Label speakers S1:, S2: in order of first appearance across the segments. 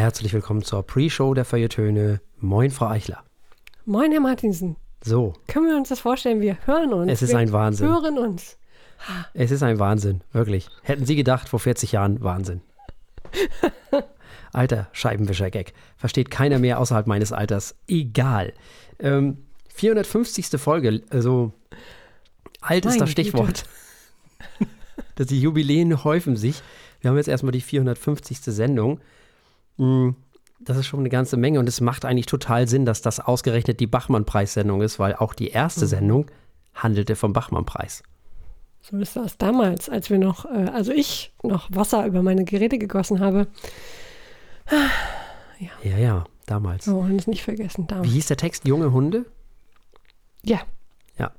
S1: Herzlich willkommen zur Pre-Show der Feuilletöne. Moin, Frau Eichler.
S2: Moin, Herr Martinsen.
S1: So,
S2: Können wir uns das vorstellen? Wir hören uns.
S1: Es ist
S2: wir
S1: ein Wahnsinn.
S2: hören uns.
S1: es ist ein Wahnsinn, wirklich. Hätten Sie gedacht, vor 40 Jahren, Wahnsinn. Alter Scheibenwischer-Gag. Versteht keiner mehr außerhalb meines Alters. Egal. Ähm, 450. Folge, also alt ist das Stichwort. dass die Jubiläen häufen sich. Wir haben jetzt erstmal die 450. Sendung. Mm, Das ist schon eine ganze Menge und es macht eigentlich total Sinn, dass das ausgerechnet die Bachmann-Preissendung ist, weil auch die erste Sendung handelte vom Bachmann-Preis.
S2: So ist das damals, als wir noch, äh, also ich noch Wasser über meine Geräte gegossen habe.
S1: Ja, ja, damals.
S2: Wir wollen es nicht vergessen. Damals.
S1: Wie hieß der Text? Junge Hunde?
S2: Ja,
S1: Ja,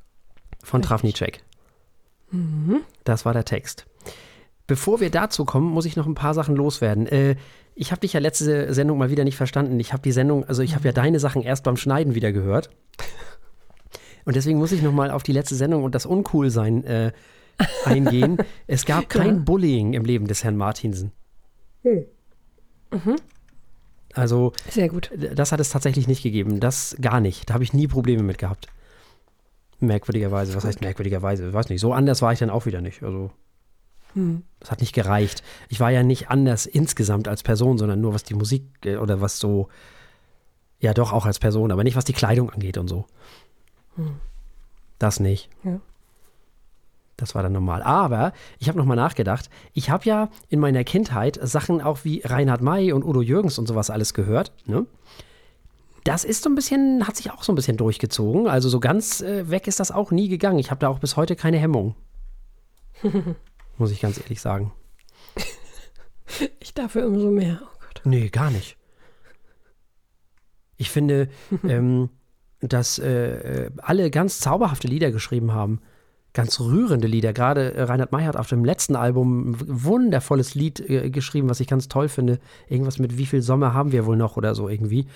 S1: von Travnicek. Das war der Text. Bevor wir dazu kommen, muss ich noch ein paar Sachen loswerden. Äh, ich habe dich ja letzte Sendung mal wieder nicht verstanden. Ich habe die Sendung, also ich habe ja deine Sachen erst beim Schneiden wieder gehört. Und deswegen muss ich noch mal auf die letzte Sendung und das Uncoolsein äh, eingehen. es gab kein
S2: Ja.
S1: Bullying im Leben des Herrn Martinsen. Also
S2: sehr gut.
S1: das hat es tatsächlich nicht gegeben. Das gar nicht. Da habe ich nie Probleme mit gehabt. Merkwürdigerweise. Was heißt merkwürdigerweise? Ich weiß nicht. So anders war ich dann auch wieder nicht. Also, das hat nicht gereicht. Ich war ja nicht anders insgesamt als Person, sondern nur was die Musik äh, oder was so, ja doch auch als Person, aber nicht was die Kleidung angeht und so. Das nicht.
S2: Ja.
S1: Das war dann normal. Aber ich habe nochmal nachgedacht. Ich habe ja in meiner Kindheit Sachen auch wie Reinhard May und Udo Jürgens und sowas alles gehört. Ne? Das ist so ein bisschen, hat sich auch so ein bisschen durchgezogen. Also so ganz äh, weg ist das auch nie gegangen. Ich habe da auch bis heute keine Hemmung. Muss ich ganz ehrlich sagen.
S2: Ich dafür umso mehr. Oh Gott.
S1: Nee, gar nicht. Ich finde, ähm, dass äh, äh, alle ganz zauberhafte Lieder geschrieben haben. Ganz rührende Lieder. Gerade äh, Reinhard May hat auf dem letzten Album ein wundervolles Lied äh, geschrieben, was ich ganz toll finde. Irgendwas mit Wie viel Sommer haben wir wohl noch oder so irgendwie.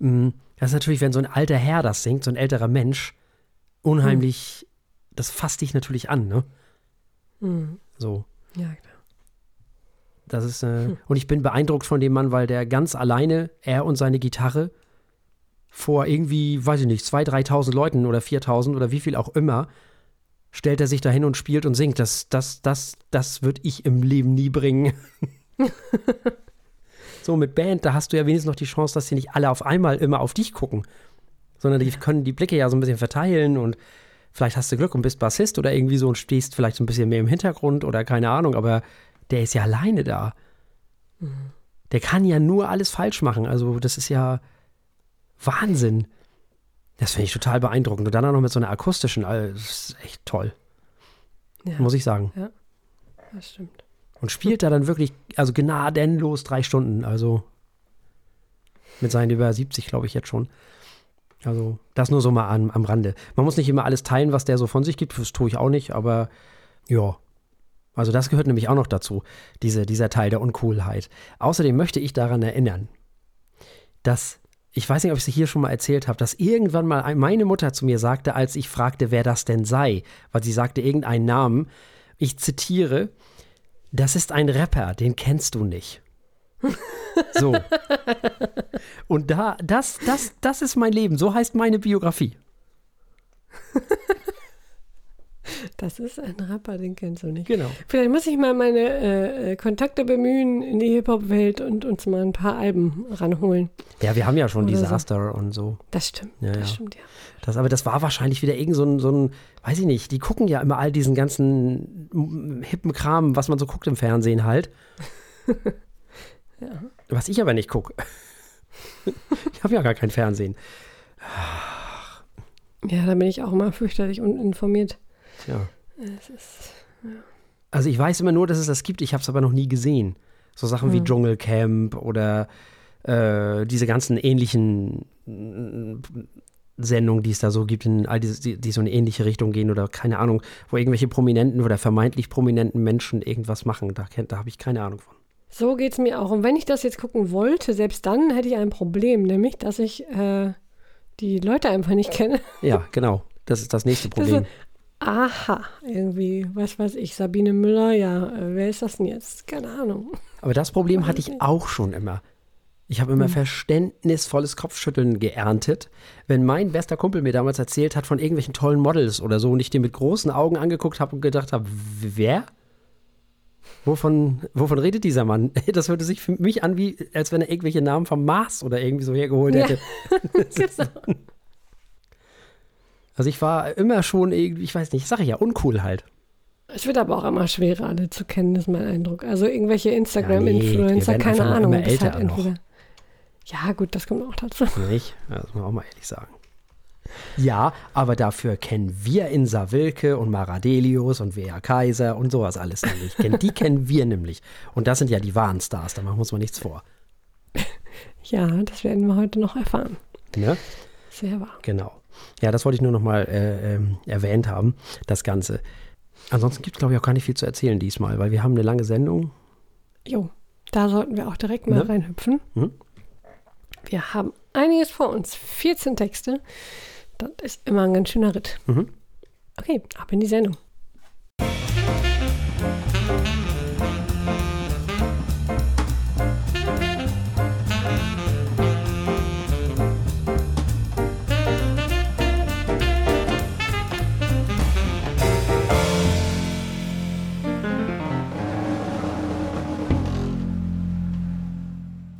S1: Mm, Das ist natürlich, wenn so ein alter Herr das singt, so ein älterer Mensch, unheimlich, das fasst dich natürlich an, ne? So.
S2: Ja, klar.
S1: Das ist, äh, und ich bin beeindruckt von dem Mann, weil der ganz alleine, er und seine Gitarre, vor irgendwie, weiß ich nicht, 2.000, 3.000 Leuten oder 4.000 oder wie viel auch immer, stellt er sich dahin und spielt und singt. Das, das, das, das würde ich im Leben nie bringen. so mit Band, da hast du ja wenigstens noch die Chance, dass sie nicht alle auf einmal immer auf dich gucken, sondern die können die Blicke ja so ein bisschen verteilen und vielleicht hast du Glück und bist Bassist oder irgendwie so und stehst vielleicht so ein bisschen mehr im Hintergrund oder keine Ahnung, aber der ist ja alleine da. Der kann ja nur alles falsch machen. Also, das ist ja Wahnsinn. Das finde ich total beeindruckend. Und dann auch noch mit so einer akustischen, also, das ist echt toll.
S2: Ja.
S1: Muss ich sagen.
S2: Das stimmt.
S1: Und spielt da dann wirklich, also gnadenlos drei Stunden. Also mit seinen über 70, glaube ich, jetzt schon. Also das nur so mal am, am Rande. Man muss nicht immer alles teilen, was der so von sich gibt. Das tue ich auch nicht, aber ja. Also das gehört nämlich auch noch dazu, diese, dieser Teil der Uncoolheit. Außerdem möchte ich daran erinnern, dass, ich weiß nicht, ob ich es hier schon mal erzählt habe, dass irgendwann mal ein- meine Mutter zu mir sagte, als ich fragte, wer das denn sei, weil sie sagte irgendeinen Namen, ich zitiere, das ist ein Rapper, den kennst du nicht. So. Und da, das, das, das ist mein Leben. So heißt meine Biografie.
S2: Das ist ein Rapper, den kennst du nicht.
S1: Genau.
S2: Vielleicht muss ich mal meine äh, Kontakte bemühen in die Hip-Hop-Welt und uns mal ein paar Alben ranholen.
S1: Ja, wir haben ja schon
S2: Oder so.
S1: Disaster und so.
S2: Das stimmt.
S1: Ja,
S2: das
S1: ja.
S2: stimmt, ja.
S1: Das, aber das war wahrscheinlich wieder irgend so ein, so ein, weiß ich nicht, die gucken ja immer all diesen ganzen hippen Kram, was man so guckt im Fernsehen halt. Was ich aber nicht gucke. ich habe ja gar kein Fernsehen.
S2: Ja, da bin ich auch immer fürchterlich uninformiert. Es ist,
S1: Also ich weiß immer nur, dass es das gibt, ich habe es aber noch nie gesehen. So Sachen wie Dschungelcamp oder äh, diese ganzen ähnlichen mm, Sendungen, die es da so gibt, in all diese, die, die so in eine ähnliche Richtung gehen oder keine Ahnung, wo irgendwelche prominenten oder vermeintlich prominenten Menschen irgendwas machen. Da, da habe ich keine Ahnung von.
S2: So geht es mir auch. Und wenn ich das jetzt gucken wollte, selbst dann hätte ich ein Problem, nämlich, dass ich äh, die Leute einfach nicht kenne.
S1: Ja, genau. Das ist das nächste
S2: Das
S1: Problem.
S2: ist, aha, irgendwie, was weiß ich, Sabine Müller, ja, äh, wer ist das denn jetzt? Keine Ahnung.
S1: Aber das Problem hatte ich auch schon immer. Ich habe immer verständnisvolles Kopfschütteln geerntet, wenn mein bester Kumpel mir damals erzählt hat von irgendwelchen tollen Models oder so und ich den mit großen Augen angeguckt habe und gedacht habe, wer? Wovon, wovon redet dieser Mann? Das hörte sich für mich an, wie als wenn er irgendwelche Namen vom Mars oder irgendwie so hergeholt hätte. genau. Also ich war immer schon irgendwie, ich weiß nicht, ich sage ja, uncool halt.
S2: Es wird aber auch immer schwerer, alle zu kennen, ist mein Eindruck. Also irgendwelche Instagram-Influencer, ja, nee, keine Ahnung.
S1: Immer älter halt entweder.
S2: Ja, gut, das kommt auch dazu.
S1: Nicht? Das muss man auch mal ehrlich sagen. Ja, aber dafür kennen wir Insa Wilke und Maradelius und Wea Kaiser und sowas alles nämlich. Die kennen wir nämlich. Und das sind ja die wahren Stars, da machen wir uns mal nichts vor.
S2: Ja, das werden wir heute noch erfahren.
S1: Ne?
S2: Sehr wahr.
S1: Genau. Ja, das wollte ich nur noch mal äh, äh, erwähnt haben, das Ganze. Ansonsten gibt es, glaube ich, auch gar nicht viel zu erzählen diesmal, weil wir haben eine lange Sendung.
S2: Jo, da sollten wir auch direkt mal ne? reinhüpfen. Hm? Wir haben einiges vor uns. 14 Texte. Das ist immer ein ganz schöner Ritt. Mhm. Okay, ab in die Sendung.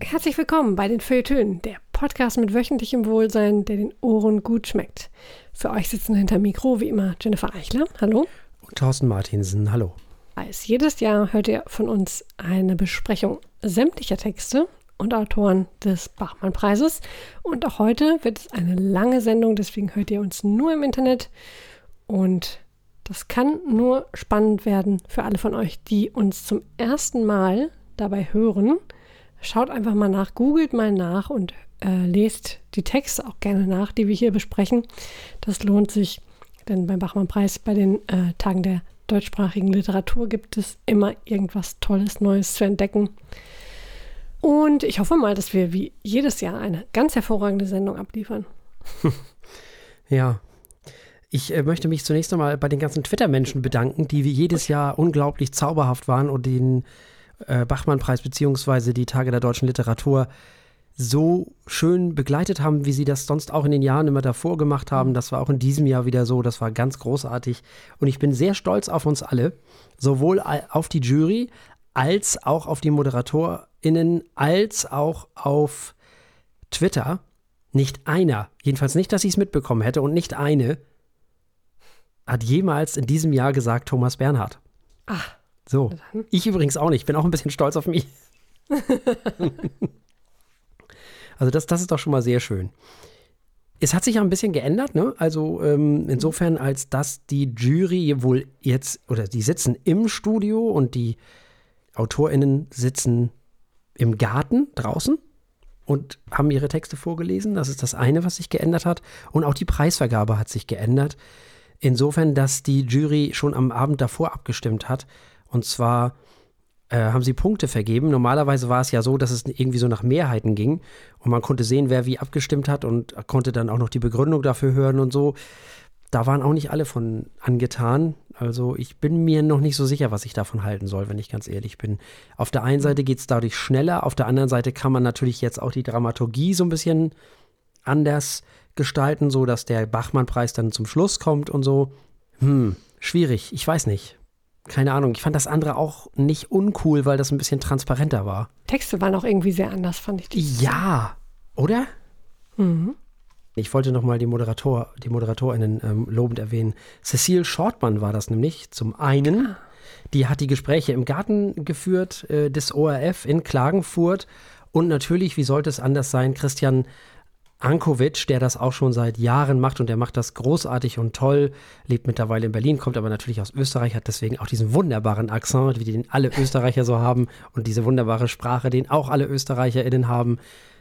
S2: Herzlich willkommen bei den Feuilletönen, der Podcast mit wöchentlichem Wohlsein, der den Ohren gut schmeckt. Für euch sitzen hinter Mikro wie immer Jennifer Eichler. Hallo.
S1: Und Thorsten Martinsen. Hallo.
S2: Als jedes Jahr hört ihr von uns eine Besprechung sämtlicher Texte und Autoren des Bachmann-Preises. Und auch heute wird es eine lange Sendung, deswegen hört ihr uns nur im Internet. Und das kann nur spannend werden für alle von euch, die uns zum ersten Mal dabei hören. Schaut einfach mal nach, googelt mal nach und äh, lest die Texte auch gerne nach, die wir hier besprechen. Das lohnt sich, denn beim Bachmann-Preis bei den äh, Tagen der deutschsprachigen Literatur gibt es immer irgendwas Tolles, Neues zu entdecken. Und ich hoffe mal, dass wir wie jedes Jahr eine ganz hervorragende Sendung abliefern.
S1: Ja. Ich äh, möchte mich zunächst einmal bei den ganzen Twitter-Menschen bedanken, die wie jedes Jahr unglaublich zauberhaft waren und den äh, Bachmann-Preis beziehungsweise die Tage der deutschen Literatur so schön begleitet haben, wie sie das sonst auch in den Jahren immer davor gemacht haben. Das war auch in diesem Jahr wieder so. Das war ganz großartig. Und ich bin sehr stolz auf uns alle, sowohl auf die Jury als auch auf die ModeratorInnen, als auch auf Twitter. Nicht einer, jedenfalls nicht, dass ich es mitbekommen hätte, und nicht eine hat jemals in diesem Jahr gesagt Thomas Bernhard.
S2: Ach.
S1: So. Ich übrigens auch nicht. Ich bin auch ein bisschen stolz auf mich. also, das, das ist doch schon mal sehr schön. Es hat sich ja ein bisschen geändert, ne? Also ähm, insofern, als dass die Jury wohl jetzt, oder die sitzen im Studio und die AutorInnen sitzen im Garten draußen und haben ihre Texte vorgelesen. Das ist das eine, was sich geändert hat. Und auch die Preisvergabe hat sich geändert. Insofern, dass die Jury schon am Abend davor abgestimmt hat und zwar äh, haben sie Punkte vergeben. Normalerweise war es ja so, dass es irgendwie so nach Mehrheiten ging und man konnte sehen, wer wie abgestimmt hat und konnte dann auch noch die Begründung dafür hören und so. Da waren auch nicht alle von angetan. Also ich bin mir noch nicht so sicher, was ich davon halten soll, wenn ich ganz ehrlich bin. Auf der einen Seite geht es dadurch schneller, auf der anderen Seite kann man natürlich jetzt auch die Dramaturgie so ein bisschen anders gestalten, so dass der Bachmann-Preis dann zum Schluss kommt und so. Hm, schwierig, ich weiß nicht keine Ahnung, ich fand das andere auch nicht uncool, weil das ein bisschen transparenter war.
S2: Texte waren auch irgendwie sehr anders, fand ich.
S1: Die. Ja, oder? Mhm. Ich wollte nochmal die, Moderator, die ModeratorInnen ähm, lobend erwähnen. Cecile Shortmann war das nämlich zum einen. Ah. Die hat die Gespräche im Garten geführt äh, des ORF in Klagenfurt. Und natürlich, wie sollte es anders sein, Christian Ankovic, der das auch schon seit Jahren macht und der macht das großartig und toll, lebt mittlerweile in Berlin, kommt aber natürlich aus Österreich, hat deswegen auch diesen wunderbaren Akzent, wie den alle Österreicher so haben und diese wunderbare Sprache, den auch alle ÖsterreicherInnen haben.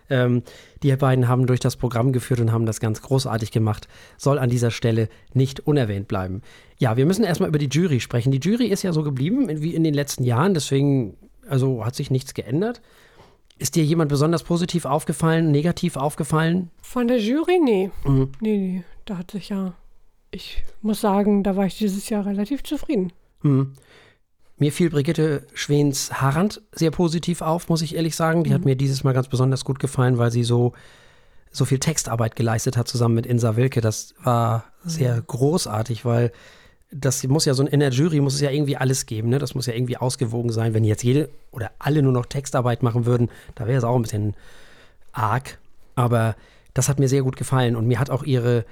S1: Ähm, die beiden haben durch das Programm geführt und haben das ganz großartig gemacht. Soll an dieser Stelle nicht unerwähnt bleiben. Ja, wir müssen erstmal über die Jury sprechen. Die Jury ist ja so geblieben wie in den letzten Jahren, deswegen also hat sich nichts geändert. Ist dir jemand besonders positiv aufgefallen, negativ aufgefallen?
S2: Von der Jury? Nee. Mhm. Nee, nee. Da hat sich ja. Ich muss sagen, da war ich dieses Jahr relativ zufrieden. Mhm.
S1: Mir fiel Brigitte Schwens-Harand sehr positiv auf, muss ich ehrlich sagen. Die mhm. hat mir dieses Mal ganz besonders gut gefallen, weil sie so, so viel Textarbeit geleistet hat zusammen mit Insa Wilke. Das war mhm. sehr großartig, weil das muss ja so in der Jury muss es ja irgendwie alles geben, ne? Das muss ja irgendwie ausgewogen sein. Wenn jetzt jede oder alle nur noch Textarbeit machen würden, da wäre es auch ein bisschen arg. Aber das hat mir sehr gut gefallen und mir hat auch ihre,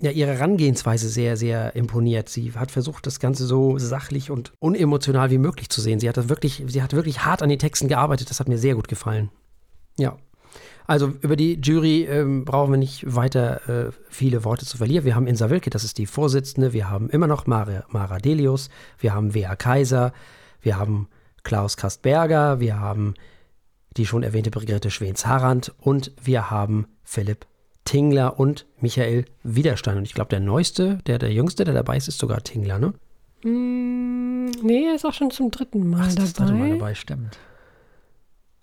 S1: ja, ihre Herangehensweise sehr, sehr imponiert. Sie hat versucht, das Ganze so sachlich und unemotional wie möglich zu sehen. Sie hat das wirklich, sie hat wirklich hart an den Texten gearbeitet. Das hat mir sehr gut gefallen. Ja. Also über die Jury ähm, brauchen wir nicht weiter äh, viele Worte zu verlieren. Wir haben Insa Wilke, das ist die Vorsitzende. Wir haben immer noch Mara, Mara Delius. Wir haben Wea Kaiser. Wir haben Klaus Kastberger. Wir haben die schon erwähnte Brigitte Schwens-Harand. Und wir haben Philipp Tingler und Michael Widerstein. Und ich glaube, der neueste, der, der jüngste, der dabei ist, ist sogar Tingler, ne?
S2: Mm, nee, er ist auch schon zum dritten Mal Ach, dabei. Das dritte Mal dabei,
S1: stimmt.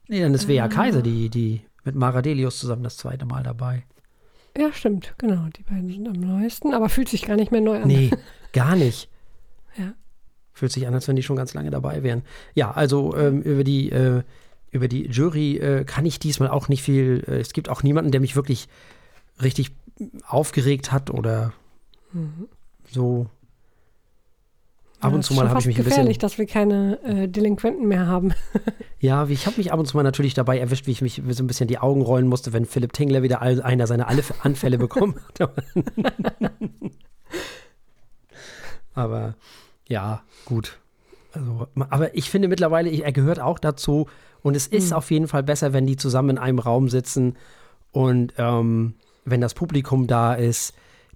S1: Nee, dann ist Wea ah. Kaiser, die, die mit Maradelius zusammen das zweite Mal dabei.
S2: Ja, stimmt, genau. Die beiden sind am neuesten, aber fühlt sich gar nicht mehr neu an.
S1: Nee, gar nicht.
S2: ja.
S1: Fühlt sich an, als wenn die schon ganz lange dabei wären. Ja, also ähm, über die äh, über die Jury äh, kann ich diesmal auch nicht viel. Äh, es gibt auch niemanden, der mich wirklich richtig aufgeregt hat oder mhm. so.
S2: Ab und zu mal habe ich mich ein bisschen. gefährlich, dass wir keine äh, Delinquenten mehr haben.
S1: ja, ich habe mich ab und zu mal natürlich dabei erwischt, wie ich mich so ein bisschen die Augen rollen musste, wenn Philipp Tingler wieder all, einer seiner alle Anfälle bekommen hat. aber ja, gut. Also, aber ich finde mittlerweile, er gehört auch dazu. Und es ist mhm. auf jeden Fall besser, wenn die zusammen in einem Raum sitzen und ähm, wenn das Publikum da ist.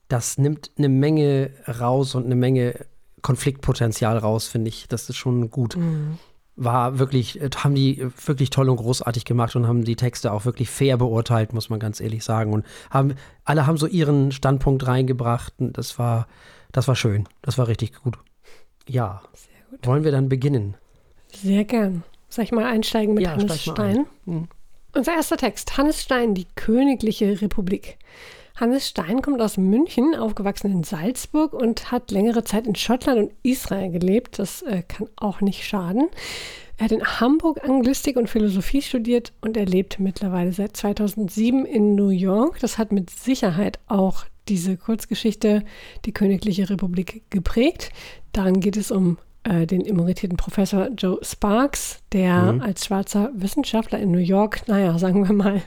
S1: Das nimmt eine Menge raus und eine Menge Konfliktpotenzial raus, finde ich. Das ist schon gut. Mhm. War wirklich, haben die wirklich toll und großartig gemacht und haben die Texte auch wirklich fair beurteilt, muss man ganz ehrlich sagen. Und haben, alle haben so ihren Standpunkt reingebracht. Und das war, das war schön. Das war richtig gut. Ja. Gut. Wollen wir dann beginnen?
S2: Sehr gern. Soll ich mal einsteigen mit ja, Hannes Stein? Ein. Mhm. Unser erster Text, Hannes Stein, die Königliche Republik. Hannes Stein kommt aus München, aufgewachsen in Salzburg und hat längere Zeit in Schottland und Israel gelebt. Das äh, kann auch nicht schaden. Er hat in Hamburg Anglistik und Philosophie studiert und er lebt mittlerweile seit 2007 in New York. Das hat mit Sicherheit auch diese Kurzgeschichte Die Königliche Republik geprägt. Darin geht es um äh, den emeritierten Professor Joe Sparks, der mhm. als schwarzer Wissenschaftler in New York, naja, sagen wir mal,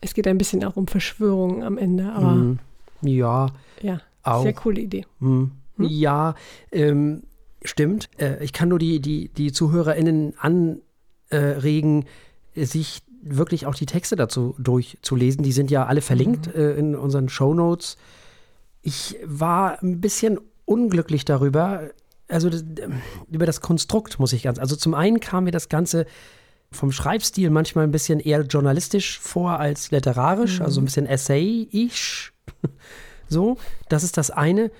S2: es geht ein bisschen auch um Verschwörungen am Ende, aber. Mhm.
S1: Ja.
S2: Ja, auch. sehr coole Idee.
S1: Mhm. Hm? Ja, ähm, stimmt. Äh, ich kann nur die, die, die ZuhörerInnen anregen, äh, sich wirklich auch die Texte dazu durchzulesen. Die sind ja alle verlinkt mhm. äh, in unseren Show Notes. Ich war ein bisschen unglücklich darüber, also das, über das Konstrukt muss ich ganz. Also zum einen kam mir das Ganze vom Schreibstil manchmal ein bisschen eher journalistisch vor als literarisch, mhm. also ein bisschen Essay-ish. so, das ist das eine.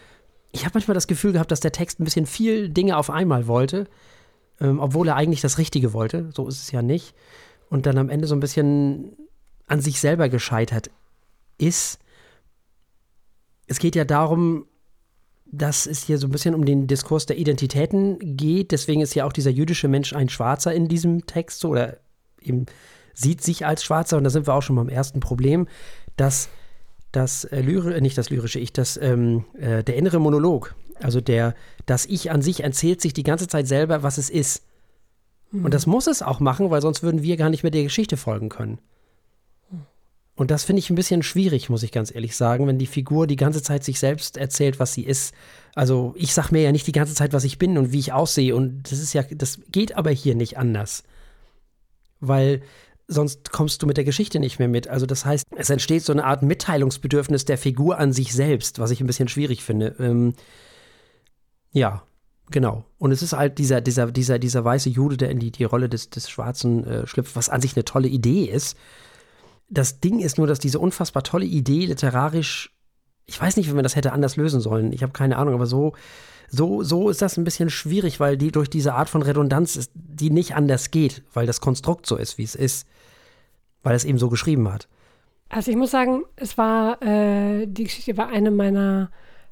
S1: Ich habe manchmal das Gefühl gehabt, dass der Text ein bisschen viel Dinge auf einmal wollte, ähm, obwohl er eigentlich das Richtige wollte. So ist es ja nicht. Und dann am Ende so ein bisschen an sich selber gescheitert ist. Es geht ja darum, dass es hier so ein bisschen um den Diskurs der Identitäten geht. Deswegen ist ja auch dieser jüdische Mensch ein Schwarzer in diesem Text so, oder eben sieht sich als Schwarzer. Und da sind wir auch schon beim ersten Problem, dass das äh, Lyri nicht das lyrische Ich, das, ähm, äh, der innere Monolog, also der, das Ich an sich erzählt sich die ganze Zeit selber, was es ist. Mhm. Und das muss es auch machen, weil sonst würden wir gar nicht mehr der Geschichte folgen können. Und das finde ich ein bisschen schwierig, muss ich ganz ehrlich sagen, wenn die Figur die ganze Zeit sich selbst erzählt, was sie ist. Also ich sage mir ja nicht die ganze Zeit, was ich bin und wie ich aussehe. Und das ist ja, das geht aber hier nicht anders. Weil sonst kommst du mit der Geschichte nicht mehr mit. Also das heißt, es entsteht so eine Art Mitteilungsbedürfnis der Figur an sich selbst, was ich ein bisschen schwierig finde. Ähm, ja, genau. Und es ist halt dieser, dieser, dieser, dieser weiße Jude, der in die, die Rolle des, des Schwarzen äh, schlüpft, was an sich eine tolle Idee ist. Das Ding ist nur, dass diese unfassbar tolle Idee literarisch, ich weiß nicht, wie man das hätte anders lösen sollen. Ich habe keine Ahnung, aber so, so, so ist das ein bisschen schwierig, weil die durch diese Art von Redundanz ist, die nicht anders geht, weil das Konstrukt so ist, wie es ist, weil es eben so geschrieben hat.
S2: Also ich muss sagen, es war, äh, die Geschichte war eine meiner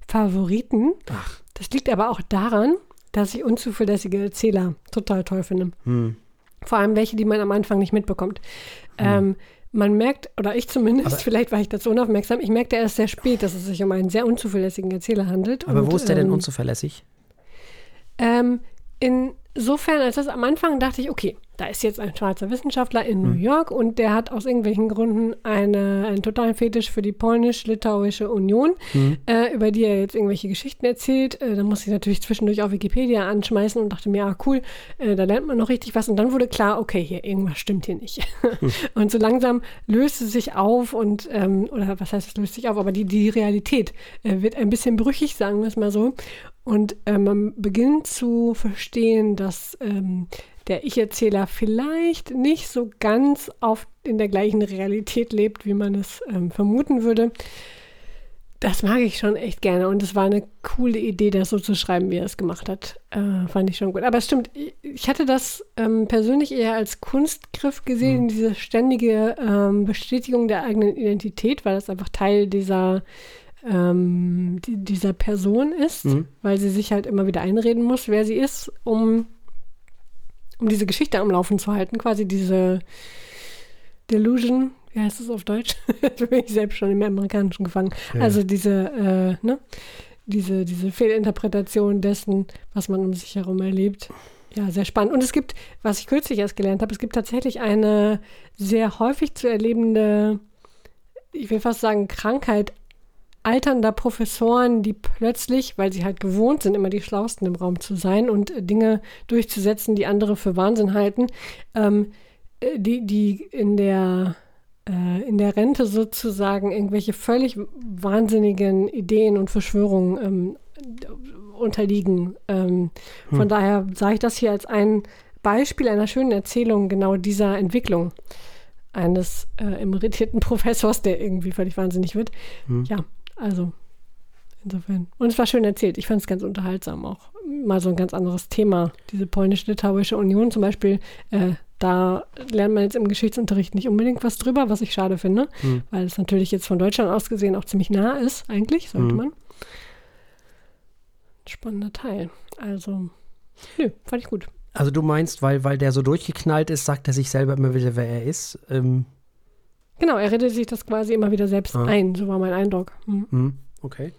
S2: Favoriten. Ach. Das liegt aber auch daran, dass ich unzuverlässige Erzähler total toll finde.
S1: Hm.
S2: Vor allem welche, die man am Anfang nicht mitbekommt. Ähm, man merkt, oder ich zumindest,
S1: Aber-
S2: vielleicht war ich dazu unaufmerksam, ich merkte erst sehr spät, dass es sich um einen sehr unzuverlässigen Erzähler handelt.
S1: Aber
S2: Und,
S1: wo ist der denn
S2: ähm,
S1: unzuverlässig?
S2: Ähm, insofern, als das am Anfang dachte ich, okay, da ist jetzt ein schwarzer Wissenschaftler in
S1: Hm.
S2: New York und der hat aus irgendwelchen Gründen eine, einen totalen Fetisch für die polnisch-litauische Union,
S1: Hm.
S2: äh, über die er jetzt irgendwelche Geschichten erzählt. Äh, da musste ich natürlich zwischendurch auf Wikipedia anschmeißen und dachte mir, ah cool, äh, da lernt man noch richtig was. Und dann wurde klar, okay, hier, irgendwas stimmt hier nicht. und so langsam löst es sich auf und, ähm, oder was heißt es löst sich auf, aber die, die Realität äh, wird ein bisschen brüchig, sagen wir es mal so. Und äh, man beginnt zu verstehen, dass ähm, der Ich-Erzähler vielleicht nicht so ganz auf, in der gleichen Realität lebt, wie man es ähm, vermuten würde. Das mag ich schon echt gerne und es war eine coole Idee, das so zu schreiben, wie er es gemacht hat. Äh, fand ich schon gut. Aber es stimmt, ich- hatte das ähm, persönlich eher als Kunstgriff gesehen, diese ständige ähm, Bestätigung der eigenen Identität, weil das einfach Teil dieser, ähm, die, dieser Person ist,
S1: Mhm.
S2: weil sie sich halt immer wieder einreden muss, wer sie ist, um, um diese Geschichte am Laufen zu halten, quasi diese Delusion, wie heißt es auf Deutsch? da bin ich selbst schon im Amerikanischen gefangen.
S1: Ja.
S2: Also diese, äh, ne? diese, diese Fehlinterpretation dessen, was man um sich herum erlebt. Ja, sehr spannend. Und es gibt, was ich kürzlich erst gelernt habe, es gibt tatsächlich eine sehr häufig zu erlebende, ich will fast sagen, Krankheit alternder Professoren, die plötzlich, weil sie halt gewohnt sind, immer die Schlausten im Raum zu sein und äh, Dinge durchzusetzen, die andere für Wahnsinn halten, ähm, äh, die, die in der äh, in der Rente sozusagen irgendwelche völlig wahnsinnigen Ideen und Verschwörungen ähm, unterliegen. Ähm, Von
S1: Hm.
S2: daher sage ich das hier als ein Beispiel einer schönen Erzählung genau dieser Entwicklung eines äh, emeritierten Professors, der irgendwie völlig wahnsinnig wird.
S1: Hm.
S2: Ja, also insofern. Und es war schön erzählt. Ich fand es ganz unterhaltsam auch. Mal so ein ganz anderes Thema. Diese polnisch-litauische Union zum Beispiel, äh, da lernt man jetzt im Geschichtsunterricht nicht unbedingt was drüber, was ich schade finde,
S1: Hm.
S2: weil es natürlich jetzt von Deutschland aus gesehen auch ziemlich nah ist, eigentlich, sollte
S1: Hm.
S2: man. Spannender Teil. Also, nö, fand ich gut.
S1: Also du meinst, weil, weil der so durchgeknallt ist, sagt er sich selber immer wieder, wer er ist. Ähm,
S2: Genau, er redet sich das quasi immer wieder selbst
S1: Ah.
S2: ein, so war mein Eindruck. Hm.
S1: hm, okay.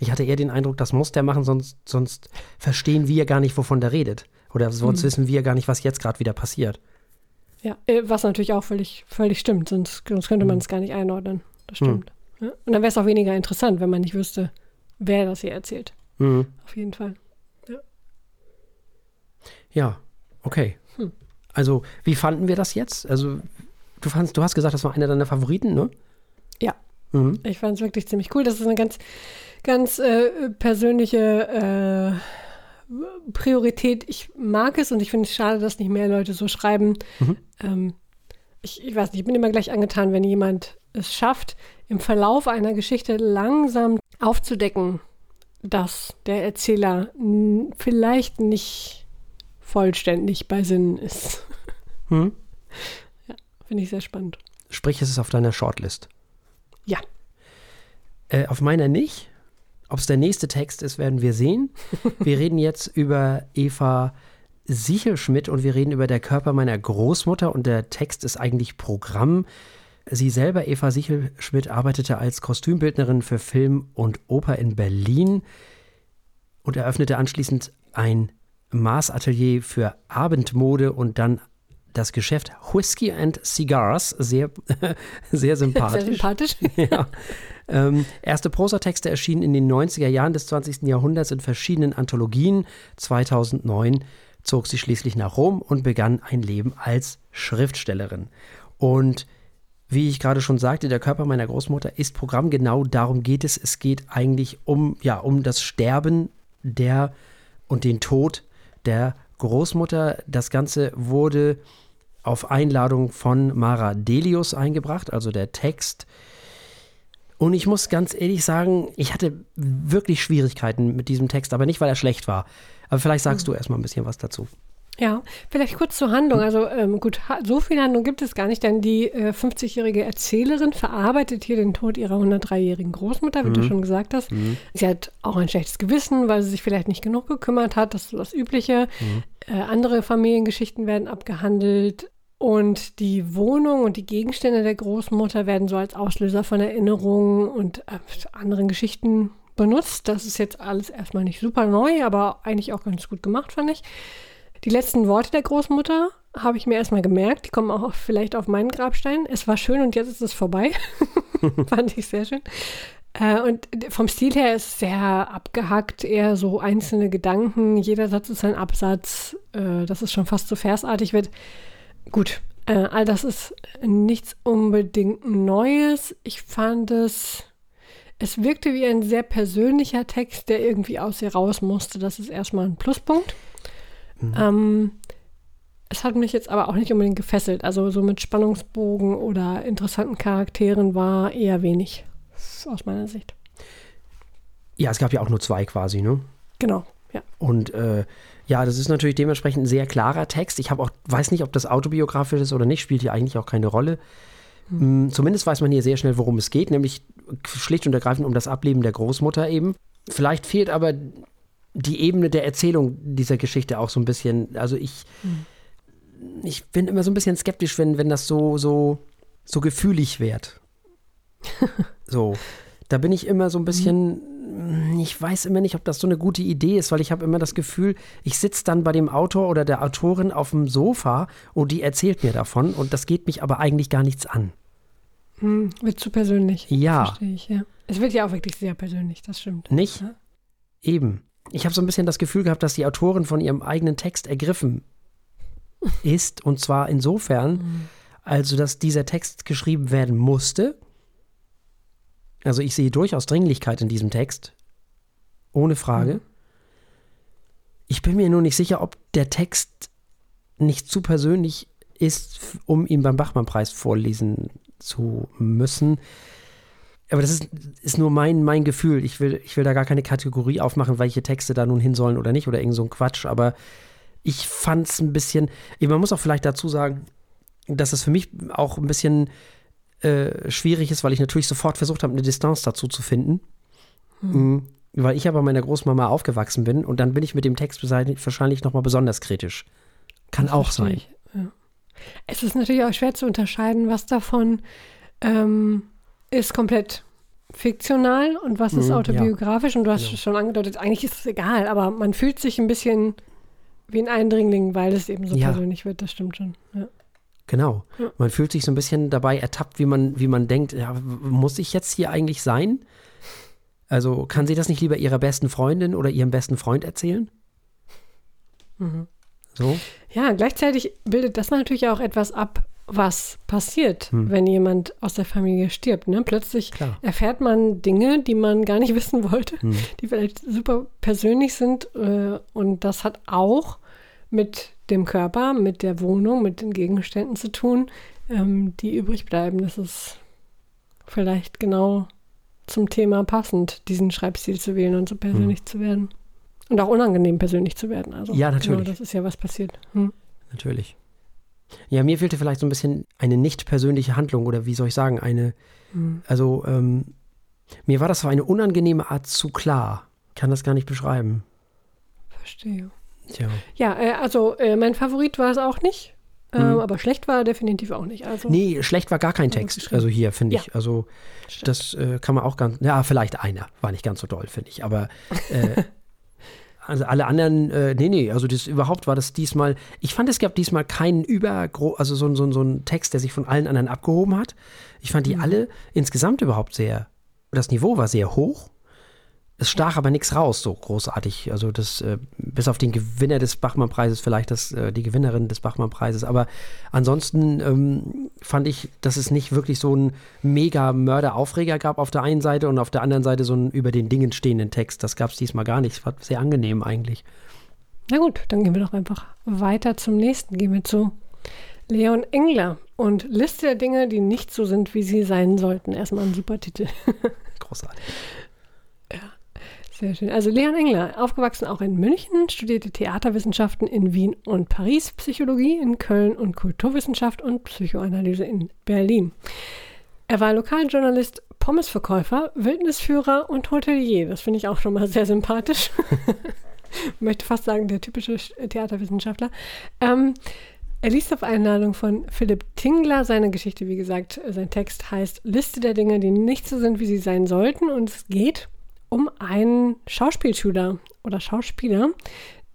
S1: Ich hatte eher den Eindruck, das muss der machen, sonst, sonst verstehen wir gar nicht, wovon der redet. Oder sonst
S2: Hm.
S1: wissen wir gar nicht, was jetzt gerade wieder passiert.
S2: Ja, äh, was natürlich auch völlig, völlig stimmt, sonst, sonst könnte man
S1: Hm.
S2: es gar nicht einordnen. Das
S1: Hm.
S2: stimmt. Ja? Und dann wäre es auch weniger interessant, wenn man nicht wüsste, wer das hier erzählt.
S1: Hm.
S2: Auf jeden Fall.
S1: Ja, okay.
S2: Hm.
S1: Also, wie fanden wir das jetzt? Also, du fandst, du hast gesagt, das war einer deiner Favoriten, ne?
S2: Ja.
S1: Mhm.
S2: Ich fand es wirklich ziemlich cool. Das ist eine ganz, ganz äh, persönliche äh, Priorität. Ich mag es und ich finde es schade, dass nicht mehr Leute so schreiben.
S1: Mhm.
S2: Ähm, ich, ich weiß nicht, ich bin immer gleich angetan, wenn jemand es schafft, im Verlauf einer Geschichte langsam aufzudecken, dass der Erzähler vielleicht nicht vollständig bei Sinnen ist.
S1: Hm?
S2: Finde ich sehr spannend.
S1: Sprich, es ist auf deiner Shortlist.
S2: Ja.
S1: Äh, auf meiner nicht. Ob es der nächste Text ist, werden wir sehen. Wir reden jetzt über Eva Sichelschmidt und wir reden über der Körper meiner Großmutter und der Text ist eigentlich Programm. Sie selber, Eva Sichelschmidt, arbeitete als Kostümbildnerin für Film und Oper in Berlin und eröffnete anschließend ein Maßatelier für Abendmode und dann das Geschäft Whiskey and Cigars. Sehr, sehr sympathisch.
S2: Sehr sympathisch.
S1: ja. Ähm, erste Prosatexte erschienen in den 90er Jahren des 20. Jahrhunderts in verschiedenen Anthologien. 2009 zog sie schließlich nach Rom und begann ein Leben als Schriftstellerin. Und wie ich gerade schon sagte, der Körper meiner Großmutter ist Programm. Genau darum geht es. Es geht eigentlich um, ja, um das Sterben der und den Tod der Großmutter. Das Ganze wurde auf Einladung von Mara Delius eingebracht, also der Text. Und ich muss ganz ehrlich sagen, ich hatte wirklich Schwierigkeiten mit diesem Text, aber nicht, weil er schlecht war. Aber vielleicht sagst du erstmal ein bisschen was dazu.
S2: Ja, vielleicht kurz zur Handlung. Also ähm, gut, so viel Handlung gibt es gar nicht, denn die äh, 50-jährige Erzählerin verarbeitet hier den Tod ihrer 103-jährigen Großmutter, wie mhm. du schon gesagt hast. Mhm. Sie hat auch ein schlechtes Gewissen, weil sie sich vielleicht nicht genug gekümmert hat. Das ist das Übliche. Mhm. Äh, andere Familiengeschichten werden abgehandelt. Und die Wohnung und die Gegenstände der Großmutter werden so als Auslöser von Erinnerungen und äh, anderen Geschichten benutzt. Das ist jetzt alles erstmal nicht super neu, aber eigentlich auch ganz gut gemacht, fand ich. Die letzten Worte der Großmutter habe ich mir erstmal gemerkt. Die kommen auch vielleicht auf meinen Grabstein. Es war schön und jetzt ist es vorbei. Fand ich sehr schön. Äh, und vom Stil her ist es sehr abgehackt, eher so einzelne Gedanken. Jeder Satz ist ein Absatz, äh, dass es schon fast so versartig wird. Gut, äh, all das ist nichts unbedingt Neues. Ich fand es, es wirkte wie ein sehr persönlicher Text, der irgendwie aus ihr raus musste. Das ist erstmal ein Pluspunkt. Mhm. Ähm, es hat mich jetzt aber auch nicht unbedingt gefesselt. Also so mit Spannungsbogen oder interessanten Charakteren war eher wenig aus meiner Sicht.
S1: Ja, es gab ja auch nur zwei quasi, ne?
S2: Genau, ja.
S1: Und äh, ja, das ist natürlich dementsprechend ein sehr klarer Text. Ich habe auch, weiß nicht, ob das autobiografisch ist oder nicht, spielt hier eigentlich auch keine Rolle. Hm. Zumindest weiß man hier sehr schnell, worum es geht, nämlich schlicht und ergreifend um das Ableben der Großmutter eben. Vielleicht fehlt aber die Ebene der Erzählung dieser Geschichte auch so ein bisschen. Also ich, hm. ich bin immer so ein bisschen skeptisch, wenn, wenn das so, so, so gefühlig wird. so. Da bin ich immer so ein bisschen, hm. ich weiß immer nicht, ob das so eine gute Idee ist, weil ich habe immer das Gefühl, ich sitze dann bei dem Autor oder der Autorin auf dem Sofa und die erzählt mir davon und das geht mich aber eigentlich gar nichts an.
S2: Hm, wird zu persönlich.
S1: Ja.
S2: Verstehe ich, ja. Es wird ja auch wirklich sehr persönlich, das stimmt.
S1: Nicht?
S2: Ja?
S1: Eben ich habe so ein bisschen das Gefühl gehabt, dass die Autorin von ihrem eigenen Text ergriffen ist. Und zwar insofern, mhm. also dass dieser Text geschrieben werden musste. Also ich sehe durchaus Dringlichkeit in diesem Text. Ohne Frage. Mhm. Ich bin mir nur nicht sicher, ob der Text nicht zu persönlich ist, um ihn beim Bachmann-Preis vorlesen zu müssen aber das ist, ist nur mein, mein Gefühl. Ich will, ich will da gar keine Kategorie aufmachen, welche Texte da nun hin sollen oder nicht oder irgend so ein Quatsch. Aber ich fand es ein bisschen, man muss auch vielleicht dazu sagen, dass es für mich auch ein bisschen äh, schwierig ist, weil ich natürlich sofort versucht habe, eine Distanz dazu zu finden. Hm. Mhm. Weil ich aber meiner Großmama aufgewachsen bin und dann bin ich mit dem Text wahrscheinlich nochmal besonders kritisch. Kann das auch sein. Ja.
S2: Es ist natürlich auch schwer zu unterscheiden, was davon ähm, ist komplett fiktional und was ist mhm, autobiografisch. Ja. Und du hast genau. schon angedeutet, eigentlich ist es egal, aber man fühlt sich ein bisschen wie ein Eindringling, weil es eben so ja. persönlich wird. Das stimmt schon. Ja.
S1: Genau. Ja. Man fühlt sich so ein bisschen dabei ertappt, wie man, wie man denkt, ja, muss ich jetzt hier eigentlich sein? Also kann sie das nicht lieber ihrer besten Freundin oder ihrem besten Freund erzählen?
S2: Mhm.
S1: So?
S2: Ja, gleichzeitig bildet das natürlich auch etwas ab, was passiert, hm. wenn jemand aus der Familie stirbt. Ne? Plötzlich Klar. erfährt man Dinge, die man gar nicht wissen wollte, hm. die vielleicht super persönlich sind. Äh, und das hat auch mit dem Körper, mit der Wohnung, mit den Gegenständen zu tun, ähm, die übrig bleiben. Das ist vielleicht genau zum Thema passend, diesen Schreibstil zu wählen und so persönlich hm. zu werden. Und auch unangenehm persönlich zu werden. Also,
S1: ja, natürlich.
S2: Genau, das ist ja was passiert. Hm.
S1: Natürlich. Ja, mir fehlte vielleicht so ein bisschen eine nicht persönliche Handlung oder wie soll ich sagen, eine, mhm. also ähm, mir war das auf eine unangenehme Art zu klar. Ich kann das gar nicht beschreiben.
S2: Verstehe.
S1: Tja.
S2: Ja, äh, also äh, mein Favorit war es auch nicht. Äh, mhm. aber schlecht war definitiv auch nicht. Also,
S1: nee, schlecht war gar kein Text. Also hier, finde ich. Ja. Also Stimmt. das äh, kann man auch ganz. Ja, vielleicht einer. War nicht ganz so doll, finde ich. Aber äh, Also alle anderen, äh, nee, nee, also das überhaupt war das diesmal, ich fand, es gab diesmal keinen über, also so, so, so einen Text, der sich von allen anderen abgehoben hat. Ich fand die mhm. alle insgesamt überhaupt sehr, das Niveau war sehr hoch. Es stach aber nichts raus, so großartig. Also das, äh, bis auf den Gewinner des Bachmann-Preises, vielleicht das, äh, die Gewinnerin des Bachmann-Preises. Aber ansonsten ähm, fand ich, dass es nicht wirklich so einen mega Mörder-Aufreger gab auf der einen Seite und auf der anderen Seite so einen über den Dingen stehenden Text. Das gab es diesmal gar nicht. Es war sehr angenehm eigentlich.
S2: Na gut, dann gehen wir doch einfach weiter zum nächsten. Gehen wir zu Leon Engler und Liste der Dinge, die nicht so sind, wie sie sein sollten. Erstmal ein super Titel.
S1: Großartig.
S2: Sehr schön. Also Leon Engler, aufgewachsen auch in München, studierte Theaterwissenschaften in Wien und Paris, Psychologie in Köln und Kulturwissenschaft und Psychoanalyse in Berlin. Er war Lokaljournalist, Pommesverkäufer, Wildnisführer und Hotelier. Das finde ich auch schon mal sehr sympathisch. Möchte fast sagen, der typische Theaterwissenschaftler. Ähm, er liest auf Einladung von Philipp Tingler seine Geschichte, wie gesagt, sein Text heißt Liste der Dinge, die nicht so sind, wie sie sein sollten. Und es geht um einen Schauspielschüler oder Schauspieler,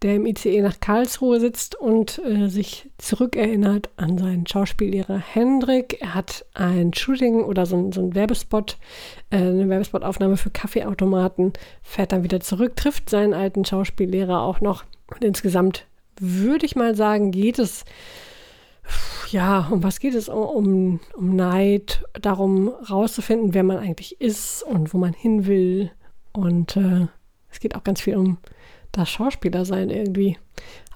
S2: der im ICE nach Karlsruhe sitzt und äh, sich zurückerinnert an seinen Schauspiellehrer Hendrik. Er hat ein Shooting oder so, so ein Werbespot, äh, eine Werbespotaufnahme für Kaffeeautomaten, fährt dann wieder zurück, trifft seinen alten Schauspiellehrer auch noch. Und insgesamt würde ich mal sagen, geht es ja, um was geht es? Um, um Neid, darum rauszufinden, wer man eigentlich ist und wo man hin will und äh, es geht auch ganz viel um das Schauspieler sein irgendwie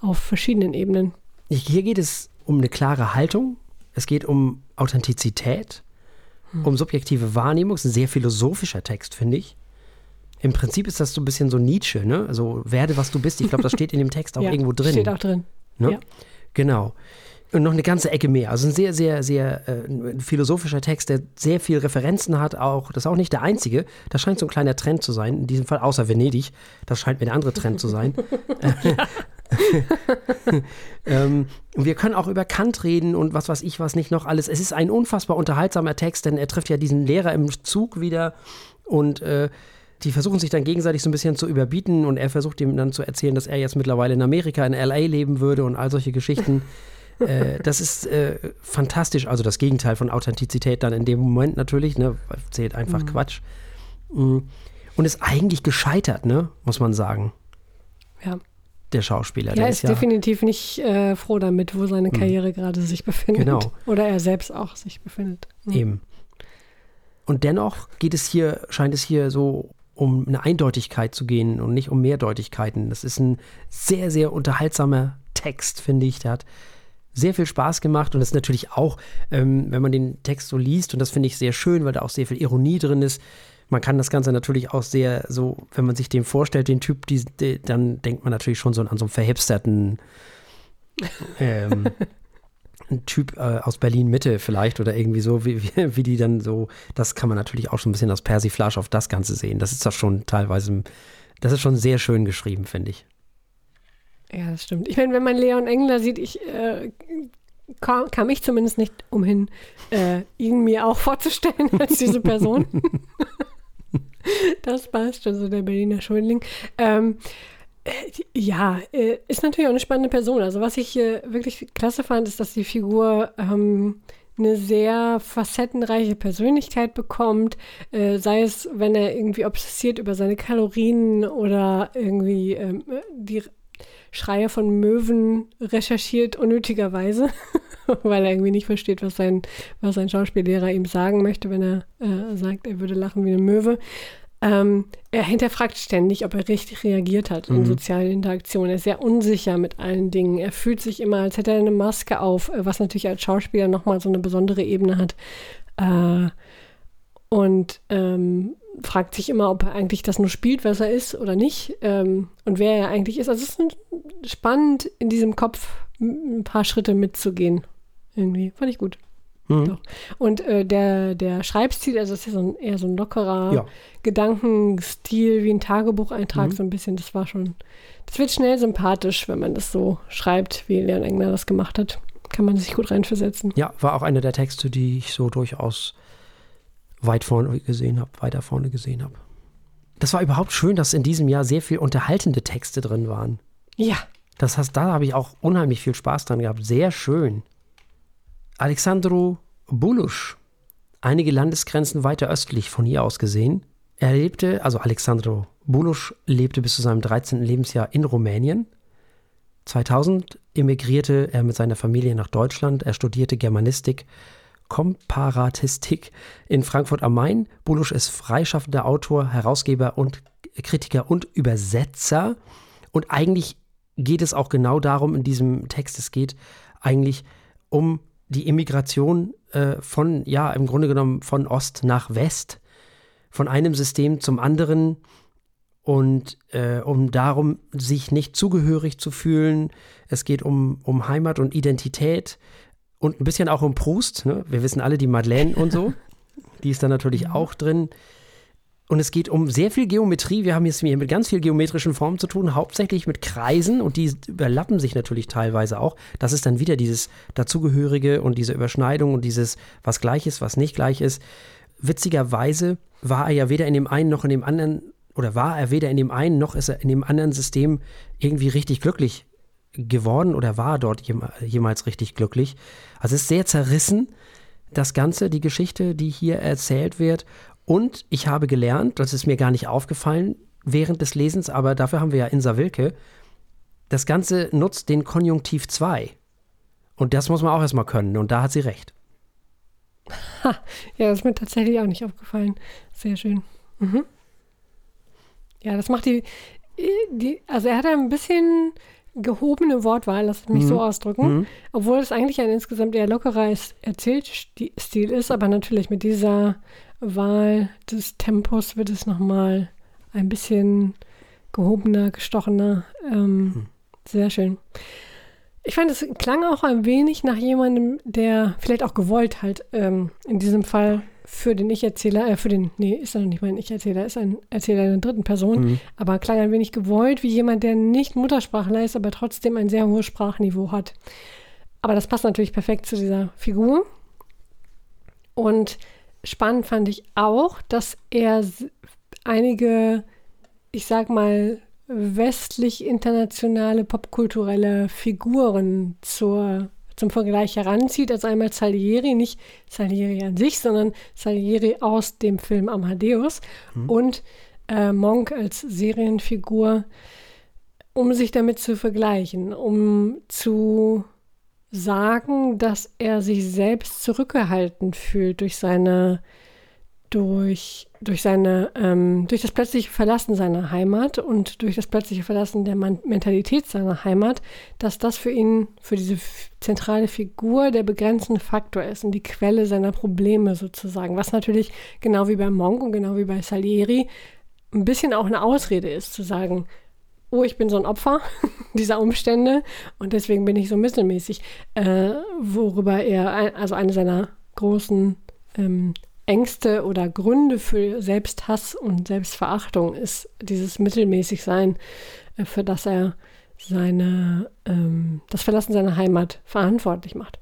S2: auf verschiedenen Ebenen.
S1: Hier geht es um eine klare Haltung. Es geht um Authentizität, hm. um subjektive Wahrnehmung. Es ist ein sehr philosophischer Text, finde ich. Im Prinzip ist das so ein bisschen so Nietzsche, ne? Also werde, was du bist. Ich glaube, das steht in dem Text auch ja, irgendwo drin.
S2: Steht auch drin.
S1: Ne? Ja. Genau und noch eine ganze Ecke mehr. Also ein sehr, sehr, sehr äh, philosophischer Text, der sehr viel Referenzen hat. Auch das ist auch nicht der einzige. Das scheint so ein kleiner Trend zu sein. In diesem Fall außer Venedig. Das scheint mir der andere Trend zu sein. ähm, wir können auch über Kant reden und was weiß ich was nicht noch alles. Es ist ein unfassbar unterhaltsamer Text, denn er trifft ja diesen Lehrer im Zug wieder und äh, die versuchen sich dann gegenseitig so ein bisschen zu überbieten und er versucht ihm dann zu erzählen, dass er jetzt mittlerweile in Amerika, in LA leben würde und all solche Geschichten. Äh, das ist äh, fantastisch. Also das Gegenteil von Authentizität dann in dem Moment natürlich, ne? Zählt einfach mhm. Quatsch. Mm. Und ist eigentlich gescheitert, ne? Muss man sagen.
S2: Ja.
S1: Der Schauspieler.
S2: Ja,
S1: der
S2: ist, ist ja definitiv nicht äh, froh damit, wo seine mhm. Karriere mhm. gerade sich befindet.
S1: Genau.
S2: Oder er selbst auch sich befindet.
S1: Mhm. Eben. Und dennoch geht es hier, scheint es hier so um eine Eindeutigkeit zu gehen und nicht um Mehrdeutigkeiten. Das ist ein sehr, sehr unterhaltsamer Text, finde ich. Der hat sehr viel Spaß gemacht und das ist natürlich auch, ähm, wenn man den Text so liest, und das finde ich sehr schön, weil da auch sehr viel Ironie drin ist. Man kann das Ganze natürlich auch sehr so, wenn man sich den vorstellt, den Typ, die, die, dann denkt man natürlich schon so an so einen verhipsterten ähm, Typ äh, aus Berlin Mitte vielleicht oder irgendwie so, wie, wie, wie, die dann so, das kann man natürlich auch schon ein bisschen aus Persiflage auf das Ganze sehen. Das ist doch schon teilweise, das ist schon sehr schön geschrieben, finde ich.
S2: Ja, das stimmt. Ich meine, wenn man Leon Engler sieht, ich äh, kam, kam, ich zumindest nicht umhin, äh, ihn mir auch vorzustellen als diese Person. das passt, also der Berliner Schuldling. Ähm, äh, ja, äh, ist natürlich auch eine spannende Person. Also was ich äh, wirklich klasse fand, ist, dass die Figur ähm, eine sehr facettenreiche Persönlichkeit bekommt, äh, sei es, wenn er irgendwie obsessiert über seine Kalorien oder irgendwie ähm, die Schreie von Möwen recherchiert unnötigerweise, weil er irgendwie nicht versteht, was sein, was sein Schauspiellehrer ihm sagen möchte, wenn er äh, sagt, er würde lachen wie eine Möwe. Ähm, er hinterfragt ständig, ob er richtig reagiert hat in mhm. sozialen Interaktionen. Er ist sehr unsicher mit allen Dingen. Er fühlt sich immer, als hätte er eine Maske auf, äh, was natürlich als Schauspieler nochmal so eine besondere Ebene hat. Äh, und ähm, fragt sich immer, ob er eigentlich das nur spielt, was er ist oder nicht ähm, und wer er eigentlich ist. Also es ist spannend, in diesem Kopf ein paar Schritte mitzugehen. Irgendwie. Fand ich gut. Mhm. Und äh, der, der Schreibstil, also es ist ja so ein, eher so ein lockerer ja. Gedankenstil, wie ein Tagebucheintrag, mhm. so ein bisschen. Das war schon, das wird schnell sympathisch, wenn man das so schreibt, wie Leon Engler das gemacht hat. Kann man sich gut reinversetzen.
S1: Ja, war auch einer der Texte, die ich so durchaus weit vorne gesehen habe, weiter vorne gesehen habe. Das war überhaupt schön, dass in diesem Jahr sehr viel unterhaltende Texte drin waren.
S2: Ja.
S1: Das heißt, da habe ich auch unheimlich viel Spaß dran gehabt. Sehr schön. Alexandru Bulusch, einige Landesgrenzen weiter östlich von hier aus gesehen. Er lebte, also Alexandru Bulusch lebte bis zu seinem 13. Lebensjahr in Rumänien. 2000 emigrierte er mit seiner Familie nach Deutschland. Er studierte Germanistik Komparatistik in Frankfurt am Main. Bulusch ist freischaffender Autor, Herausgeber und Kritiker und Übersetzer. Und eigentlich geht es auch genau darum in diesem Text. Es geht eigentlich um die Immigration äh, von, ja, im Grunde genommen von Ost nach West, von einem System zum anderen und äh, um darum, sich nicht zugehörig zu fühlen. Es geht um, um Heimat und Identität und ein bisschen auch um Proust. Ne? Wir wissen alle die Madeleine und so. Die ist da natürlich mhm. auch drin. Und es geht um sehr viel Geometrie. Wir haben jetzt hier mit ganz viel geometrischen Formen zu tun, hauptsächlich mit Kreisen und die überlappen sich natürlich teilweise auch. Das ist dann wieder dieses Dazugehörige und diese Überschneidung und dieses, was gleich ist, was nicht gleich ist. Witzigerweise war er ja weder in dem einen noch in dem anderen, oder war er weder in dem einen noch ist er in dem anderen System irgendwie richtig glücklich geworden oder war dort jemals richtig glücklich. Also es ist sehr zerrissen, das Ganze, die Geschichte, die hier erzählt wird. Und ich habe gelernt, das ist mir gar nicht aufgefallen während des Lesens, aber dafür haben wir ja Insa Wilke, das Ganze nutzt den Konjunktiv 2. Und das muss man auch erstmal können. Und da hat sie recht.
S2: Ha, ja, das ist mir tatsächlich auch nicht aufgefallen. Sehr schön. Mhm. Ja, das macht die, die, also er hat ein bisschen gehobene Wortwahl, lass es mich mhm. so ausdrücken, mhm. obwohl es eigentlich ein insgesamt eher lockerer Erzählstil ist, aber natürlich mit dieser Wahl des Tempos wird es nochmal ein bisschen gehobener, gestochener. Ähm, hm. Sehr schön. Ich fand, es klang auch ein wenig nach jemandem, der vielleicht auch gewollt halt ähm, in diesem Fall für den Ich-Erzähler, äh, für den, nee, ist er noch nicht mein Ich-Erzähler, ist ein Erzähler in der dritten Person, mhm. aber klang ein wenig gewollt wie jemand, der nicht Muttersprachler ist, aber trotzdem ein sehr hohes Sprachniveau hat. Aber das passt natürlich perfekt zu dieser Figur. Und spannend fand ich auch, dass er einige, ich sag mal, westlich-internationale popkulturelle Figuren zur, zum Vergleich heranzieht. Also einmal Salieri, nicht Salieri an sich, sondern Salieri aus dem Film Amadeus mhm. und äh, Monk als Serienfigur, um sich damit zu vergleichen, um zu sagen, dass er sich selbst zurückgehalten fühlt durch seine, durch, durch seine, ähm, durch das plötzliche Verlassen seiner Heimat und durch das plötzliche Verlassen der Man Mentalität seiner Heimat, dass das für ihn, für diese zentrale Figur der begrenzende Faktor ist und die Quelle seiner Probleme sozusagen. Was natürlich genau wie bei Monk und genau wie bei Salieri ein bisschen auch eine Ausrede ist, zu sagen, oh, ich bin so ein Opfer dieser Umstände und deswegen bin ich so mittelmäßig, äh, worüber er, also eine seiner großen ähm, Ängste oder Gründe für Selbsthass und Selbstverachtung ist dieses Mittelmäßigsein, äh, für das er seine, ähm, das Verlassen seiner Heimat verantwortlich macht.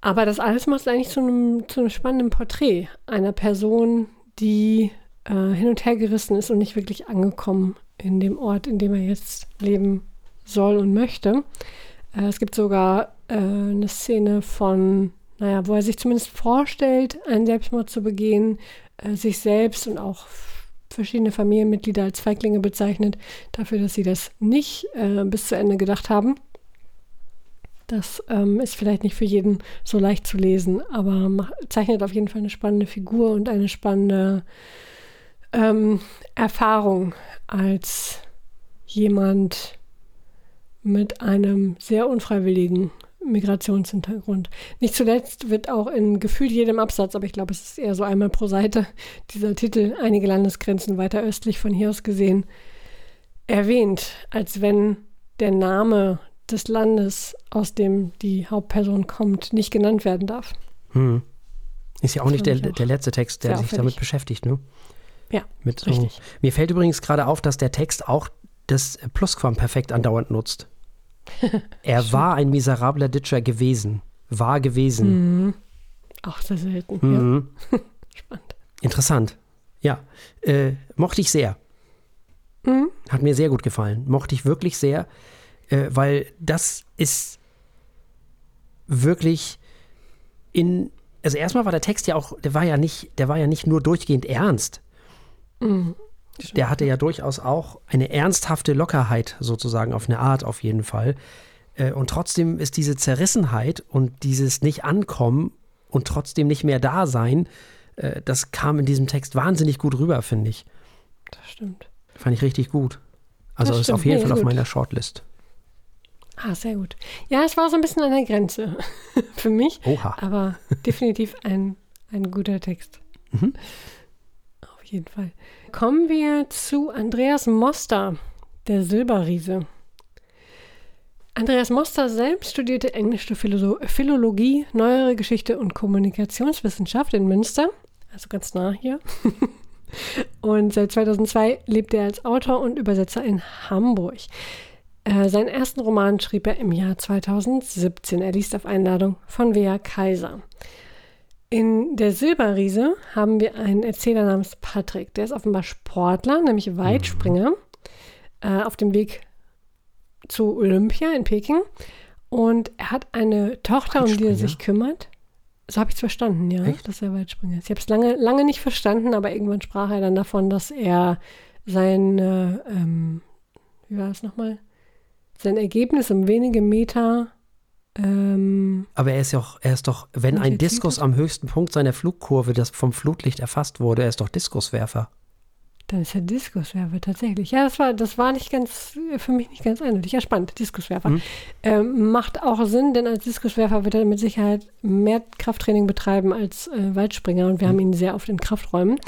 S2: Aber das alles macht eigentlich zu einem, zu einem spannenden Porträt einer Person, die äh, hin und her gerissen ist und nicht wirklich angekommen in dem Ort, in dem er jetzt leben soll und möchte. Äh, es gibt sogar äh, eine Szene von, naja, wo er sich zumindest vorstellt, einen Selbstmord zu begehen, äh, sich selbst und auch verschiedene Familienmitglieder als Feiglinge bezeichnet, dafür, dass sie das nicht äh, bis zu Ende gedacht haben. Das ähm, ist vielleicht nicht für jeden so leicht zu lesen, aber zeichnet auf jeden Fall eine spannende Figur und eine spannende ähm, Erfahrung als jemand mit einem sehr unfreiwilligen Migrationshintergrund. Nicht zuletzt wird auch in gefühlt jedem Absatz, aber ich glaube, es ist eher so einmal pro Seite, dieser Titel einige Landesgrenzen weiter östlich von hier aus gesehen erwähnt, als wenn der Name des Landes, aus dem die Hauptperson kommt, nicht genannt werden darf.
S1: Hm. Ist ja auch nicht der, der letzte Text, der sich damit beschäftigt, ne?
S2: Ja,
S1: Mit richtig. Mir fällt übrigens gerade auf, dass der Text auch das Plusquamperfekt andauernd nutzt. er war ein miserabler Ditcher gewesen. War gewesen.
S2: Mhm. Auch sehr selten. Mhm. Ja.
S1: Spannend. Interessant. Ja. Äh, mochte ich sehr. Mhm. Hat mir sehr gut gefallen. Mochte ich wirklich sehr, äh, weil das ist wirklich in. Also erstmal war der Text ja auch, der war ja nicht, der war ja nicht nur durchgehend ernst. Mhm. Der hatte ja durchaus auch eine ernsthafte Lockerheit sozusagen auf eine Art auf jeden Fall. Äh, und trotzdem ist diese Zerrissenheit und dieses Nicht-Ankommen und trotzdem nicht mehr da sein, äh, das kam in diesem Text wahnsinnig gut rüber, finde ich.
S2: Das stimmt.
S1: Fand ich richtig gut. Also das ist auf jeden nee, Fall gut. auf meiner Shortlist.
S2: Ah, sehr gut. Ja, es war so ein bisschen an der Grenze für mich.
S1: Oha.
S2: Aber definitiv ein, ein guter Text. Mhm jeden Fall. Kommen wir zu Andreas Moster, der Silberriese. Andreas Moster selbst studierte englische Philo Philologie, neuere Geschichte und Kommunikationswissenschaft in Münster, also ganz nah hier. und seit 2002 lebt er als Autor und Übersetzer in Hamburg. Äh, seinen ersten Roman schrieb er im Jahr 2017. Er liest auf Einladung von Wea Kaiser. In der Silberriese haben wir einen Erzähler namens Patrick. Der ist offenbar Sportler, nämlich Weitspringer, äh, auf dem Weg zu Olympia in Peking. Und er hat eine Tochter, um die er sich kümmert. So habe ich es verstanden, ja, Echt? dass er Weitspringer ist. Ich habe es lange, lange nicht verstanden, aber irgendwann sprach er dann davon, dass er sein, äh, ähm, wie war das nochmal? Sein Ergebnis um wenige Meter. Ähm,
S1: aber er ist ja auch, er ist doch, wenn ein Diskus am höchsten Punkt seiner Flugkurve, das vom Flutlicht erfasst wurde, er ist doch Diskuswerfer.
S2: Dann ist er Diskuswerfer tatsächlich. Ja, das war, das war nicht ganz, für mich nicht ganz eindeutig. Ja, spannend, Diskuswerfer. Mhm. Ähm, macht auch Sinn, denn als Diskuswerfer wird er mit Sicherheit mehr Krafttraining betreiben als äh, Weitspringer und wir mhm. haben ihn sehr oft in Krafträumen.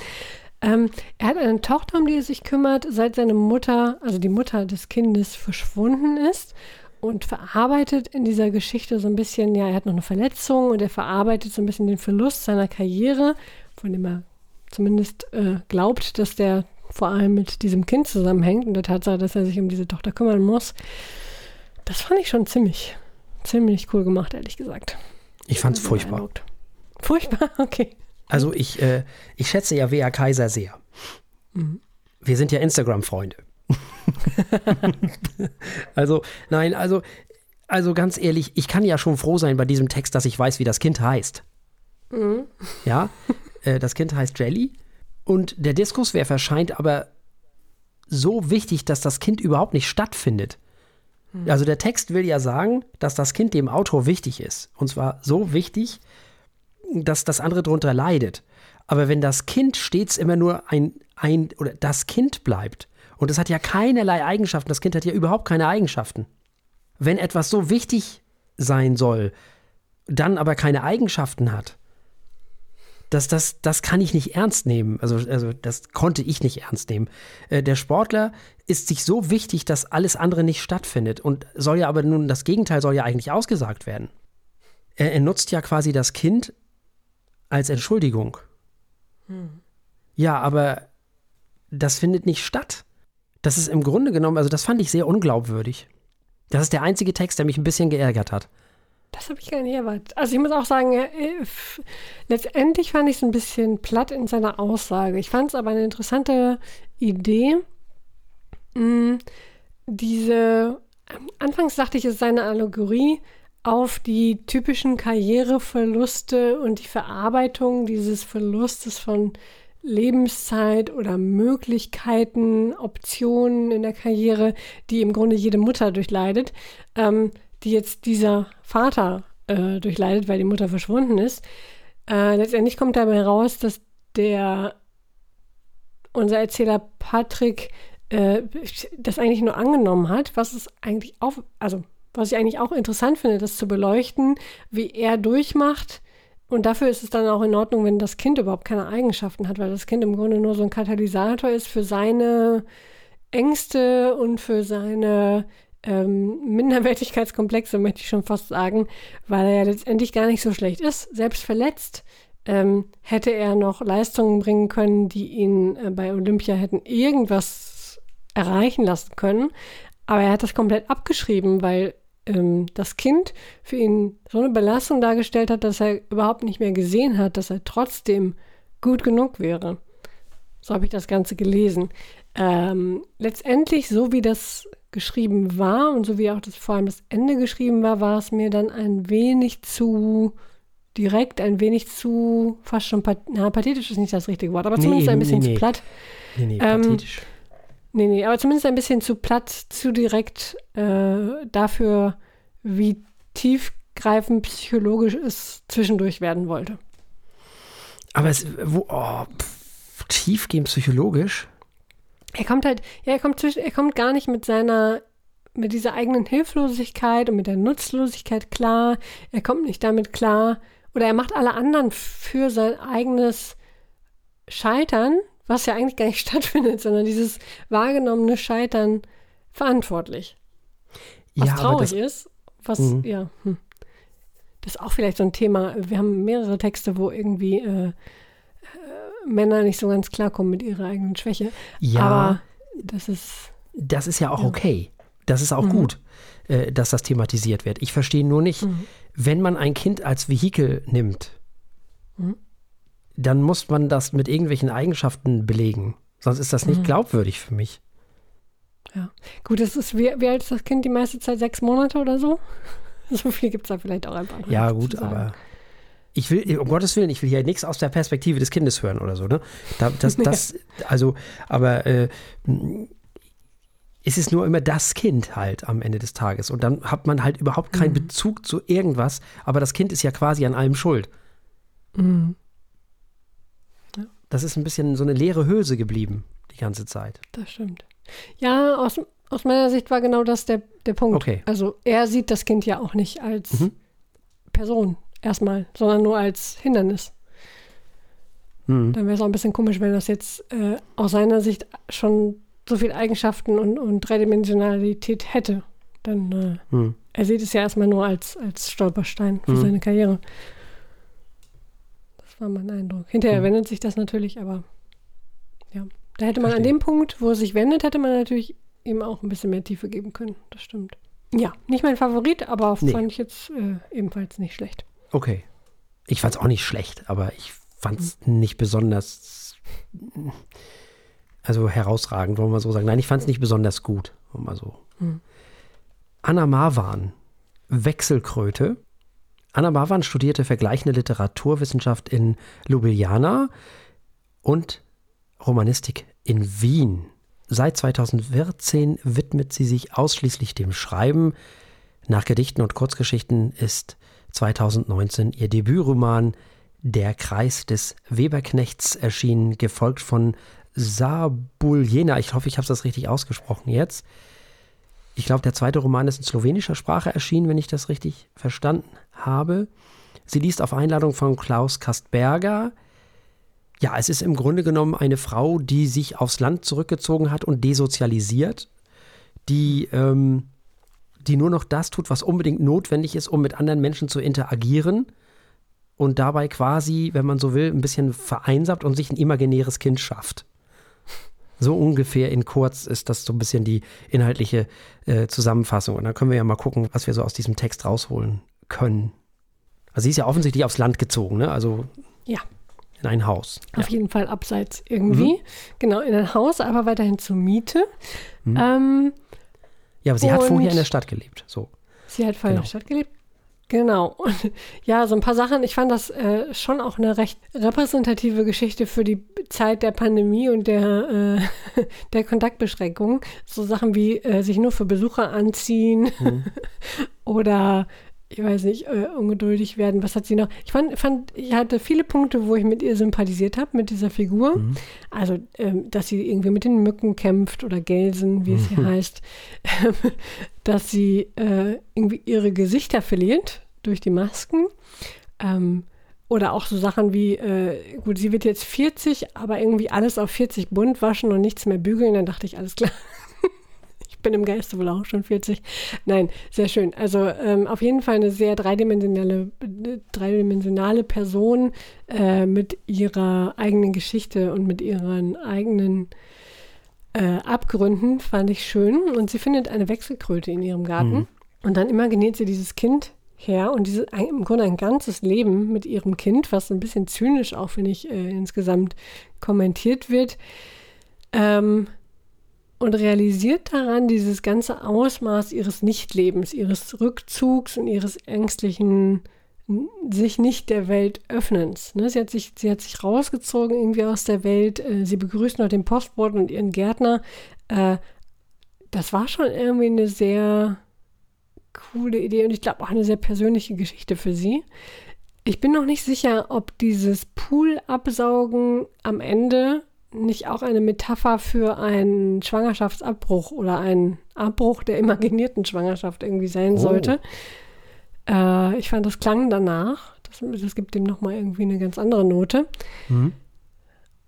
S2: Ähm, er hat eine Tochter, um die er sich kümmert, seit seine Mutter, also die Mutter des Kindes, verschwunden ist und verarbeitet in dieser Geschichte so ein bisschen, ja, er hat noch eine Verletzung und er verarbeitet so ein bisschen den Verlust seiner Karriere, von dem er zumindest äh, glaubt, dass der vor allem mit diesem Kind zusammenhängt und der Tatsache, dass er sich um diese Tochter kümmern muss. Das fand ich schon ziemlich, ziemlich cool gemacht, ehrlich gesagt.
S1: Ich fand es furchtbar.
S2: Furchtbar, okay.
S1: Also ich, äh, ich schätze ja Wea Kaiser sehr. Mhm. Wir sind ja Instagram-Freunde. also, nein, also, also ganz ehrlich, ich kann ja schon froh sein bei diesem Text, dass ich weiß, wie das Kind heißt. Mhm. Ja, äh, das Kind heißt Jelly. Und der Diskuswerfer scheint aber so wichtig, dass das Kind überhaupt nicht stattfindet. Hm. Also der Text will ja sagen, dass das Kind dem Autor wichtig ist. Und zwar so wichtig, dass das andere darunter leidet. Aber wenn das Kind stets immer nur ein, ein oder das Kind bleibt, und es hat ja keinerlei Eigenschaften, das Kind hat ja überhaupt keine Eigenschaften. Wenn etwas so wichtig sein soll, dann aber keine Eigenschaften hat, das, das, das kann ich nicht ernst nehmen. Also, also das konnte ich nicht ernst nehmen. Äh, der Sportler ist sich so wichtig, dass alles andere nicht stattfindet. Und soll ja aber nun, das Gegenteil soll ja eigentlich ausgesagt werden. Er, er nutzt ja quasi das Kind als Entschuldigung. Hm. Ja, aber das findet nicht statt. Das ist im Grunde genommen, also das fand ich sehr unglaubwürdig. Das ist der einzige Text, der mich ein bisschen geärgert hat.
S2: Das habe ich gar nicht erwartet. Also ich muss auch sagen, äh, letztendlich fand ich es ein bisschen platt in seiner Aussage. Ich fand es aber eine interessante Idee. Mh, hm, diese, anfangs dachte ich, es sei eine Allegorie auf die typischen Karriereverluste und die Verarbeitung dieses Verlustes von Lebenszeit oder Möglichkeiten, Optionen in der Karriere, die im Grunde jede Mutter durchleidet. Ähm, die jetzt dieser Vater äh, durchleidet, weil die Mutter verschwunden ist. Äh, letztendlich kommt dabei raus, dass der unser Erzähler Patrick äh, das eigentlich nur angenommen hat, was es eigentlich auch, also was ich eigentlich auch interessant finde, das zu beleuchten, wie er durchmacht. Und dafür ist es dann auch in Ordnung, wenn das Kind überhaupt keine Eigenschaften hat, weil das Kind im Grunde nur so ein Katalysator ist für seine Ängste und für seine ähm, Minderwertigkeitskomplexe, möchte ich schon fast sagen, weil er ja letztendlich gar nicht so schlecht ist. Selbst verletzt ähm, hätte er noch Leistungen bringen können, die ihn äh, bei Olympia hätten irgendwas erreichen lassen können. Aber er hat das komplett abgeschrieben, weil ähm, das Kind für ihn so eine Belastung dargestellt hat, dass er überhaupt nicht mehr gesehen hat, dass er trotzdem gut genug wäre. So habe ich das Ganze gelesen. Ähm, letztendlich, so wie das geschrieben war und so wie auch das vor allem das Ende geschrieben war, war es mir dann ein wenig zu direkt, ein wenig zu fast schon path na, pathetisch ist nicht das richtige Wort, aber nee, zumindest ein bisschen nee, zu platt. Nee, nee, ähm, pathetisch. Nee, nee, aber zumindest ein bisschen zu platt, zu direkt äh, dafür, wie tiefgreifend psychologisch es zwischendurch werden wollte.
S1: Aber es, wo, oh, pff, tiefgehend psychologisch?
S2: er kommt halt, ja, er kommt zwischen, er kommt gar nicht mit seiner, mit dieser eigenen Hilflosigkeit und mit der Nutzlosigkeit klar. Er kommt nicht damit klar. Oder er macht alle anderen für sein eigenes Scheitern, was ja eigentlich gar nicht stattfindet, sondern dieses wahrgenommene Scheitern verantwortlich. Was
S1: ja,
S2: traurig
S1: das,
S2: ist, was,
S1: Mhm.
S2: ja, hm. das ist auch vielleicht so ein Thema. Wir haben mehrere Texte, wo irgendwie äh, äh, Männer nicht so ganz klarkommen mit ihrer eigenen Schwäche.
S1: ja,
S2: Aber das ist,
S1: das ist ja auch
S2: Ja.
S1: okay. Das ist auch
S2: Mhm.
S1: gut, äh, dass das thematisiert wird. Ich verstehe nur nicht,
S2: Mhm.
S1: wenn man ein Kind als Vehikel nimmt,
S2: Mhm.
S1: Dann muss man das mit irgendwelchen Eigenschaften belegen. Sonst ist das nicht
S2: Mhm.
S1: glaubwürdig für mich.
S2: gut, das ist, wie, wie alt ist das Kind die meiste Zeit? Sechs Monate oder so? So viel gibt es da vielleicht auch einfach
S1: Ja, gut, aber ich will, um Gottes Willen, ich will hier nichts aus der Perspektive des Kindes hören oder so, ne? Da, das, das, also, aber äh, es ist nur immer das Kind halt am Ende des Tages. Und dann hat man halt überhaupt keinen
S2: Mhm.
S1: Bezug zu irgendwas, aber das Kind ist ja quasi an allem schuld.
S2: Mhm.
S1: Das ist ein bisschen so eine leere Hülse geblieben, die ganze Zeit.
S2: Das stimmt. Ja, aus, aus meiner Sicht war genau das der, der Punkt.
S1: Okay.
S2: Also er sieht das Kind ja auch nicht als
S1: Mhm.
S2: Person erstmal, sondern nur als Hindernis.
S1: Hm.
S2: Dann wäre es auch ein bisschen komisch, wenn das jetzt äh, aus seiner Sicht schon so viele Eigenschaften und, und Dreidimensionalität hätte. Dann äh,
S1: Hm.
S2: er sieht es ja erstmal nur als, als Stolperstein für
S1: Mhm.
S2: seine Karriere. Das war mein Eindruck. Hinterher
S1: Mhm.
S2: wendet sich das natürlich, aber ja. Da hätte man an dem Punkt, wo es sich wendet, hätte man natürlich ihm auch ein bisschen mehr Tiefe geben können. Das stimmt. Ja, nicht mein Favorit, aber
S1: Nee.
S2: fand ich jetzt äh, ebenfalls nicht schlecht.
S1: Okay. Ich fand es auch nicht schlecht, aber ich fand es
S2: Mhm.
S1: nicht besonders, also herausragend, wollen wir so sagen. Nein, ich fand es nicht besonders gut, wollen wir so.
S2: Mhm.
S1: Anna Marwan, Wechselkröte. Anna Marwan studierte vergleichende Literaturwissenschaft in Ljubljana und Romanistik in Wien. Seit 2014 widmet sie sich ausschließlich dem Schreiben. Nach Gedichten und Kurzgeschichten ist 2019 ihr Debütroman Der Kreis des Weberknechts erschienen, gefolgt von Sabuljena. Ich hoffe, ich habe das richtig ausgesprochen jetzt. Ich glaube, der zweite Roman ist in slowenischer Sprache erschienen, wenn ich das richtig verstanden habe. Sie liest auf Einladung von Klaus Kastberger. Ja, es ist im Grunde genommen eine Frau, die sich aufs Land zurückgezogen hat und desozialisiert, die, ähm, die nur noch das tut, was unbedingt notwendig ist, um mit anderen Menschen zu interagieren und dabei quasi, wenn man so will, ein bisschen vereinsamt und sich ein imaginäres Kind schafft. So ungefähr in kurz ist das so ein bisschen die inhaltliche äh, Zusammenfassung. Und dann können wir ja mal gucken, was wir so aus diesem Text rausholen können. Also sie ist ja offensichtlich aufs Land gezogen, ne? Also
S2: Ja.
S1: in ein Haus.
S2: Auf jeden Fall abseits irgendwie.
S1: Mhm.
S2: Genau, in ein Haus, aber weiterhin zur Miete. Ähm,
S1: Ja, aber sie hat vorher in der Stadt gelebt. So.
S2: Sie hat vorher in
S1: Genau.
S2: der Stadt gelebt. Genau. Und ja, so ein paar Sachen. Ich fand das äh, schon auch eine recht repräsentative Geschichte für die Zeit der Pandemie und der, äh, der Kontaktbeschränkungen. So Sachen wie äh, sich nur für Besucher anziehen oder ich weiß nicht, äh, ungeduldig werden. Was hat sie noch? Ich fand, fand, ich hatte viele Punkte, wo ich mit ihr sympathisiert habe, mit dieser Figur. Also, ähm, dass sie irgendwie mit den Mücken kämpft oder Gelsen, wie es hier heißt. Ähm, dass sie äh, irgendwie ihre Gesichter verliert durch die Masken. Ähm, oder auch so Sachen wie, äh, gut, sie wird jetzt 40, aber irgendwie alles auf 40 bunt waschen und nichts mehr bügeln. Dann dachte ich, alles klar. Ich bin im Geiste wohl auch schon 40. Nein, sehr schön. Also ähm, auf jeden Fall eine sehr dreidimensionale, dreidimensionale Person äh, mit ihrer eigenen Geschichte und mit ihren eigenen äh, Abgründen, fand ich schön. Und sie findet eine Wechselkröte in ihrem Garten. Und dann imaginiert sie dieses Kind her und diese, im Grunde ein ganzes Leben mit ihrem Kind, was ein bisschen zynisch auch, finde ich, äh, insgesamt kommentiert wird. Ähm, und realisiert daran dieses ganze Ausmaß ihres Nichtlebens, ihres Rückzugs und ihres ängstlichen sich nicht der Welt öffnens. Ne? Sie, hat sich, sie hat sich rausgezogen irgendwie aus der Welt. Äh, sie begrüßt noch den Postboten und ihren Gärtner. Äh, das war schon irgendwie eine sehr coole Idee und ich glaube auch eine sehr persönliche Geschichte für sie. Ich bin noch nicht sicher, ob dieses Pool-Absaugen am Ende nicht auch eine Metapher für einen Schwangerschaftsabbruch oder einen Abbruch der imaginierten Schwangerschaft irgendwie sein
S1: Oh.
S2: sollte. Äh, ich fand, das klang danach. Das, das gibt dem nochmal irgendwie eine ganz andere Note.
S1: Mhm.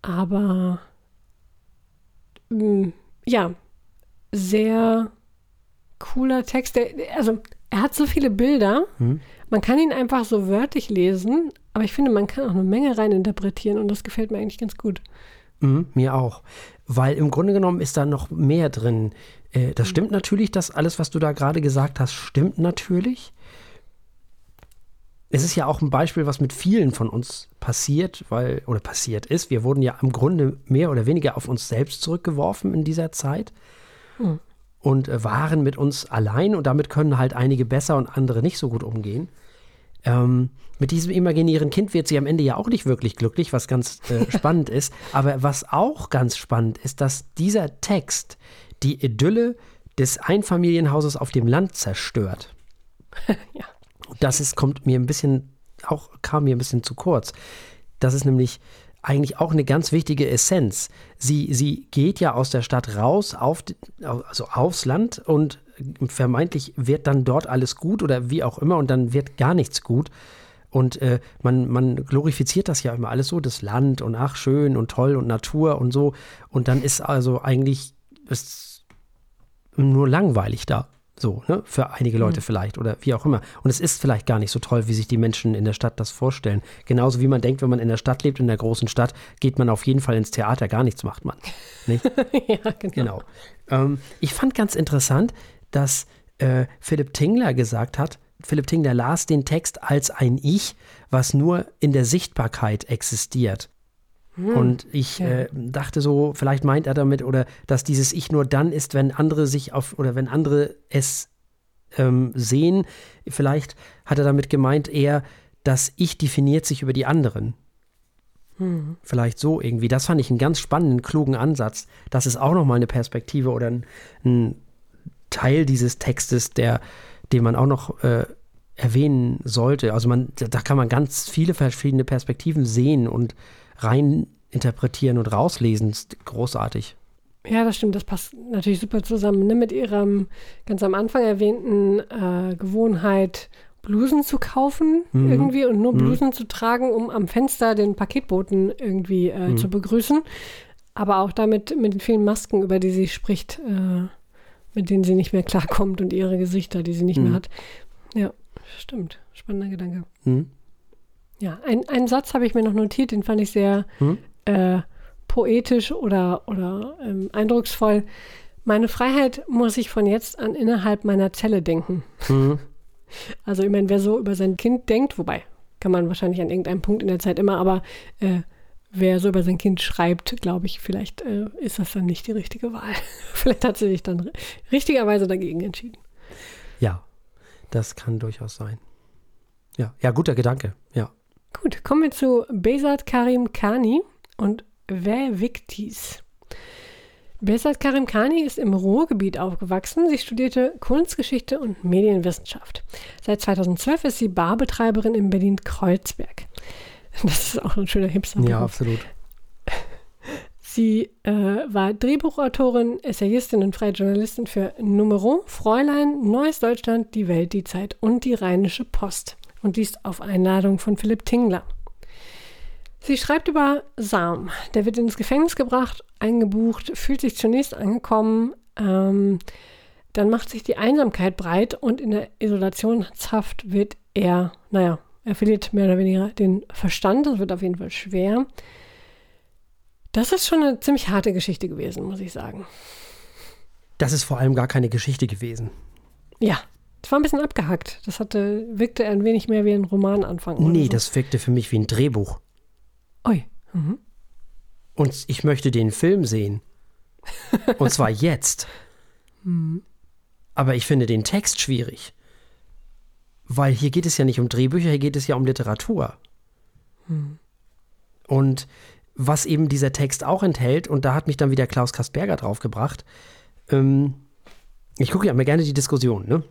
S2: Aber mh, ja, sehr cooler Text. Der, also, er hat so viele Bilder.
S1: Hm?
S2: Man kann ihn einfach so wörtlich lesen, aber ich finde, man kann auch eine Menge reininterpretieren und das gefällt mir eigentlich ganz gut.
S1: Mhm, mir auch. Weil im Grunde genommen ist da noch mehr drin. Äh, das stimmt natürlich, dass alles, was du da gerade gesagt hast, stimmt natürlich. Es ist ja auch ein Beispiel, was mit vielen von uns passiert, weil, oder passiert ist. Wir wurden ja im Grunde mehr oder weniger auf uns selbst zurückgeworfen in dieser Zeit
S2: Hm.
S1: und äh, waren mit uns allein und damit können halt einige besser und andere nicht so gut umgehen. Ähm, mit diesem imaginären Kind wird sie am Ende ja auch nicht wirklich glücklich, was ganz äh, spannend ist. Aber was auch ganz spannend ist, dass dieser Text die Idylle des Einfamilienhauses auf dem Land zerstört.
S2: Ja.
S1: Das ist, kommt mir ein bisschen, auch kam mir ein bisschen zu kurz. Das ist nämlich eigentlich auch eine ganz wichtige Essenz. Sie, sie geht ja aus der Stadt raus, auf, also aufs Land und vermeintlich wird dann dort alles gut oder wie auch immer und dann wird gar nichts gut. Und äh, man, man glorifiziert das ja immer alles so, das Land und ach, schön und toll und Natur und so. Und dann ist also eigentlich es nur langweilig da. So, ne? Für einige Leute vielleicht oder wie auch immer. Und es ist vielleicht gar nicht so toll, wie sich die Menschen in der Stadt das vorstellen. Genauso wie man denkt, wenn man in der Stadt lebt, in der großen Stadt, geht man auf jeden Fall ins Theater, gar nichts macht man. Nicht?
S2: ja, genau.
S1: Genau. Ähm, ich fand ganz interessant, dass äh, Philipp Tingler gesagt hat, Philipp Tingler las den Text als ein Ich, was nur in der Sichtbarkeit existiert. Und ich
S2: ja.
S1: äh, dachte so, vielleicht meint er damit, oder dass dieses Ich nur dann ist, wenn andere sich auf, oder wenn andere es ähm, sehen. Vielleicht hat er damit gemeint eher, das Ich definiert sich über die anderen. Vielleicht so irgendwie. Das fand ich einen ganz spannenden, klugen Ansatz. Das ist auch nochmal eine Perspektive oder ein, ein Teil dieses Textes, der, den man auch noch äh, erwähnen sollte. Also man, da kann man ganz viele verschiedene Perspektiven sehen und rein interpretieren und rauslesen. Großartig.
S2: Ja, das stimmt. Das passt natürlich super zusammen ne? mit ihrem ganz am Anfang erwähnten äh, Gewohnheit, Blusen zu kaufen
S1: Mhm.
S2: irgendwie und nur Blusen zu tragen, um am Fenster den Paketboten irgendwie äh,
S1: Mhm.
S2: zu begrüßen. Aber auch damit mit den vielen Masken, über die sie spricht, äh, mit denen sie nicht mehr klarkommt und ihre Gesichter, die sie nicht
S1: Mhm.
S2: mehr hat. Ja, stimmt. Spannender Gedanke.
S1: Hm?
S2: Ja, ein, einen Satz habe ich mir noch notiert, den fand ich sehr
S1: Hm?
S2: äh, poetisch oder, oder ähm, eindrucksvoll. Meine Freiheit muss ich von jetzt an innerhalb meiner Zelle denken.
S1: Hm?
S2: Also ich meine, wer so über sein Kind denkt, wobei kann man wahrscheinlich an irgendeinem Punkt in der Zeit immer, aber äh, wer so über sein Kind schreibt, glaube ich, vielleicht äh, ist das dann nicht die richtige Wahl. vielleicht hat sie sich dann ri- richtigerweise dagegen entschieden.
S1: Ja, das kann durchaus sein. Ja, ja, guter Gedanke. Ja.
S2: Gut, kommen wir zu Besat Karim Khani und Wer Victis. Besat Karim Khani ist im Ruhrgebiet aufgewachsen. Sie studierte Kunstgeschichte und Medienwissenschaft. Seit 2012 ist sie Barbetreiberin in Berlin-Kreuzberg. Das ist auch ein schöner hipster
S1: Ja, absolut.
S2: Sie äh, war Drehbuchautorin, Essayistin und freie Journalistin für Numero, Fräulein, Neues Deutschland, Die Welt, Die Zeit und die Rheinische Post. Und dies auf Einladung von Philipp Tingler. Sie schreibt über Sam. Der wird ins Gefängnis gebracht, eingebucht, fühlt sich zunächst angekommen. Ähm, dann macht sich die Einsamkeit breit und in der Isolationshaft wird er, naja, er verliert mehr oder weniger den Verstand. Das wird auf jeden Fall schwer. Das ist schon eine ziemlich harte Geschichte gewesen, muss ich sagen.
S1: Das ist vor allem gar keine Geschichte gewesen.
S2: Ja, das war ein bisschen abgehackt. Das hatte, wirkte ein wenig mehr wie ein Romananfang.
S1: Nee,
S2: so.
S1: das wirkte für mich wie ein Drehbuch.
S2: Ui. Mhm.
S1: Und ich möchte den Film sehen. Und zwar jetzt. Aber ich finde den Text schwierig. Weil hier geht es ja nicht um Drehbücher, hier geht es ja um Literatur. Und was eben dieser Text auch enthält, und da hat mich dann wieder Klaus Kasperger draufgebracht, ähm, ich gucke ja immer gerne die Diskussion, ne?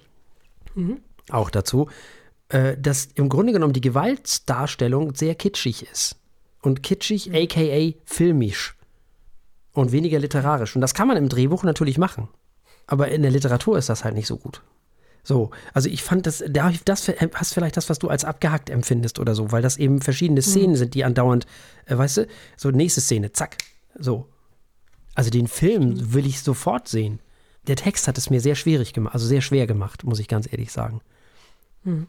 S1: Auch dazu, äh, dass im Grunde genommen die Gewaltdarstellung sehr kitschig ist. Und kitschig, aka filmisch. Und weniger literarisch. Und das kann man im Drehbuch natürlich machen. Aber in der Literatur ist das halt nicht so gut. So, also ich fand das, da das hast vielleicht das, was du als abgehackt empfindest oder so, weil das eben verschiedene Szenen sind, die andauernd, äh, weißt du, so nächste Szene, zack, so. Also den Film will ich sofort sehen. Der Text hat es mir sehr schwierig gemacht, also sehr schwer gemacht, muss ich ganz ehrlich sagen.
S2: Hm.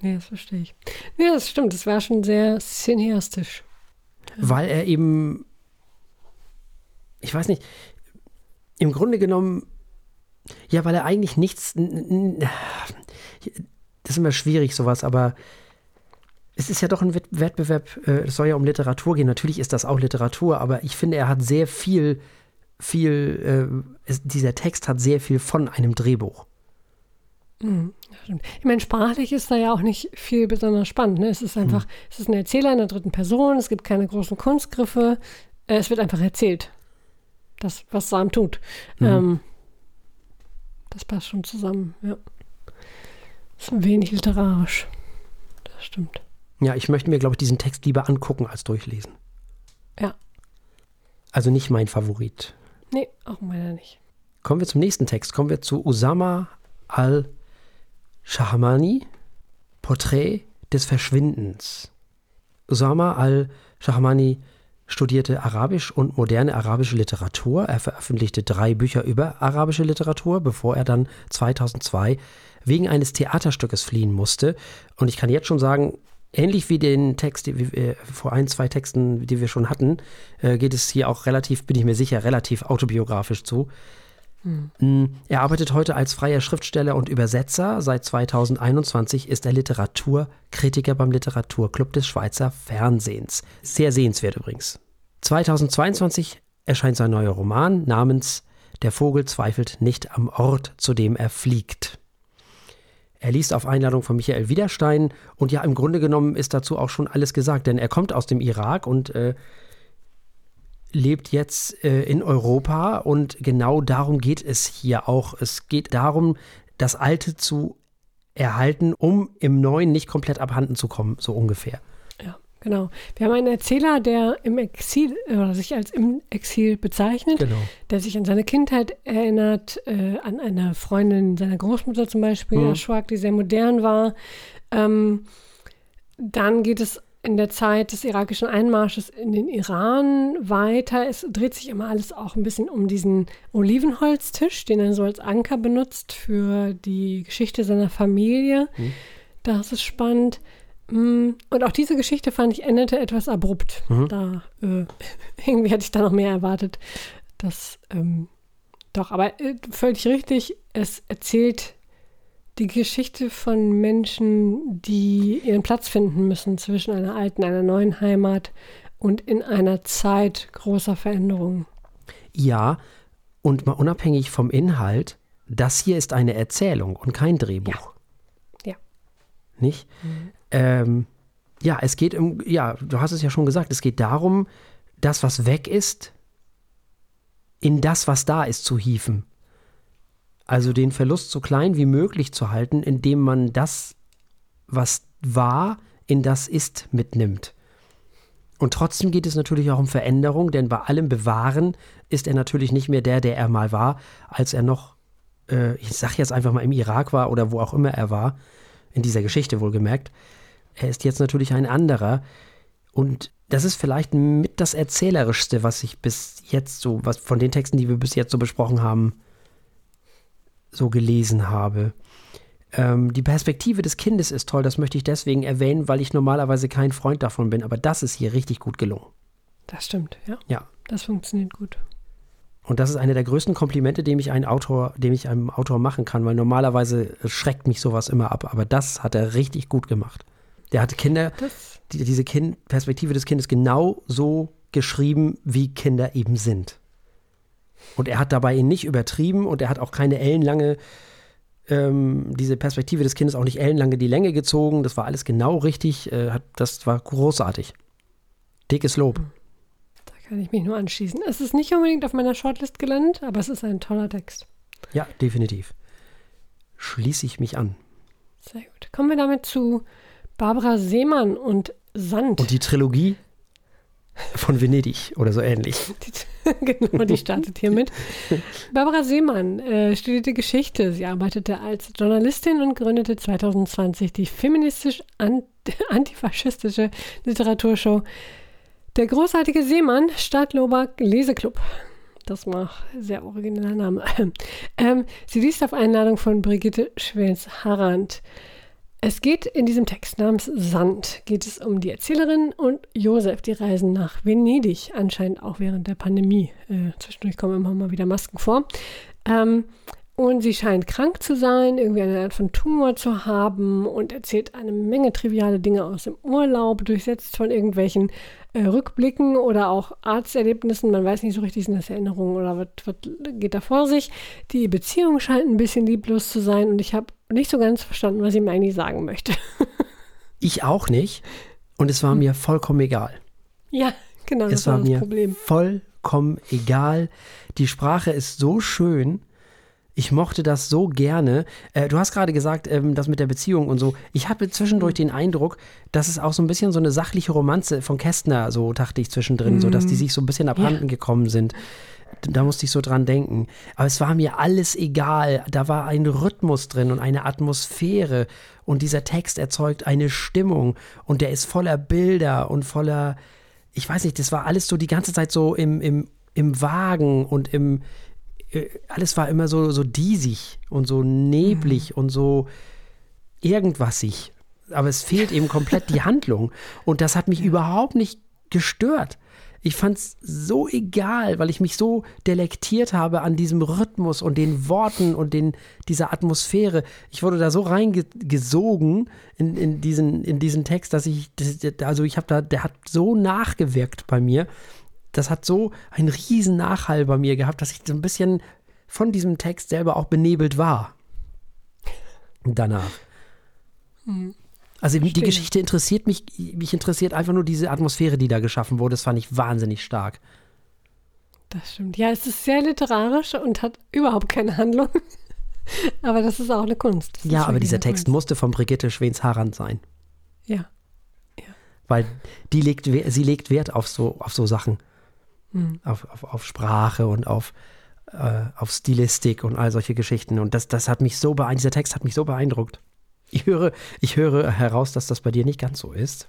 S2: Ja, das verstehe ich. Ja, das stimmt. Das war schon sehr cineastisch.
S1: Weil er eben, ich weiß nicht, im Grunde genommen, ja, weil er eigentlich nichts, das ist immer schwierig sowas, aber es ist ja doch ein Wettbewerb, äh, es soll ja um Literatur gehen. Natürlich ist das auch Literatur, aber ich finde, er hat sehr viel, viel, äh, dieser Text hat sehr viel von einem Drehbuch.
S2: Mhm, ich meine, sprachlich ist da ja auch nicht viel besonders spannend. Ne? Es ist einfach, mhm. es ist ein Erzähler in der dritten Person, es gibt keine großen Kunstgriffe, äh, es wird einfach erzählt. Das, was Sam tut. Mhm. Ähm, das passt schon zusammen, ja. Ist ein wenig literarisch. Das stimmt.
S1: Ja, ich möchte mir, glaube ich, diesen Text lieber angucken als durchlesen.
S2: Ja.
S1: Also nicht mein Favorit.
S2: Nee, auch meiner nicht.
S1: Kommen wir zum nächsten Text. Kommen wir zu Usama al Shahmani, Porträt des Verschwindens. Usama al-Shahmani studierte Arabisch und moderne arabische Literatur. Er veröffentlichte drei Bücher über arabische Literatur, bevor er dann 2002 wegen eines Theaterstückes fliehen musste. Und ich kann jetzt schon sagen, ähnlich wie den Text, die wir vor ein, zwei Texten, die wir schon hatten, äh, geht es hier auch relativ, bin ich mir sicher, relativ autobiografisch zu. Mhm. Er arbeitet heute als freier Schriftsteller und Übersetzer. Seit 2021 ist er Literaturkritiker beim Literaturclub des Schweizer Fernsehens. Sehr sehenswert übrigens. 2022 erscheint sein neuer Roman namens Der Vogel zweifelt nicht am Ort, zu dem er fliegt. Er liest auf Einladung von Michael Widerstein und ja, im Grunde genommen ist dazu auch schon alles gesagt, denn er kommt aus dem Irak und äh, lebt jetzt äh, in Europa und genau darum geht es hier auch. Es geht darum, das Alte zu erhalten, um im Neuen nicht komplett abhanden zu kommen, so ungefähr.
S2: Ja, genau. Wir haben einen Erzähler, der im Exil oder sich als im Exil bezeichnet, genau. der sich an seine Kindheit erinnert, äh, an eine Freundin seiner Großmutter zum Beispiel, mhm. Aschwag, die sehr modern war. Ähm, dann geht es in der Zeit des irakischen Einmarsches in den Iran weiter. Es dreht sich immer alles auch ein bisschen um diesen Olivenholztisch, den er so als Anker benutzt für die Geschichte seiner Familie. Mhm. Das ist spannend. Mm, und auch diese Geschichte fand ich endete etwas abrupt. Mhm. Da äh, irgendwie hätte ich da noch mehr erwartet. Das ähm, doch, aber äh, völlig richtig. Es erzählt die Geschichte von Menschen, die ihren Platz finden müssen zwischen einer alten, einer neuen Heimat und in einer Zeit großer Veränderungen.
S1: Ja, und mal unabhängig vom Inhalt, das hier ist eine Erzählung und kein Drehbuch.
S2: Ja. ja.
S1: Nicht? Mhm. Ähm, ja, es geht um, ja, du hast es ja schon gesagt, es geht darum, das, was weg ist, in das, was da ist, zu hieven. Also den Verlust so klein wie möglich zu halten, indem man das, was war, in das Ist mitnimmt. Und trotzdem geht es natürlich auch um Veränderung, denn bei allem Bewahren ist er natürlich nicht mehr der, der er mal war, als er noch, äh, ich sag jetzt einfach mal im Irak war oder wo auch immer er war, in dieser Geschichte wohlgemerkt. Er ist jetzt natürlich ein anderer. Und das ist vielleicht mit das Erzählerischste, was ich bis jetzt so, was von den Texten, die wir bis jetzt so besprochen haben, so gelesen habe. Ähm, die Perspektive des Kindes ist toll, das möchte ich deswegen erwähnen, weil ich normalerweise kein Freund davon bin, aber das ist hier richtig gut gelungen.
S2: Das stimmt, ja.
S1: Ja.
S2: Das funktioniert gut.
S1: Und das ist eine der größten Komplimente, dem ich, einen Autor, dem ich einem Autor machen kann, weil normalerweise schreckt mich sowas immer ab. Aber das hat er richtig gut gemacht. Der hat Kinder, die, diese kind, Perspektive des Kindes genau so geschrieben, wie Kinder eben sind. Und er hat dabei ihn nicht übertrieben und er hat auch keine ellenlange, ähm, diese Perspektive des Kindes auch nicht ellenlange die Länge gezogen. Das war alles genau richtig. Äh, hat, das war großartig. Dickes Lob.
S2: Da kann ich mich nur anschließen. Es ist nicht unbedingt auf meiner Shortlist gelandet, aber es ist ein toller Text.
S1: Ja, definitiv. Schließe ich mich an.
S2: Sehr gut. Kommen wir damit zu Barbara Seemann und Sand.
S1: Und die Trilogie von Venedig oder so ähnlich.
S2: genau, die startet hiermit. Barbara Seemann äh, studierte Geschichte. Sie arbeitete als Journalistin und gründete 2020 die feministisch-antifaschistische Literaturshow Der großartige Seemann Stadtlober Leseklub. Das war sehr origineller Name. Ähm, sie liest auf Einladung von Brigitte Schwens-Harrand. Es geht in diesem Text namens Sand, geht es um die Erzählerin und Josef, die reisen nach Venedig, anscheinend auch während der Pandemie. Äh, zwischendurch kommen immer mal wieder Masken vor. Ähm, und sie scheint krank zu sein, irgendwie eine Art von Tumor zu haben und erzählt eine Menge triviale Dinge aus dem Urlaub, durchsetzt von irgendwelchen äh, Rückblicken oder auch Arzterlebnissen. Man weiß nicht so richtig, sind das Erinnerungen oder was, was geht da vor sich. Die Beziehung scheint ein bisschen lieblos zu sein und ich habe nicht so ganz verstanden, was sie mir eigentlich sagen möchte.
S1: ich auch nicht. Und es war mir vollkommen egal.
S2: Ja, genau,
S1: es
S2: das war,
S1: war
S2: das
S1: mir
S2: Problem.
S1: vollkommen egal. Die Sprache ist so schön. Ich mochte das so gerne. Äh, du hast gerade gesagt, ähm, das mit der Beziehung und so. Ich hatte zwischendurch den Eindruck, dass es auch so ein bisschen so eine sachliche Romanze von Kästner, so dachte ich zwischendrin,
S2: Mhm.
S1: so dass die sich so ein bisschen abhanden gekommen sind. Da musste ich so dran denken. Aber es war mir alles egal. Da war ein Rhythmus drin und eine Atmosphäre. Und dieser Text erzeugt eine Stimmung. Und der ist voller Bilder und voller, ich weiß nicht, das war alles so die ganze Zeit so im, im, im Wagen und im, äh, alles war immer so, so diesig und so neblig und so irgendwasig. Aber es fehlt eben komplett die Handlung. Und das hat mich überhaupt nicht gestört. Ich fand es so egal, weil ich mich so delektiert habe an diesem Rhythmus und den Worten und den, dieser Atmosphäre. Ich wurde da so reingesogen in, in, diesen, in diesen Text, dass ich, also ich habe da, der hat so nachgewirkt bei mir. Das hat so einen riesen Nachhall bei mir gehabt, dass ich so ein bisschen von diesem Text selber auch benebelt war. Danach. Also die
S2: Verstehe.
S1: Geschichte interessiert mich, mich interessiert einfach nur diese Atmosphäre, die da geschaffen wurde. Das fand ich wahnsinnig stark.
S2: Das stimmt. Ja, es ist sehr literarisch und hat überhaupt keine Handlung. aber das ist auch eine Kunst. Das
S1: Ja, aber dieser Text
S2: Kunst.
S1: musste von Brigitte Schwens-Harrand sein.
S2: Ja.
S1: Weil die legt, sie legt Wert auf so, auf so Sachen.
S2: Hm.
S1: Auf, auf, auf Sprache und auf, äh, auf Stilistik und all solche Geschichten. Und das, das hat mich so beeindruckt, dieser Text hat mich so beeindruckt. Ich höre, ich höre heraus, dass das bei dir nicht ganz so ist.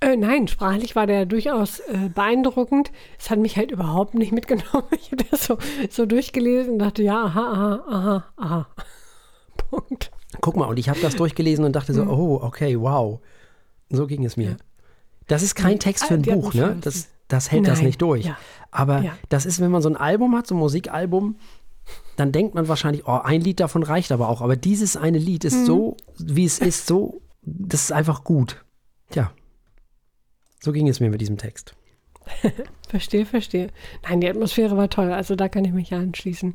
S2: Äh, nein, sprachlich war der durchaus äh, beeindruckend. Es hat mich halt überhaupt nicht mitgenommen. Ich habe das so, so durchgelesen und dachte, ja, aha, aha, aha, aha. Punkt.
S1: Guck mal, und ich habe das durchgelesen und dachte so, oh, okay, wow. So ging es mir.
S2: Ja.
S1: Das ist kein Text für ein Buch, ne? Das, das hält das
S2: Nein,
S1: nicht durch.
S2: ja.
S1: Aber
S2: Ja.
S1: das ist, wenn man so ein Album hat, so ein Musikalbum, dann denkt man wahrscheinlich, oh, ein Lied davon reicht aber auch. Aber dieses eine Lied ist
S2: Mhm.
S1: so, wie es ist, so, das ist einfach gut. Tja, so ging es mir mit diesem Text.
S2: Verstehe, verstehe. Nein, die Atmosphäre war toll. Also da kann ich mich ja anschließen.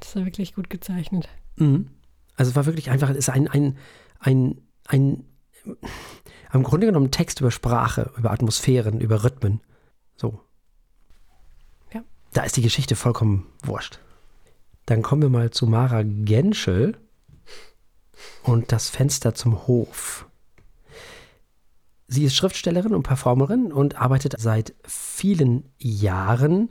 S2: Das war wirklich gut gezeichnet.
S1: Mhm. Also es war wirklich einfach, es ist ein, ein, ein, ein, im Grunde genommen ein Text über Sprache, über Atmosphären, über Rhythmen. So.
S2: Ja.
S1: Da ist die Geschichte vollkommen wurscht. Dann kommen wir mal zu Mara Genschel und das Fenster zum Hof. Sie ist Schriftstellerin und Performerin und arbeitet seit vielen Jahren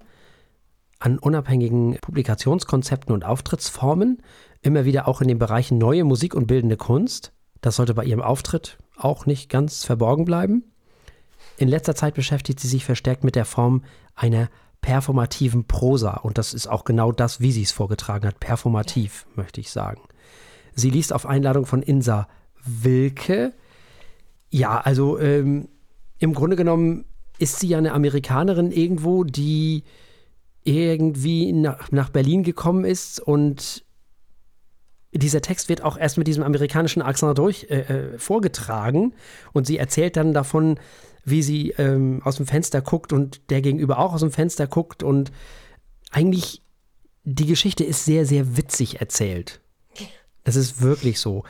S1: an unabhängigen Publikationskonzepten und Auftrittsformen, immer wieder auch in den Bereichen neue Musik und bildende Kunst. Das sollte bei ihrem Auftritt auch nicht ganz verborgen bleiben. In letzter Zeit beschäftigt sie sich verstärkt mit der Form einer performativen Prosa. Und das ist auch genau das, wie sie es vorgetragen hat, performativ, möchte ich sagen. Sie liest auf Einladung von Insa Wilke. Ja, also ähm, im Grunde genommen ist sie ja eine Amerikanerin irgendwo, die irgendwie nach, nach Berlin gekommen ist. Und dieser Text wird auch erst mit diesem amerikanischen Akzent durch äh, äh, vorgetragen. Und sie erzählt dann davon, wie sie ähm, aus dem Fenster guckt und der gegenüber auch aus dem Fenster guckt und eigentlich die Geschichte ist sehr, sehr witzig erzählt. Das ist wirklich so.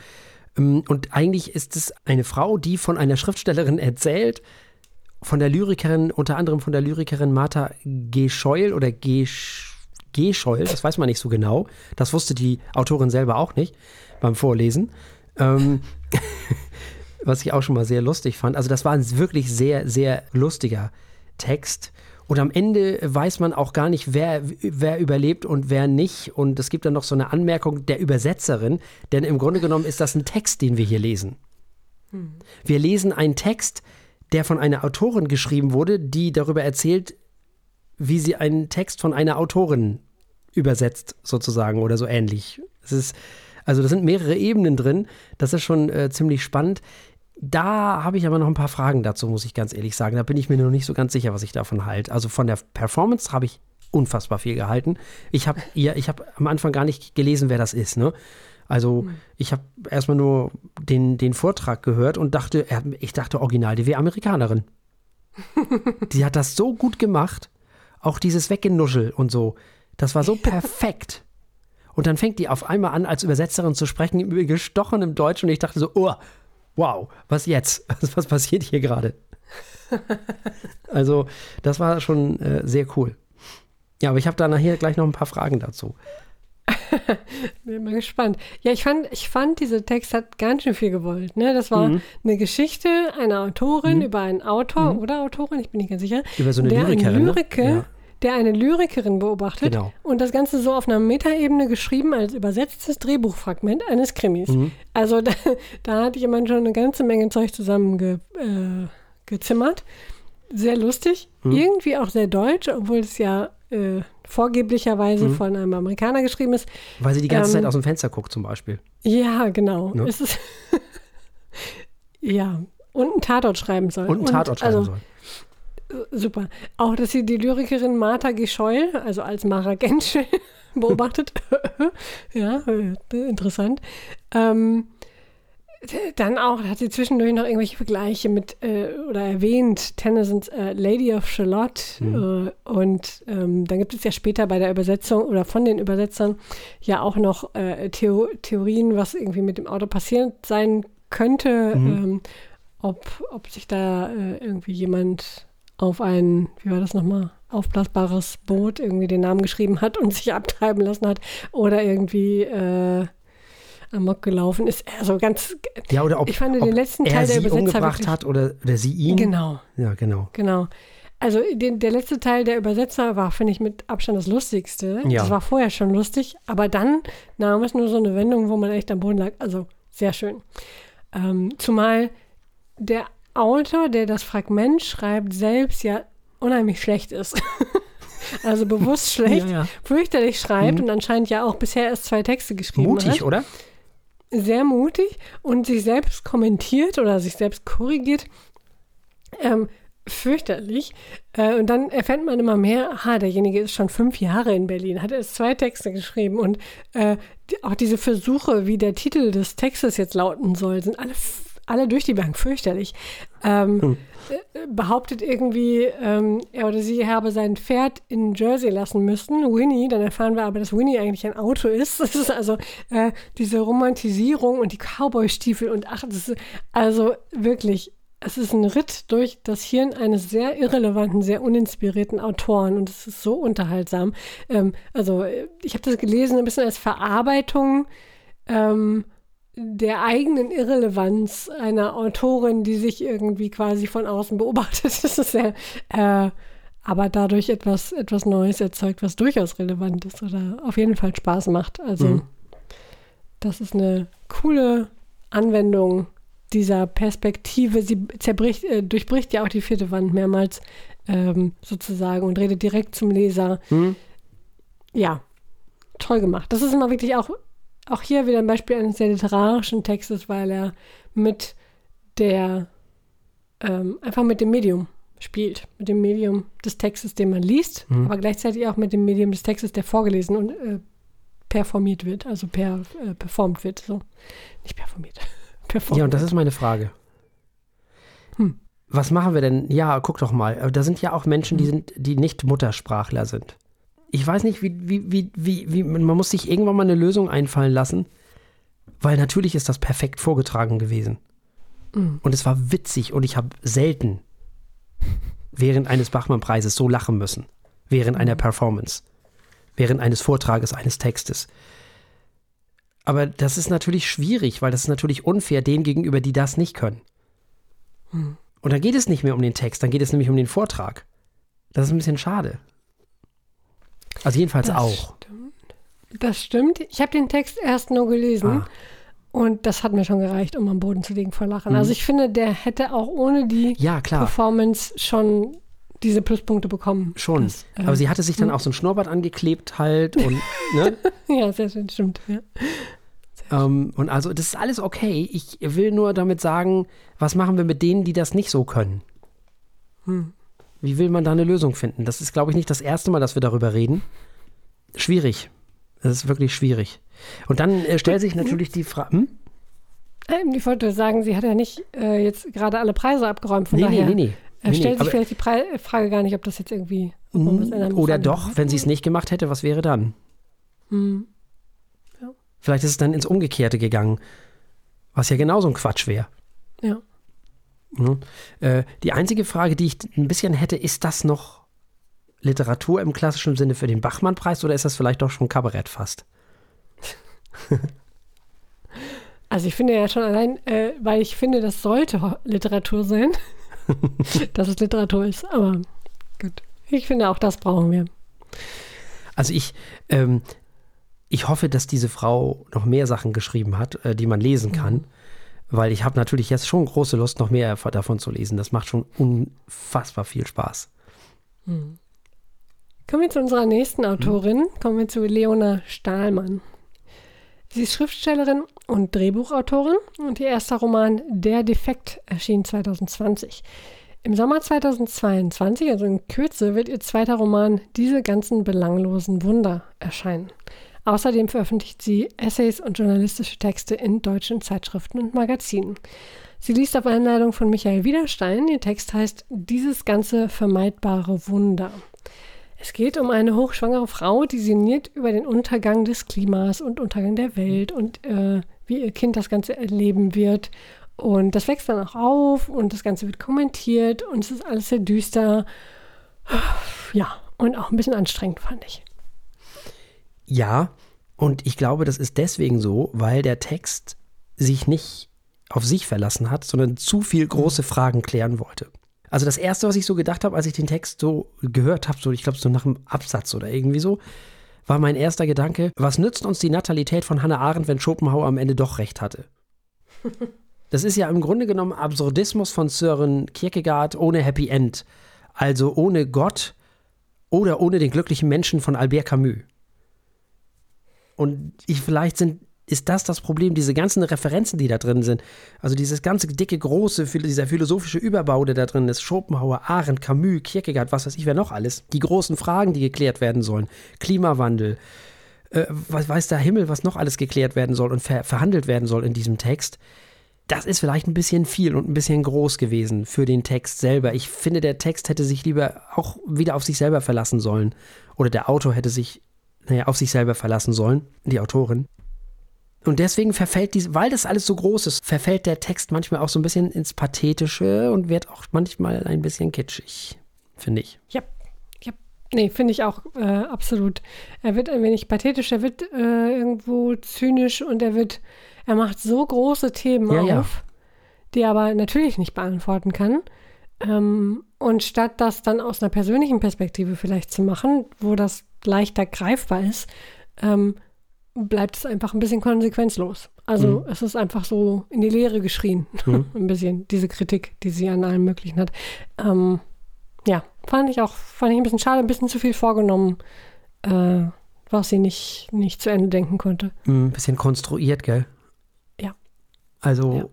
S1: Ähm, Und eigentlich ist es eine Frau, die von einer Schriftstellerin erzählt, von der Lyrikerin, unter anderem von der Lyrikerin Martha Gescheul oder Gesch Gescheul, das weiß man nicht so genau. Das wusste die Autorin selber auch nicht beim Vorlesen. Ähm, was ich auch schon mal sehr lustig fand. Also das war ein wirklich sehr, sehr lustiger Text. Und am Ende weiß man auch gar nicht, wer, wer überlebt und wer nicht. Und es gibt dann noch so eine Anmerkung der Übersetzerin, denn im Grunde genommen ist das ein Text, den wir hier lesen. Wir lesen einen Text, der von einer Autorin geschrieben wurde, die darüber erzählt, wie sie einen Text von einer Autorin übersetzt, sozusagen, oder so ähnlich. Es ist, also da sind mehrere Ebenen drin. Das ist schon äh, ziemlich spannend. Da habe ich aber noch ein paar Fragen dazu, muss ich ganz ehrlich sagen. Da bin ich mir noch nicht so ganz sicher, was ich davon halte. Also von der Performance habe ich unfassbar viel gehalten. Ich habe ja, ich habe am Anfang gar nicht gelesen, wer das ist. Ne? Also ich habe erstmal nur den, den Vortrag gehört und dachte, ich dachte original, die wäre Amerikanerin. die hat das so gut gemacht. Auch dieses Weggenuschel und so. Das war so perfekt. Und dann fängt die auf einmal an, als Übersetzerin zu sprechen, im gestochenem Deutsch. Und ich dachte so, oh, wow, was jetzt? Was passiert hier gerade? also, das war schon äh, sehr cool. Ja, aber ich habe da nachher gleich noch ein paar Fragen dazu.
S2: Bin mal gespannt. Ja, ich fand, ich fand, dieser Text hat ganz schön viel gewollt. Ne? Das war mhm. eine Geschichte einer Autorin mhm. über einen Autor mhm. oder Autorin, ich bin nicht ganz sicher.
S1: Über so eine Lyrikerin. Eine Lyrike,
S2: ne? ja. Der eine Lyrikerin beobachtet genau. und das Ganze so auf einer Metaebene geschrieben als übersetztes Drehbuchfragment eines Krimis. Mhm. Also da, da hatte jemand schon eine ganze Menge Zeug zusammengezimmert. Äh, sehr lustig, mhm. irgendwie auch sehr deutsch, obwohl es ja äh, vorgeblicherweise mhm. von einem Amerikaner geschrieben ist.
S1: Weil sie die ganze ähm, Zeit aus dem Fenster guckt, zum Beispiel.
S2: Ja, genau. Ne? Ist, ja, und einen Tatort schreiben soll.
S1: Und einen Tatort schreiben also,
S2: soll. Super. Auch, dass sie die Lyrikerin Martha Gescheul, also als Mara Genschel, beobachtet. ja, interessant. Ähm, dann auch hat sie zwischendurch noch irgendwelche Vergleiche mit äh, oder erwähnt Tennysons äh, Lady of Charlotte mhm. äh, und ähm, dann gibt es ja später bei der Übersetzung oder von den Übersetzern ja auch noch äh, Theo Theorien, was irgendwie mit dem Auto passiert sein könnte, mhm. ähm, ob, ob sich da äh, irgendwie jemand auf ein, wie war das nochmal, aufblasbares Boot irgendwie den Namen geschrieben hat und sich abtreiben lassen hat oder irgendwie äh, amok gelaufen ist. Also ganz.
S1: Ja, oder ob,
S2: ich fand den letzten Teil der Übersetzer
S1: umgebracht wirklich, hat oder, oder sie ihn.
S2: Genau.
S1: Ja, genau.
S2: Genau. Also den, der letzte Teil der Übersetzer war, finde ich, mit Abstand das Lustigste. Ja. Das war vorher schon lustig, aber dann nahm es nur so eine Wendung, wo man echt am Boden lag. Also sehr schön. Ähm, zumal der Autor, der das Fragment schreibt, selbst ja unheimlich schlecht ist. also bewusst schlecht, ja, ja. fürchterlich schreibt mhm. und anscheinend ja auch bisher erst zwei Texte geschrieben
S1: Mutig,
S2: hat.
S1: Mutig, oder?
S2: sehr mutig und sich selbst kommentiert oder sich selbst korrigiert. Ähm, fürchterlich. Äh, und dann erfährt man immer mehr, aha, derjenige ist schon fünf Jahre in Berlin, hat erst zwei Texte geschrieben und äh, die, auch diese Versuche, wie der Titel des Textes jetzt lauten soll, sind alle alle durch die Bank fürchterlich. Ähm, hm. Äh, behauptet irgendwie, ähm, er oder sie habe sein Pferd in Jersey lassen müssen, Winnie. Dann erfahren wir aber, dass Winnie eigentlich ein Auto ist. Das ist also äh, diese Romantisierung und die Cowboy-Stiefel und ach, das ist also wirklich es ist ein Ritt durch das Hirn eines sehr irrelevanten, sehr uninspirierten Autoren und es ist so unterhaltsam. Ähm, also äh, ich habe das gelesen ein bisschen als Verarbeitung ähm, der eigenen Irrelevanz einer Autorin, die sich irgendwie quasi von außen beobachtet. Das ist sehr, äh, aber dadurch etwas, etwas Neues erzeugt, was durchaus relevant ist oder auf jeden Fall Spaß macht. Also mhm. das ist eine coole Anwendung dieser Perspektive. Sie zerbricht, äh, durchbricht ja auch die vierte Wand mehrmals ähm, sozusagen und redet direkt zum Leser. Mhm. Ja, toll gemacht. Das ist immer wirklich auch auch hier wieder ein Beispiel eines sehr literarischen Textes, weil er mit der, ähm, einfach mit dem Medium spielt, mit dem Medium des Textes, den man liest, mhm. aber gleichzeitig auch mit dem Medium des Textes, der vorgelesen und äh, performiert wird, also per, äh, performt wird, so. Nicht performiert.
S1: performt ja, und das ist meine Frage. Hm. Was machen wir denn? Ja, guck doch mal. Da sind ja auch Menschen, die hm. sind, die nicht Muttersprachler sind ich weiß nicht, wie, wie, wie, wie, wie, man muss sich irgendwann mal eine Lösung einfallen lassen, weil natürlich ist das perfekt vorgetragen gewesen. Mhm. Und es war witzig und ich habe selten während eines Bachmann-Preises so lachen müssen. Während einer mhm. Performance. Während eines Vortrages eines Textes. Aber das ist natürlich schwierig, weil das ist natürlich unfair denen gegenüber, die das nicht können. Mhm. Und dann geht es nicht mehr um den Text, dann geht es nämlich um den Vortrag. Das ist ein bisschen schade. Also jedenfalls
S2: das
S1: auch.
S2: Stimmt. Das stimmt. Ich habe den Text erst nur gelesen. Ah. Und das hat mir schon gereicht, um am Boden zu liegen vor Lachen. Mhm. Also ich finde, der hätte auch ohne die
S1: ja,
S2: Performance schon diese Pluspunkte bekommen.
S1: Schon.
S2: Das, äh,
S1: Aber sie hatte sich dann auch so ein Schnurrbart angeklebt halt und, ne?
S2: ja, sehr schön, stimmt. Ja.
S1: Ähm, und also, das ist alles okay. Ich will nur damit sagen, was machen wir mit denen, die das nicht so können?
S2: Hm.
S1: Wie will man da eine Lösung finden? Das ist, glaube ich, nicht das erste Mal, dass wir darüber reden. Schwierig. Das ist wirklich schwierig. Und dann äh, stellt sich natürlich die Frage. Hm?
S2: Ähm, Ich wollte sagen, sie hat ja nicht äh, jetzt gerade alle Preise abgeräumt, von
S1: Nee,
S2: daher
S1: nee, nee, nee.
S2: äh,
S1: nee,
S2: stellt
S1: nee.
S2: sich vielleicht die Pre Frage gar nicht, ob das jetzt irgendwie muss
S1: Oder doch, wenn sie es nicht gemacht hätte, was wäre dann?
S2: Hm.
S1: Vielleicht ist es dann ins Umgekehrte gegangen, was ja genauso ein Quatsch wäre.
S2: Ja.
S1: Ne? Äh, die einzige Frage, die ich ein bisschen hätte, ist das noch Literatur im klassischen Sinne für den Bachmann-Preis oder ist das vielleicht doch schon Kabarett fast?
S2: Also ich finde ja schon allein, äh, weil ich finde, das sollte Literatur sein, dass es Literatur ist. Aber gut. Ich finde, auch das brauchen wir.
S1: Also ich, ähm, ich hoffe, dass diese Frau noch mehr Sachen geschrieben hat, äh, die man lesen kann. Weil ich habe natürlich jetzt schon große Lust, noch mehr davon zu lesen. Das macht schon unfassbar viel Spaß.
S2: Kommen wir zu unserer nächsten Autorin. Kommen wir zu Leona Stahlmann. Sie ist Schriftstellerin und Drehbuchautorin und ihr erster Roman Der Defekt erschien 2020. Im Sommer 2022, also in Kürze, wird ihr zweiter Roman Diese ganzen belanglosen Wunder erscheinen. Außerdem veröffentlicht sie Essays und journalistische Texte in deutschen Zeitschriften und Magazinen. Sie liest auf Einladung von Michael Widerstein. Ihr Text heißt Dieses ganze vermeidbare Wunder. Es geht um eine hochschwangere Frau, die sinniert über den Untergang des Klimas und Untergang der Welt und äh, wie ihr Kind das Ganze erleben wird. Und das wächst dann auch auf und das Ganze wird kommentiert und es ist alles sehr düster. Ja, und auch ein bisschen anstrengend, fand ich.
S1: Ja, und ich glaube, das ist deswegen so, weil der Text sich nicht auf sich verlassen hat, sondern zu viel große Fragen klären wollte. Also das Erste, was ich so gedacht habe, als ich den Text so gehört habe, so ich glaube so nach einem Absatz oder irgendwie so, war mein erster Gedanke, was nützt uns die Natalität von Hannah Arendt, wenn Schopenhauer am Ende doch recht hatte? Das ist ja im Grunde genommen Absurdismus von Sören Kierkegaard ohne Happy End. Also ohne Gott oder ohne den glücklichen Menschen von Albert Camus. Und ich vielleicht sind, ist das das Problem, diese ganzen Referenzen, die da drin sind. Also dieses ganze dicke, große, dieser philosophische Überbau, der da drin ist. Schopenhauer, Arendt, Camus, Kierkegaard, was weiß ich, wer noch alles. Die großen Fragen, die geklärt werden sollen. Klimawandel. Äh, weiß der Himmel, was noch alles geklärt werden soll und ver verhandelt werden soll in diesem Text. Das ist vielleicht ein bisschen viel und ein bisschen groß gewesen für den Text selber. Ich finde, der Text hätte sich lieber auch wieder auf sich selber verlassen sollen. Oder der Autor hätte sich, naja, auf sich selber verlassen sollen, die Autorin. Und deswegen verfällt diese, weil das alles so groß ist, verfällt der Text manchmal auch so ein bisschen ins Pathetische und wird auch manchmal ein bisschen kitschig, finde ich.
S2: Ja, ja. Nee, finde ich auch äh, absolut. Er wird ein wenig pathetisch, er wird äh, irgendwo zynisch und er wird, er macht so große Themen
S1: Ja, ja.
S2: auf, die er aber natürlich nicht beantworten kann. Ähm, und statt das dann aus einer persönlichen Perspektive vielleicht zu machen, wo das leichter greifbar ist, ähm, bleibt es einfach ein bisschen konsequenzlos. Also
S1: Mhm.
S2: es ist einfach so in die Leere geschrien,
S1: Mhm.
S2: ein bisschen, diese Kritik, die sie an allem Möglichen hat. Ähm, ja, fand ich auch, fand ich ein bisschen schade, ein bisschen zu viel vorgenommen, äh, was sie nicht, nicht zu Ende denken konnte.
S1: Ein bisschen konstruiert, gell?
S2: Ja.
S1: Also,
S2: Ja.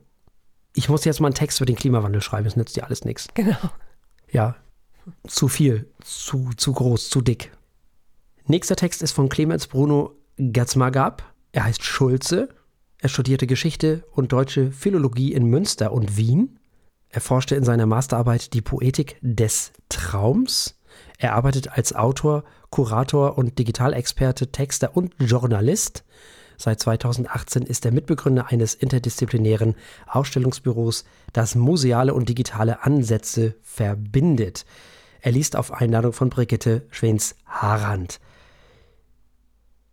S1: ich muss jetzt mal einen Text über den Klimawandel schreiben, das nützt dir alles nichts.
S2: Genau.
S1: Ja, zu viel, zu, zu groß, zu dick. Nächster Text ist von Clemens Bruno Gatzmagab. Er heißt Schulze. Er studierte Geschichte und deutsche Philologie in Münster und Wien. Er forschte in seiner Masterarbeit die Poetik des Traums. Er arbeitet als Autor, Kurator und Digitalexperte, Texter und Journalist. Seit 2018 ist er Mitbegründer eines interdisziplinären Ausstellungsbüros, das museale und digitale Ansätze verbindet. Er liest auf Einladung von Brigitte Schwens-Harand.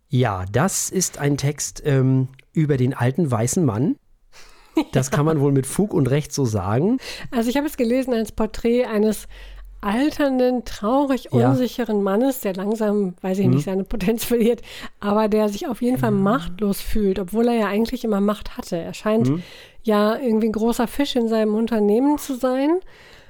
S1: Ja, das ist ein Text ähm, über den alten weißen Mann. Das kann man wohl mit Fug und Recht so sagen.
S2: Also ich habe es gelesen als Porträt eines alternden, traurig
S1: Ja.
S2: unsicheren Mannes, der langsam, weiß ich nicht, seine Potenz verliert, aber der sich auf jeden Fall machtlos fühlt, obwohl er ja eigentlich immer Macht hatte. Er scheint ja irgendwie ein großer Fisch in seinem Unternehmen zu sein,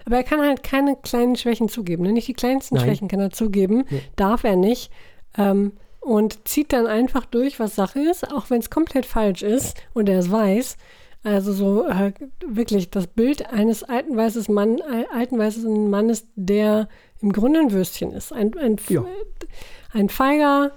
S2: Aber er kann halt keine kleinen Schwächen zugeben. Ne? Nicht die kleinsten
S1: Nein.
S2: Schwächen kann er zugeben,
S1: Nee.
S2: darf er nicht. Ähm, und zieht dann einfach durch, was Sache ist, auch wenn es komplett falsch ist und er es weiß. Also so äh, wirklich das Bild eines alten weißen Mann, alten weißen Mannes, der im Grunde ein Würstchen ist. Ein, ein,
S1: Ja.
S2: ein feiger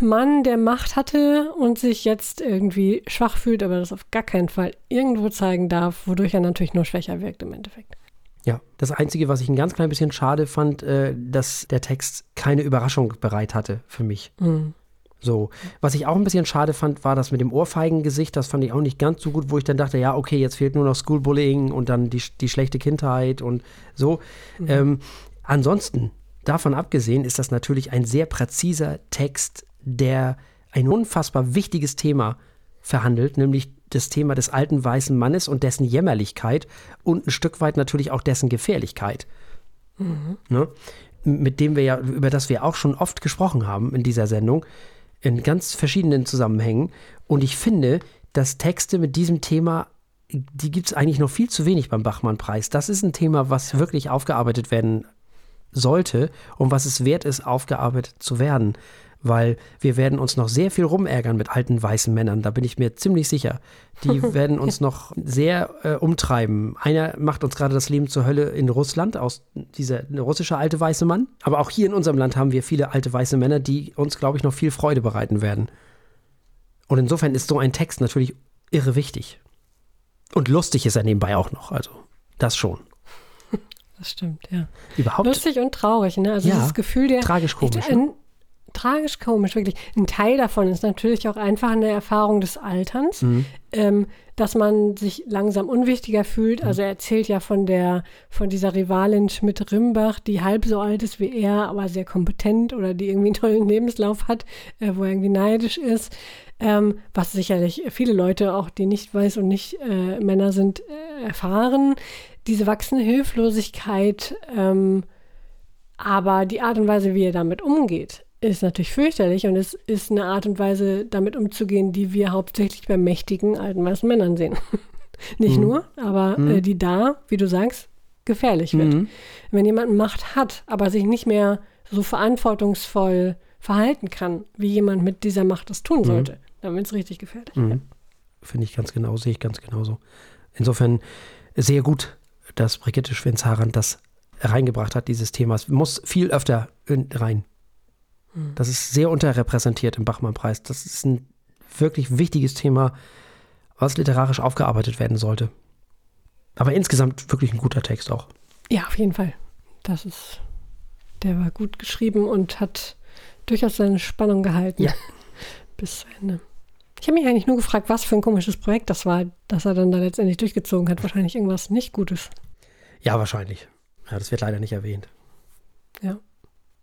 S2: Mann, der Macht hatte und sich jetzt irgendwie schwach fühlt, aber das auf gar keinen Fall irgendwo zeigen darf, wodurch er natürlich nur schwächer wirkt im Endeffekt.
S1: Ja, das Einzige, was ich ein ganz klein bisschen schade fand, äh, dass der Text keine Überraschung bereit hatte für mich.
S2: Mhm.
S1: So. Was ich auch ein bisschen schade fand, war das mit dem Ohrfeigengesicht. Das fand ich auch nicht ganz so gut, wo ich dann dachte, ja, okay, jetzt fehlt nur noch Schoolbullying und dann die, die schlechte Kindheit und so. Ähm, ansonsten, davon abgesehen, ist das natürlich ein sehr präziser Text, der ein unfassbar wichtiges Thema verhandelt, nämlich das Thema des alten weißen Mannes und dessen Jämmerlichkeit und ein Stück weit natürlich auch dessen Gefährlichkeit. Ne? Mit dem wir ja, über das wir auch schon oft gesprochen haben in dieser Sendung, in ganz verschiedenen Zusammenhängen. Und ich finde, dass Texte mit diesem Thema, die gibt es eigentlich noch viel zu wenig beim Bachmann-Preis. Das ist ein Thema, was wirklich aufgearbeitet werden sollte und was es wert ist, aufgearbeitet zu werden. Weil wir werden uns noch sehr viel rumärgern mit alten weißen Männern, da bin ich mir ziemlich sicher. Die werden uns noch sehr äh, umtreiben. Einer macht uns gerade das Leben zur Hölle in Russland, aus dieser russische alte weiße Mann. Aber auch hier in unserem Land haben wir viele alte weiße Männer, die uns, glaube ich, noch viel Freude bereiten werden. Und insofern ist so ein Text natürlich irre wichtig. Und lustig ist er nebenbei auch noch, also das schon.
S2: Das stimmt, ja.
S1: Überhaupt
S2: Lustig und traurig, ne? Also
S1: Ja,
S2: das Gefühl der.
S1: tragisch-komisch,
S2: Ich- Ein, tragisch komisch, wirklich. Ein Teil davon ist natürlich auch einfach eine Erfahrung des Alterns,
S1: Mhm.
S2: ähm, dass man sich langsam unwichtiger fühlt. Also er erzählt ja von der, von dieser Rivalin Schmidt-Rimbach, die halb so alt ist wie er, aber sehr kompetent oder die irgendwie einen tollen Lebenslauf hat, äh, wo er irgendwie neidisch ist. Ähm, was sicherlich viele Leute, auch die nicht weiß und nicht äh, Männer sind, äh, erfahren. Diese wachsende Hilflosigkeit, ähm, aber die Art und Weise, wie er damit umgeht, ist natürlich fürchterlich und es ist eine Art und Weise, damit umzugehen, die wir hauptsächlich bei mächtigen alten weißen Männern sehen. Nicht nur, aber äh, die da, wie du sagst, gefährlich wird.
S1: Mhm.
S2: Wenn jemand Macht hat, aber sich nicht mehr so verantwortungsvoll verhalten kann, wie jemand mit dieser Macht das tun sollte, dann wird es richtig gefährlich.
S1: Mhm. Finde ich ganz genau, sehe ich ganz genauso. Insofern sehr gut, dass Brigitte Schwenz-Harand das reingebracht hat, dieses Thema. Es muss viel öfter in, rein. Das ist sehr unterrepräsentiert im Bachmann-Preis. Das ist ein wirklich wichtiges Thema, was literarisch aufgearbeitet werden sollte. Aber insgesamt wirklich ein guter Text auch.
S2: Ja, auf jeden Fall. Das ist, der war gut geschrieben und hat durchaus seine Spannung gehalten.
S1: Ja.
S2: Bis zu Ende. Ich habe mich eigentlich nur gefragt, was für ein komisches Projekt das war, dass er dann da letztendlich durchgezogen hat. Wahrscheinlich irgendwas nicht Gutes.
S1: Ja, wahrscheinlich. Ja, das wird leider nicht erwähnt.
S2: Ja.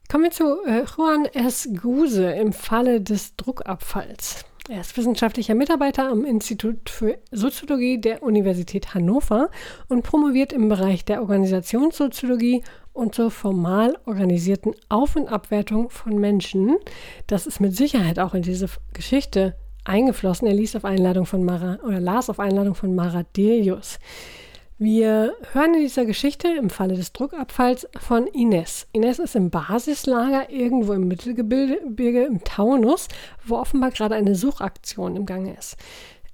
S2: Kommen wir zu äh, Juan S. Guse im Falle des Druckabfalls. Er ist wissenschaftlicher Mitarbeiter am Institut für Soziologie der Universität Hannover und promoviert im Bereich der Organisationssoziologie und zur formal organisierten Auf- und Abwertung von Menschen. Das ist mit Sicherheit auch in diese Geschichte eingeflossen. Er liest auf Einladung von Mara oder las auf Einladung von Mara Delius. Wir hören in dieser Geschichte im Falle des Druckabfalls von Ines. Ines ist im Basislager irgendwo im Mittelgebirge im Taunus, wo offenbar gerade eine Suchaktion im Gange ist.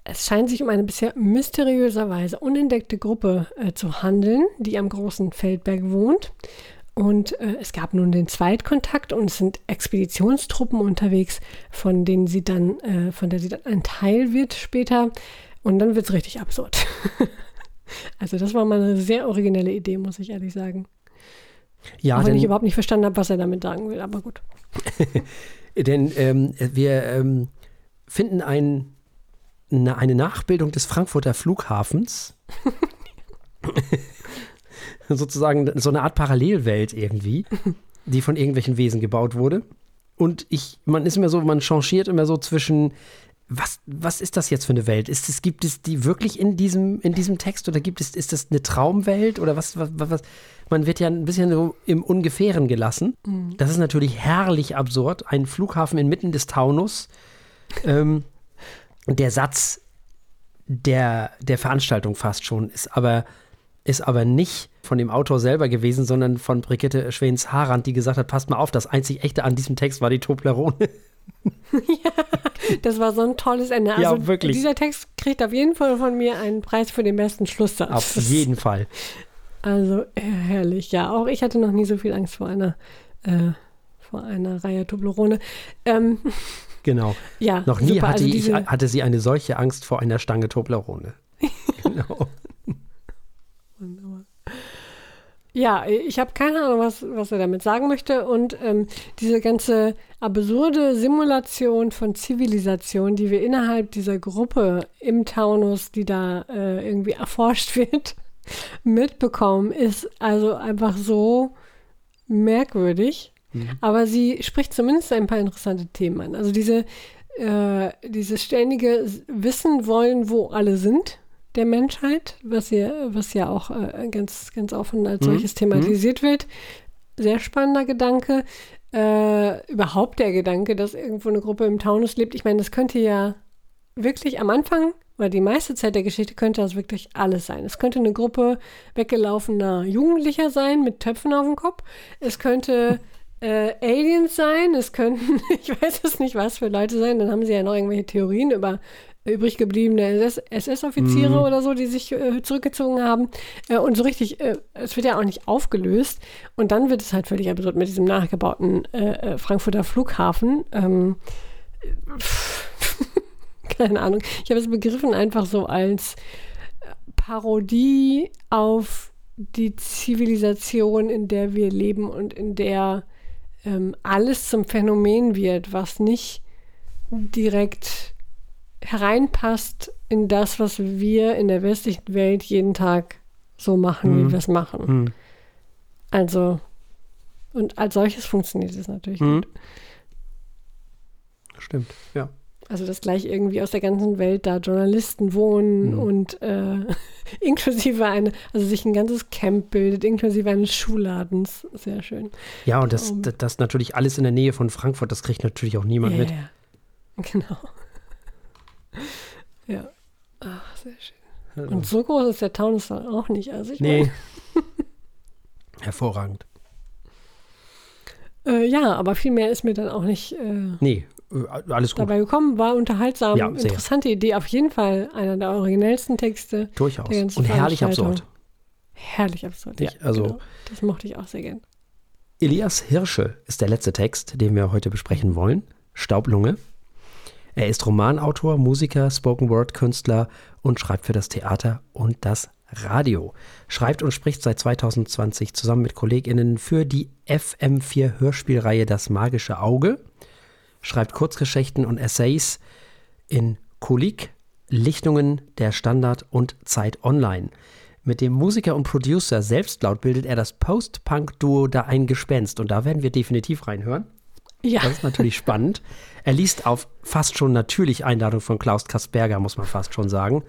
S2: Es scheint sich um eine bisher mysteriöserweise unentdeckte Gruppe äh, zu handeln, die am großen Feldberg wohnt. Und äh, es gab nun den Zweitkontakt und es sind Expeditionstruppen unterwegs, von denen sie dann, äh, von der sie dann ein Teil wird später. Und dann wird es richtig absurd. Also das war mal eine sehr originelle Idee, muss ich ehrlich sagen.
S1: Ja,
S2: Auch wenn
S1: denn,
S2: ich überhaupt nicht verstanden habe, was er damit sagen will, aber gut.
S1: denn ähm, wir ähm, finden ein, eine Nachbildung des Frankfurter Flughafens. Sozusagen so eine Art Parallelwelt irgendwie, die von irgendwelchen Wesen gebaut wurde. Und ich, man ist immer so, man changiert immer so zwischen, was, was ist das jetzt für eine Welt? Ist es, gibt es die wirklich in diesem, in diesem Text oder gibt es, ist das eine Traumwelt oder was, was, was, man wird ja ein bisschen so im Ungefähren gelassen. Das ist natürlich herrlich absurd. Ein Flughafen inmitten des Taunus. Ähm, der Satz der, der Veranstaltung fast schon ist aber ist aber nicht von dem Autor selber gewesen, sondern von Brigitte Schwens-Harand, die gesagt hat, passt mal auf, das einzig Echte an diesem Text war die Toblerone.
S2: ja, das war so ein tolles Ende. Also
S1: ja, wirklich.
S2: Dieser Text kriegt auf jeden Fall von mir einen Preis für den besten Schlusssatz.
S1: Auf jeden Fall.
S2: Also äh, herrlich, ja. Auch ich hatte noch nie so viel Angst vor einer, äh, vor einer Reihe Toblerone. Ähm,
S1: genau.
S2: Ja,
S1: noch nie hatte, also ich, hatte sie eine solche Angst vor einer Stange Toblerone. genau.
S2: Wunderbar. Ja, ich habe keine Ahnung, was, was er damit sagen möchte. Und ähm, diese ganze absurde Simulation von Zivilisation, die wir innerhalb dieser Gruppe im Taunus, die da äh, irgendwie erforscht wird, mitbekommen, ist also einfach so merkwürdig. Mhm. Aber sie spricht zumindest ein paar interessante Themen an. Also diese, äh, dieses ständige Wissen wollen, wo alle sind der Menschheit, was, hier, was ja auch äh, ganz, ganz offen als mhm. solches thematisiert mhm. wird. Sehr spannender Gedanke. Äh, überhaupt der Gedanke, dass irgendwo eine Gruppe im Taunus lebt. Ich meine, das könnte ja wirklich am Anfang oder die meiste Zeit der Geschichte könnte das wirklich alles sein. Es könnte eine Gruppe weggelaufener Jugendlicher sein mit Töpfen auf dem Kopf. Es könnte äh, Aliens sein. Es könnten, ich weiß es nicht, was für Leute sein. Dann haben sie ja noch irgendwelche Theorien über übrig gebliebene SS-Offiziere mhm. oder so, die sich äh, zurückgezogen haben. Äh, und so richtig, äh, es wird ja auch nicht aufgelöst. Und dann wird es halt völlig absurd mit diesem nachgebauten äh, äh, Frankfurter Flughafen. Ähm, keine Ahnung. Ich habe es begriffen einfach so als Parodie auf die Zivilisation, in der wir leben und in der ähm, alles zum Phänomen wird, was nicht direkt hereinpasst in das, was wir in der westlichen Welt jeden Tag so machen, mhm. wie wir es machen. Mhm. Also, und als solches funktioniert es natürlich mhm. gut.
S1: Stimmt, ja.
S2: Also, dass gleich irgendwie aus der ganzen Welt da Journalisten wohnen mhm. und äh, inklusive eine, also sich ein ganzes Camp bildet, inklusive eines Schulladens. Sehr schön.
S1: Ja, und das, um, das, das natürlich alles in der Nähe von Frankfurt, das kriegt natürlich auch niemand yeah. mit.
S2: Genau. Ja. Ach, sehr schön. Und so groß ist der Taunus dann auch nicht. Also ich
S1: nee. Hervorragend.
S2: Äh, ja, aber viel mehr ist mir dann auch nicht äh,
S1: nee, äh, alles gut.
S2: dabei gekommen. War unterhaltsam, ja, interessante Idee. Auf jeden Fall einer der originellsten Texte.
S1: Durchaus. Und herrlich absurd.
S2: Herrlich absurd.
S1: Ja, also,
S2: genau. Das mochte ich auch sehr gern.
S1: Elias Hirsche ist der letzte Text, den wir heute besprechen wollen. Staublunge. Er ist Romanautor, Musiker, Spoken-Word-Künstler und schreibt für das Theater und das Radio. Schreibt und spricht seit 2020 zusammen mit KollegInnen für die FM4 Hörspielreihe Das magische Auge. Schreibt Kurzgeschichten und Essays in Kulik, Lichtungen, der Standard und Zeit Online. Mit dem Musiker und Producer Selbstlaut bildet er das Post-Punk-Duo Da ein Gespenst und da werden wir definitiv reinhören. Ja. Das ist natürlich spannend. Er liest auf fast schon natürlich Einladung von Klaus Kasperger, muss man fast schon sagen.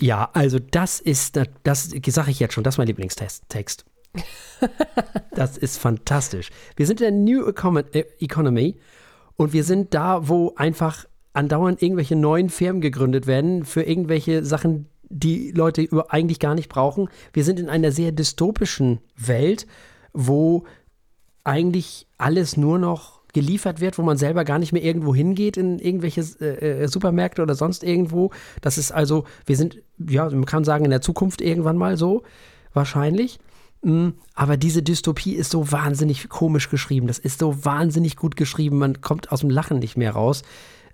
S1: Ja, also das ist, das sage ich jetzt schon, das ist mein Lieblingstext. das ist fantastisch. Wir sind in der New äh, Economy und wir sind da, wo einfach andauernd irgendwelche neuen Firmen gegründet werden für irgendwelche Sachen, die Leute eigentlich gar nicht brauchen. Wir sind in einer sehr dystopischen Welt, wo eigentlich alles nur noch geliefert wird, wo man selber gar nicht mehr irgendwo hingeht in irgendwelche äh, äh, Supermärkte oder sonst irgendwo. Das ist also, wir sind, ja, man kann sagen, in der Zukunft irgendwann mal so, wahrscheinlich. Mm, aber diese Dystopie ist so wahnsinnig komisch geschrieben. Das ist so wahnsinnig gut geschrieben. Man kommt aus dem Lachen nicht mehr raus.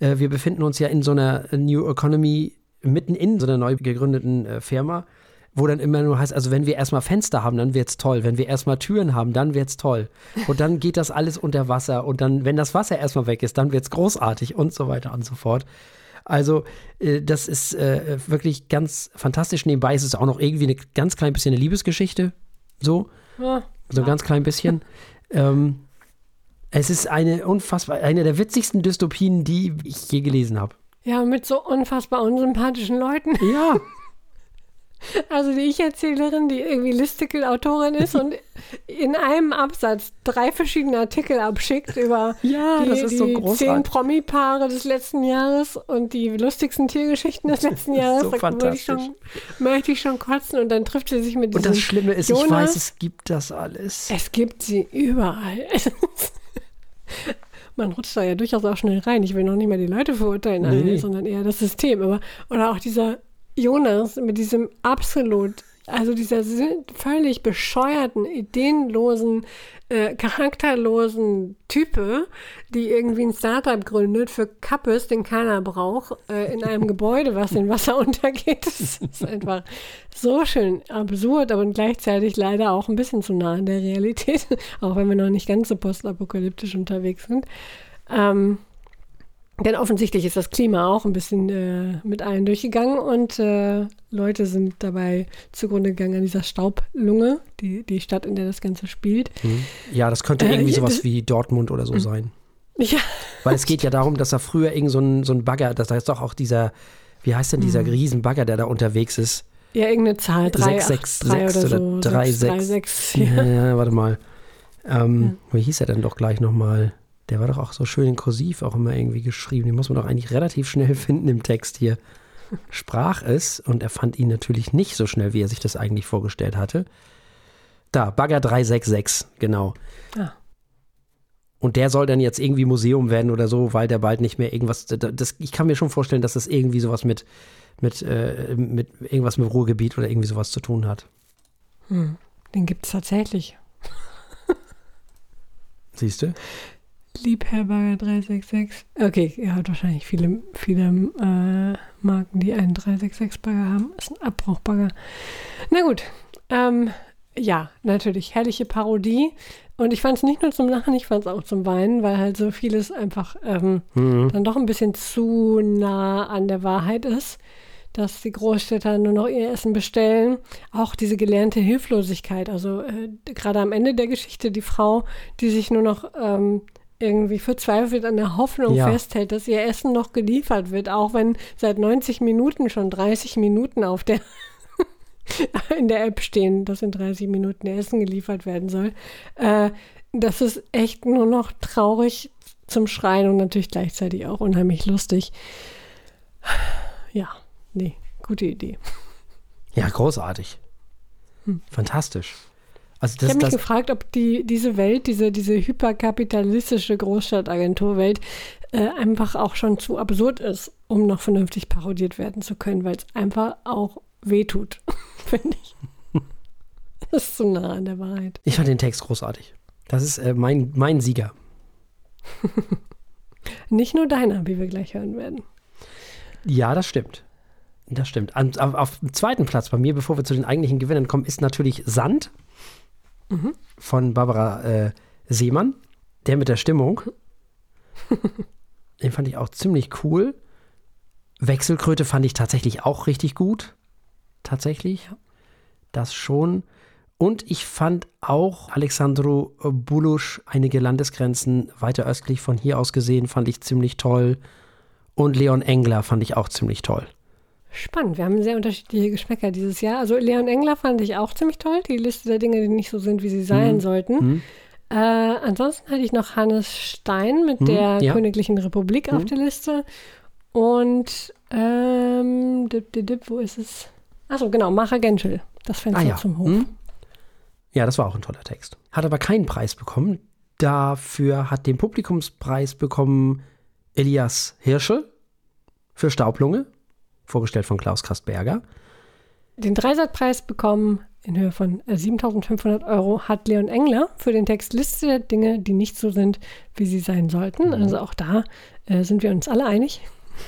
S1: Äh, wir befinden uns ja in so einer New Economy, mitten in so einer neu gegründeten äh, Firma wo dann immer nur heißt, also wenn wir erstmal Fenster haben, dann wird's toll. Wenn wir erstmal Türen haben, dann wird's toll. Und dann geht das alles unter Wasser. Und dann, wenn das Wasser erstmal weg ist, dann wird's großartig und so weiter und so fort. Also, äh, das ist äh, wirklich ganz fantastisch. Nebenbei ist es auch noch irgendwie ein ganz klein bisschen eine Liebesgeschichte. So. Ja. So ein ganz klein bisschen. ähm, es ist eine unfassbar, eine der witzigsten Dystopien, die ich je gelesen habe.
S2: Ja, mit so unfassbar unsympathischen Leuten.
S1: Ja.
S2: Also die Ich-Erzählerin, die irgendwie Listicle-Autorin ist und in einem Absatz drei verschiedene Artikel abschickt über
S1: Ja,
S2: die,
S1: das ist so
S2: die
S1: großartig.
S2: zehn Promi-Paare des letzten Jahres und die lustigsten Tiergeschichten des letzten Jahres.
S1: so
S2: Da möchte ich,
S1: fantastisch.
S2: schon, möchte ich schon kotzen und dann trifft sie sich mit
S1: Und das Schlimme ist, ich
S2: Jonas.
S1: weiß, es gibt das alles.
S2: Es gibt sie überall. Man rutscht da ja durchaus auch schnell rein. Ich will noch nicht mal die Leute verurteilen,
S1: Nee,
S2: alle,
S1: nee.
S2: sondern eher das System. Aber, oder auch dieser Jonas mit diesem absolut, also dieser völlig bescheuerten, ideenlosen, äh, charakterlosen Type, die irgendwie ein Startup gründet für Kappes, den keiner braucht, äh, in einem Gebäude, was in Wasser untergeht. Das ist einfach so schön absurd, aber gleichzeitig leider auch ein bisschen zu nah an der Realität, auch wenn wir noch nicht ganz so postapokalyptisch unterwegs sind. Ähm, denn offensichtlich ist das Klima auch ein bisschen äh, mit allen durchgegangen und äh, Leute sind dabei zugrunde gegangen an dieser Staublunge, die, die Stadt, in der das Ganze spielt.
S1: Ja, das könnte
S2: Äh,
S1: irgendwie
S2: ja,
S1: sowas
S2: das-
S1: wie Dortmund oder so sein.
S2: Ja,
S1: Weil es geht ja darum, dass da früher irgend so ein, so ein Bagger, das heißt doch auch dieser, wie heißt denn dieser
S2: Mhm.
S1: Riesenbagger, der da unterwegs ist?
S2: ja irgendeine Zahl, 3,
S1: 666
S2: 3 oder so.
S1: oder 36.
S2: 6.
S1: Ja,
S2: Ja.
S1: ja, warte mal. Ähm, Wie hieß er denn doch gleich nochmal? Der war doch auch so schön in Kursiv auch immer irgendwie geschrieben. Den muss man doch eigentlich relativ schnell finden im Text hier. Sprach es und er fand ihn natürlich nicht so schnell, wie er sich das eigentlich vorgestellt hatte. Da, Bagger 366, genau.
S2: Ah.
S1: Und der soll dann jetzt irgendwie Museum werden oder so, weil der bald nicht mehr irgendwas. Das, ich kann mir schon vorstellen, dass das irgendwie sowas mit, mit, äh, mit irgendwas mit Ruhrgebiet oder irgendwie sowas zu tun hat.
S2: Hm, den gibt es tatsächlich.
S1: Siehst du?
S2: Liebherberger 366. Okay, er hat wahrscheinlich viele, viele äh, Marken, die einen 366-Bagger haben. Ist ein Abbruchbagger. Na gut. Ähm, ja, natürlich. Herrliche Parodie. Und ich fand es nicht nur zum Lachen, ich fand es auch zum Weinen, weil halt so vieles einfach ähm,
S1: Mhm.
S2: dann doch ein bisschen zu nah an der Wahrheit ist, dass die Großstädter nur noch ihr Essen bestellen. Auch diese gelernte Hilflosigkeit, also äh, gerade am Ende der Geschichte die Frau, die sich nur noch ähm, irgendwie verzweifelt an der Hoffnung
S1: Ja.
S2: festhält, dass ihr Essen noch geliefert wird, auch wenn seit 90 Minuten schon 30 Minuten auf der in der App stehen, dass in 30 Minuten Essen geliefert werden soll. Äh, das ist echt nur noch traurig zum Schreien und natürlich gleichzeitig auch unheimlich lustig. Ja, nee, gute Idee.
S1: Ja, großartig. Fantastisch. Also
S2: ich habe mich gefragt, ob die, diese Welt, diese, diese hyperkapitalistische Großstadtagenturwelt äh, einfach auch schon zu absurd ist, um noch vernünftig parodiert werden zu können, weil es einfach auch wehtut, finde ich. Das ist zu nah an der Wahrheit.
S1: ich fand den Text großartig. Das ist äh, mein, mein Sieger.
S2: Nicht nur deiner, wie wir gleich hören werden.
S1: Ja, das stimmt. Das stimmt. An, auf, auf dem zweiten Platz bei mir, bevor wir zu den eigentlichen Gewinnern kommen, ist natürlich Sand von Barbara äh, Seemann. Der mit der Stimmung. den fand ich auch ziemlich cool. Wechselkröte fand ich tatsächlich auch richtig gut. Tatsächlich. Das schon. Und ich fand auch Alexandru Bulusch, einige Landesgrenzen weiter östlich von hier aus gesehen, fand ich ziemlich toll. Und Leon Engler fand ich auch ziemlich toll.
S2: Spannend, wir haben sehr unterschiedliche Geschmäcker dieses Jahr. Also Leon Engler fand ich auch ziemlich toll, die Liste der Dinge, die nicht so sind, wie sie sein sollten.
S1: Mhm.
S2: Äh, ansonsten hatte ich noch Hannes Stein mit
S1: Mhm,
S2: der
S1: ja.
S2: Königlichen Republik auf
S1: Mhm.
S2: der Liste. Und ähm, dip, dip, dip, wo ist es? Achso, genau, Macher Genschel. Das Fenster
S1: Ah ja.
S2: zum Hof.
S1: Hm? Ja, das war auch ein toller Text. Hat aber keinen Preis bekommen. Dafür hat den Publikumspreis bekommen Elias Hirsche für Staublunge, vorgestellt von Klaus Krastberger.
S2: Den Dreisatzpreis bekommen in Höhe von äh, 7.500 Euro hat Leon Engler für den Text Liste der Dinge, die nicht so sind, wie sie sein sollten.
S1: Mhm.
S2: Also auch da äh, sind wir uns alle einig.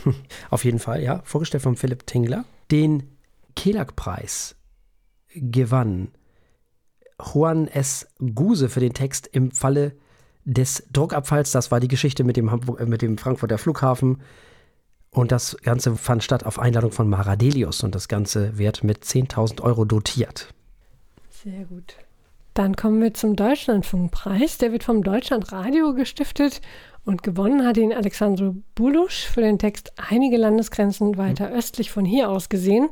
S1: Auf jeden Fall, ja, vorgestellt von Philipp Tingler. Den Kelag-Preis gewann Juan S. Guse für den Text im Falle des Druckabfalls. Das war die Geschichte mit dem, Hamburg, äh, mit dem Frankfurter Flughafen. Und das Ganze fand statt auf Einladung von Mara Delius und das Ganze wird mit 10.000 Euro dotiert.
S2: Sehr gut. Dann kommen wir zum Deutschlandfunkpreis. Der wird vom Deutschlandradio gestiftet und gewonnen hat ihn Alexandru Bulusch für den Text Einige Landesgrenzen weiter östlich von hier aus gesehen.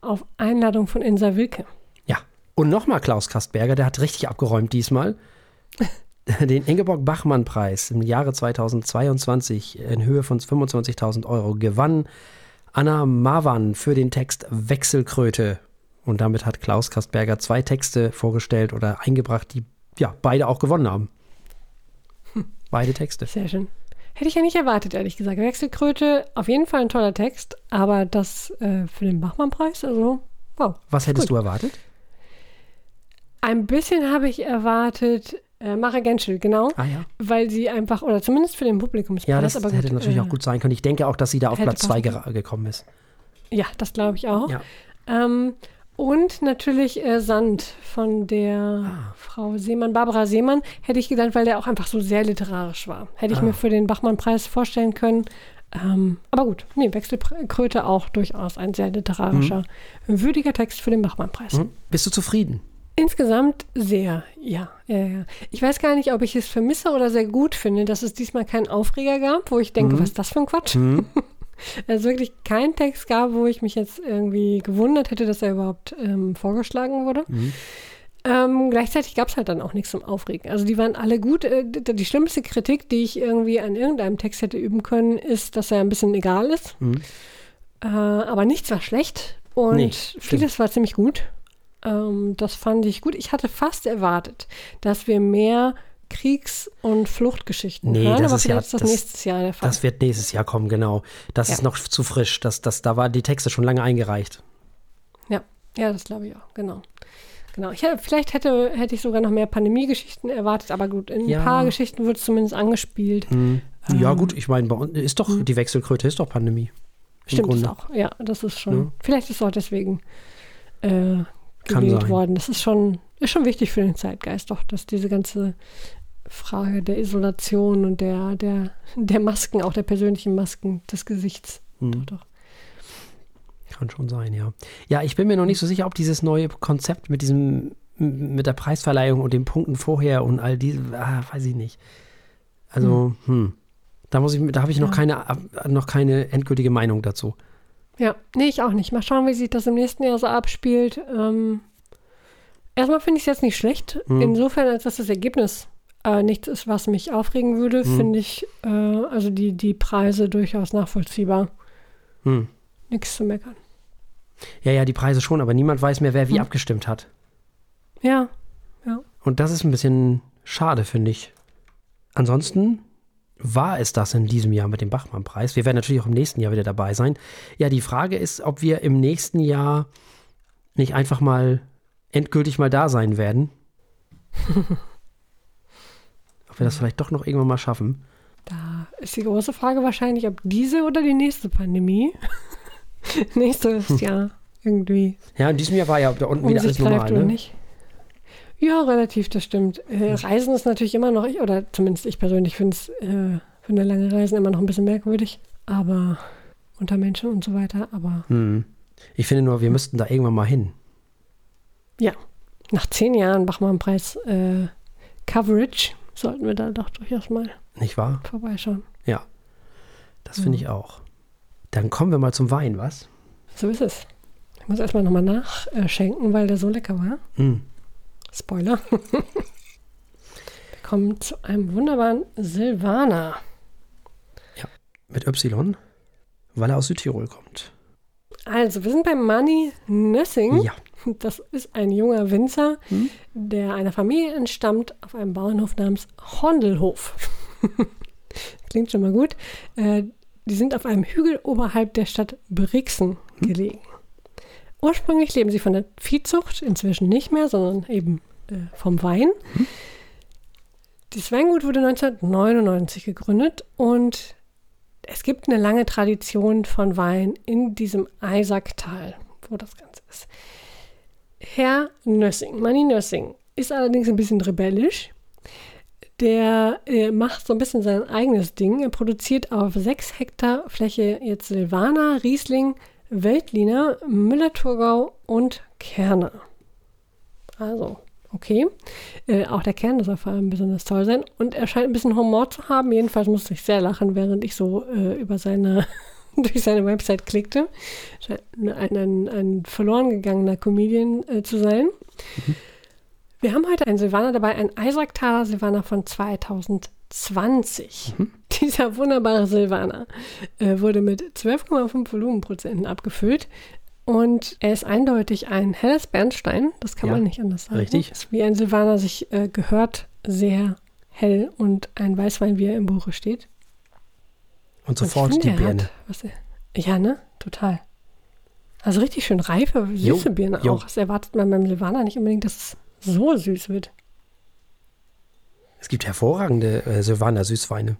S2: auf Einladung von Insa Wilke.
S1: Ja. Und nochmal Klaus Kastberger, der hat richtig abgeräumt diesmal. Den Ingeborg-Bachmann-Preis im Jahre 2022 in Höhe von 25.000 Euro gewann Anna Marwan für den Text Wechselkröte. Und damit hat Klaus Kastberger zwei Texte vorgestellt oder eingebracht, die ja beide auch gewonnen haben. Beide Texte.
S2: Sehr schön. Hätte ich ja nicht erwartet, ehrlich gesagt. Wechselkröte, auf jeden Fall ein toller Text, aber das äh, für den Bachmann-Preis, also wow.
S1: Was hättest
S2: Gut.
S1: du erwartet?
S2: Ein bisschen habe ich erwartet, äh, Mara Genschel, genau,
S1: Ah ja.
S2: weil sie einfach, oder zumindest für den Publikumspreis,
S1: Ja, das hätte
S2: gut,
S1: natürlich
S2: äh,
S1: auch gut sein können. Ich denke auch, dass sie da auf Platz 2
S2: passen
S1: gekommen ist.
S2: Ja, das glaube ich auch.
S1: Ja.
S2: Ähm, und natürlich äh, Sand von der
S1: Ah.
S2: Frau Seemann, Barbara Seemann, hätte ich gedacht, weil der auch einfach so sehr literarisch war. Hätte ich
S1: Ah.
S2: mir für den Bachmann-Preis vorstellen können. Ähm, aber gut, nee, Wechselkröte auch durchaus ein sehr literarischer, würdiger Text für den Bachmann-Preis.
S1: Hm? Bist du zufrieden?
S2: Insgesamt sehr, ja, ja, ja. Ich weiß gar nicht, ob ich es vermisse oder sehr gut finde, dass es diesmal keinen Aufreger gab, wo ich denke, was ist das für ein Quatsch?
S1: Hm?
S2: Also wirklich keinen Text gab, wo ich mich jetzt irgendwie gewundert hätte, dass er überhaupt ähm, vorgeschlagen wurde.
S1: Mhm.
S2: Ähm, gleichzeitig gab es halt dann auch nichts zum Aufregen. Also die waren alle gut. Äh, die schlimmste Kritik, die ich irgendwie an irgendeinem Text hätte üben können, ist, dass er ein bisschen egal ist.
S1: Mhm.
S2: Äh, aber nichts war schlecht und
S1: Nee,
S2: vieles war ziemlich gut. Ähm, das fand ich gut. Ich hatte fast erwartet, dass wir mehr Kriegs- und Fluchtgeschichten
S1: Nee,
S2: hören,
S1: das
S2: aber
S1: ist ja-
S2: vielleicht ist das,
S1: das-
S2: nächstes Jahr der Fall.
S1: Das wird nächstes Jahr kommen, genau. Das
S2: Ja.
S1: ist noch zu frisch. Das, das, da waren die Texte schon lange eingereicht.
S2: Ja, ja, das glaube ich auch, genau. Genau. Ich, vielleicht hätte, hätte ich sogar noch mehr Pandemie-Geschichten erwartet, aber gut, in
S1: Ja.
S2: ein paar Geschichten wird es zumindest angespielt.
S1: Mhm. Ja,
S2: Ähm.
S1: gut, ich meine, bei uns ist doch, die Wechselkröte ist doch Pandemie. Im
S2: Stimmt es
S1: Grunde.
S2: auch. Ja, das ist schon.
S1: Ja.
S2: Vielleicht ist es auch deswegen äh, gewählt
S1: sein.
S2: worden. Das ist schon, ist schon wichtig für den Zeitgeist, doch, dass diese ganze Frage der Isolation und der, der, der Masken, auch der persönlichen Masken des Gesichts.
S1: Mhm.
S2: Doch, doch.
S1: Kann schon sein, ja. Ja, ich bin mir noch nicht so sicher, ob dieses neue Konzept mit diesem, mit der Preisverleihung und den Punkten vorher und all diese, ah, weiß ich nicht. Also, hm. Da muss ich, da habe ich noch
S2: Ja.
S1: keine, ab- noch keine endgültige Meinung dazu.
S2: Ja, nee, ich auch nicht. Mal schauen, wie sich das im nächsten Jahr so abspielt. Ähm, erstmal finde ich es jetzt nicht schlecht.
S1: Mhm.
S2: Insofern, als dass das Ergebnis äh, nichts ist, was mich aufregen würde,
S1: Mhm.
S2: finde ich äh, also die, die Preise durchaus nachvollziehbar.
S1: Hm.
S2: Nichts zu meckern.
S1: Ja, ja, die Preise schon, aber niemand weiß mehr, wer wie
S2: Hm.
S1: abgestimmt hat.
S2: Ja,
S1: Und das ist ein bisschen schade, finde ich. Ansonsten war es das in diesem Jahr mit dem Bachmann-Preis. Wir werden natürlich auch im nächsten Jahr wieder dabei sein. Ja, die Frage ist, ob wir im nächsten Jahr nicht einfach mal endgültig mal da sein werden. ob wir das vielleicht doch noch irgendwann mal schaffen.
S2: da ist die große Frage wahrscheinlich, ob diese oder die nächste Pandemie nächstes Jahr irgendwie
S1: Ja, in diesem Jahr war ja da unten
S2: um
S1: wieder alles normal. Ne?
S2: nicht. Ja, relativ, das stimmt. Äh, Reisen ist natürlich immer noch, oder zumindest ich persönlich finde es äh, für eine lange Reise immer noch ein bisschen merkwürdig, aber unter Menschen und so weiter. Aber
S1: Hm. Ich finde nur, wir müssten da irgendwann mal hin.
S2: nach zehn Jahren Bachmann-Preis äh, Coverage sollten wir da doch durchaus mal
S1: Nicht wahr?
S2: vorbeischauen.
S1: Das finde ich auch. Dann kommen wir mal zum Wein, was?
S2: So ist es. Ich muss erstmal nochmal nachschenken, weil der so lecker war.
S1: Hm.
S2: Spoiler. wir kommen zu einem wunderbaren Silvaner.
S1: Mit Y, weil er aus Südtirol kommt.
S2: Also, wir sind bei Money Nothing.
S1: Ja.
S2: Das ist ein junger Winzer,
S1: Hm?
S2: der einer Familie entstammt auf einem Bauernhof namens Hondelhof. Klingt schon mal gut. Äh, die sind auf einem Hügel oberhalb der Stadt Brixen gelegen. Ursprünglich leben sie von der Viehzucht, inzwischen nicht mehr, sondern eben äh, vom Wein. Das Weingut wurde 1999 gegründet und es gibt eine lange Tradition von Wein in diesem Eisacktal, wo das Ganze ist. Herr Nössing, Manni Nössing, ist allerdings ein bisschen rebellisch. Der äh, macht so ein bisschen sein eigenes Ding. Er produziert auf sechs Hektar Fläche jetzt Silvaner, Riesling, Weltliner, Müller-Thurgau und Kerner. Also, okay. Äh, auch der Kern soll vor allem besonders toll sein. Und er scheint ein bisschen Humor zu haben. Jedenfalls musste ich sehr lachen, während ich so äh, über seine, durch seine Website klickte. Scheint Ein, ein, ein verloren gegangener Comedian äh, zu sein. Wir haben heute einen Silvaner dabei, einen Isaac Thaler Silvaner von 2020. Dieser wunderbare Silvaner äh, wurde mit 12,5 Volumenprozenten abgefüllt. Und er ist eindeutig ein helles Bernstein, das kann
S1: Ja,
S2: man nicht anders sagen.
S1: richtig.
S2: Ist wie ein Silvaner sich äh, gehört, sehr hell und ein Weißwein, wie er im Buche steht.
S1: Und
S2: Und
S1: sofort
S2: finde,
S1: die Birne.
S2: Hat, er, ja, ne? Total. Also richtig schön reife,
S1: Jo,
S2: süße Birne
S1: jo.
S2: auch. Das erwartet man beim Silvaner nicht unbedingt, dass es so süß wird.
S1: Es gibt hervorragende äh, Silvaner Süßweine.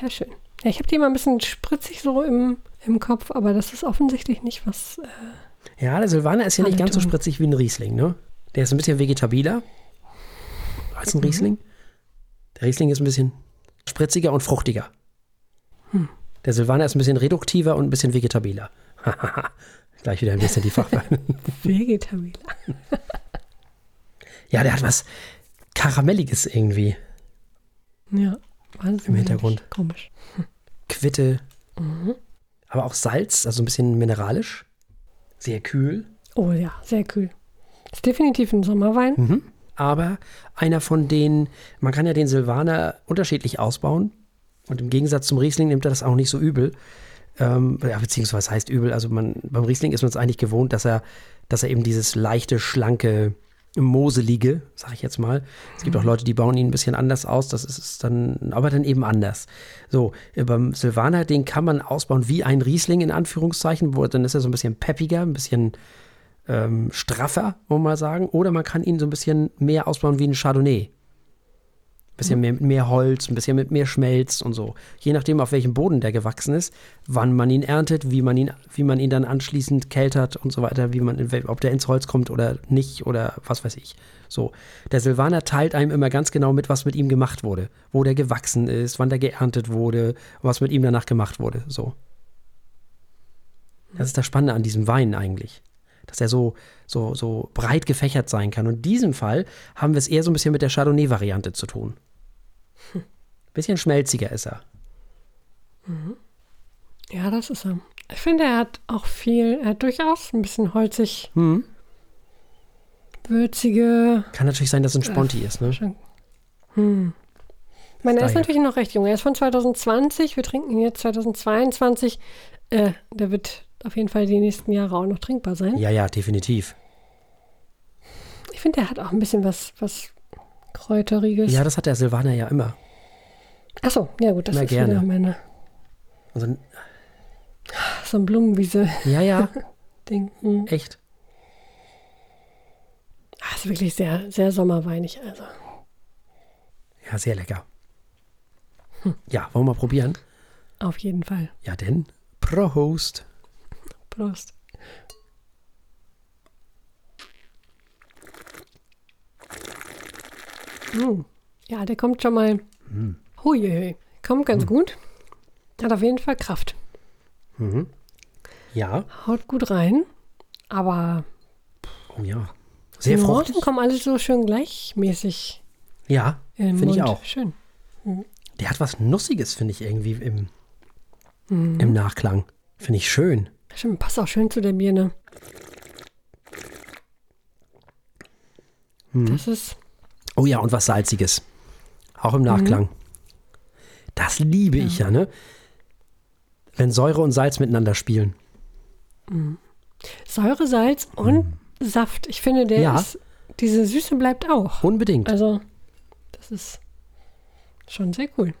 S2: Sehr schön. Ja, ich habe die immer ein bisschen spritzig so im, im Kopf, aber das ist offensichtlich nicht was. Äh,
S1: Ja, der Silvaner ist ja nicht ganz so
S2: tun.
S1: spritzig wie ein Riesling, ne? Der ist ein bisschen vegetabiler als
S2: Mhm.
S1: ein Riesling. Der Riesling ist ein bisschen spritziger und fruchtiger.
S2: Hm.
S1: Der Silvaner ist ein bisschen reduktiver und ein bisschen vegetabiler. Gleich wieder ein bisschen die Fachweine.
S2: Vegetabiler.
S1: ja, der hat was Karamelliges irgendwie.
S2: Ja, wahnsinnig
S1: Im Hintergrund.
S2: Komisch.
S1: Quitte,
S2: Mhm.
S1: aber auch Salz, also ein bisschen mineralisch. Sehr kühl.
S2: Oh ja, sehr kühl. Ist definitiv ein Sommerwein.
S1: Mhm. Aber einer von denen, man kann ja den Silvaner unterschiedlich ausbauen. Und im Gegensatz zum Riesling nimmt er das auch nicht so übel. Ähm, ja, beziehungsweise heißt übel, also man, beim Riesling ist man es eigentlich gewohnt, dass er, dass er eben dieses leichte, schlanke, moselige, sag ich jetzt mal. Es gibt auch Leute, die bauen ihn ein bisschen anders aus, das ist es dann, aber dann eben anders. So, äh, beim Silvaner, den kann man ausbauen wie ein Riesling in Anführungszeichen, wo dann ist er so ein bisschen peppiger, ein bisschen ähm, straffer, wollen wir mal sagen. Oder man kann ihn so ein bisschen mehr ausbauen wie ein Chardonnay. Bisschen mehr mit mehr Holz, ein bisschen mit mehr Schmelz und so. Je nachdem, auf welchem Boden der gewachsen ist, wann man ihn erntet, wie man ihn, wie man ihn dann anschließend keltert und so weiter, wie man, ob der ins Holz kommt oder nicht oder was weiß ich. So. Der Silvaner teilt einem immer ganz genau mit, was mit ihm gemacht wurde. Wo der gewachsen ist, wann der geerntet wurde, was mit ihm danach gemacht wurde. So. Das ist das Spannende an diesem Wein eigentlich. Dass er so, so, so breit gefächert sein kann. Und in diesem Fall haben wir es eher so ein bisschen mit der Chardonnay-Variante zu tun. Bisschen schmelziger ist er.
S2: Ja, das ist er. Ich finde, er hat auch viel, er hat durchaus ein bisschen holzig,
S1: Hm.
S2: würzige.
S1: Kann natürlich sein, dass es ein Sponti ist, ne?
S2: Hm. Ich meine, er ist natürlich noch recht jung. Er ist von 2020. Wir trinken ihn jetzt 2022. Äh, der wird auf jeden Fall die nächsten Jahre auch noch trinkbar sein.
S1: Ja, ja, definitiv.
S2: Ich finde, er hat auch ein bisschen was, was Kräuteriges.
S1: Ja, das hat der Silvaner ja immer.
S2: Achso, ja gut, das
S1: Immer
S2: ist
S1: gerne.
S2: wieder meine,
S1: Also,
S2: so ein Blumenwiese-Ding.
S1: ja, ja,
S2: Hm.
S1: echt.
S2: Ah, ist wirklich sehr, sehr sommerweinig. Also.
S1: Ja, sehr lecker. Ja, wollen wir mal probieren?
S2: Auf jeden Fall.
S1: Ja, denn Prost.
S2: Prost. Mm. Ja, der kommt schon mal. Huiuiui. Kommt ganz gut. Hat auf jeden Fall Kraft.
S1: Mhm. Ja,
S2: Haut gut rein. Aber
S1: oh ja.
S2: die
S1: Sehr
S2: Nuancen
S1: fruchtig.
S2: kommen alle so schön gleichmäßig
S1: Ja, Finde ich auch.
S2: Schön.
S1: der hat was Nussiges, finde ich irgendwie im,
S2: Mhm.
S1: im Nachklang. Finde ich schön.
S2: Stimmt, passt auch schön zu der Birne.
S1: Mhm.
S2: Das ist.
S1: Oh ja, und was Salziges. Auch im Nachklang. Das liebe ich ja, ne? Wenn Säure und Salz miteinander spielen.
S2: Säure, Salz und Saft. Ich finde, der
S1: Mhm. Ja.
S2: ist. Diese Süße bleibt auch.
S1: Unbedingt.
S2: Also, das ist schon sehr cool.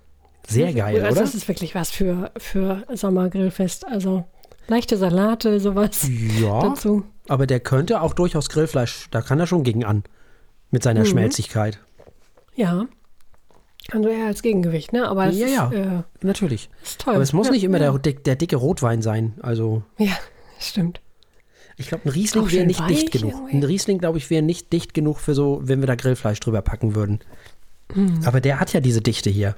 S1: Sehr geil.
S2: Also,
S1: oder?
S2: das ist wirklich was für, für Sommergrillfest. Also, leichte Salate, sowas
S1: Ja,
S2: dazu.
S1: aber der könnte auch durchaus Grillfleisch, da kann er schon gegen an. Mit seiner
S2: Mhm.
S1: Schmelzigkeit.
S2: Ja. Also eher als Gegengewicht, ne? Aber es
S1: Ja,
S2: ist,
S1: ja.
S2: Äh,
S1: Natürlich.
S2: ist toll.
S1: Aber es muss
S2: ja,
S1: nicht immer
S2: ja.
S1: der, der dicke Rotwein sein. Also,
S2: Ja, stimmt.
S1: ich glaube, ein Riesling wäre nicht dicht genug.
S2: irgendwie.
S1: Ein Riesling, glaube ich, wäre nicht dicht genug für so, wenn wir da Grillfleisch drüber packen würden.
S2: Mhm.
S1: Aber der hat ja diese Dichte hier.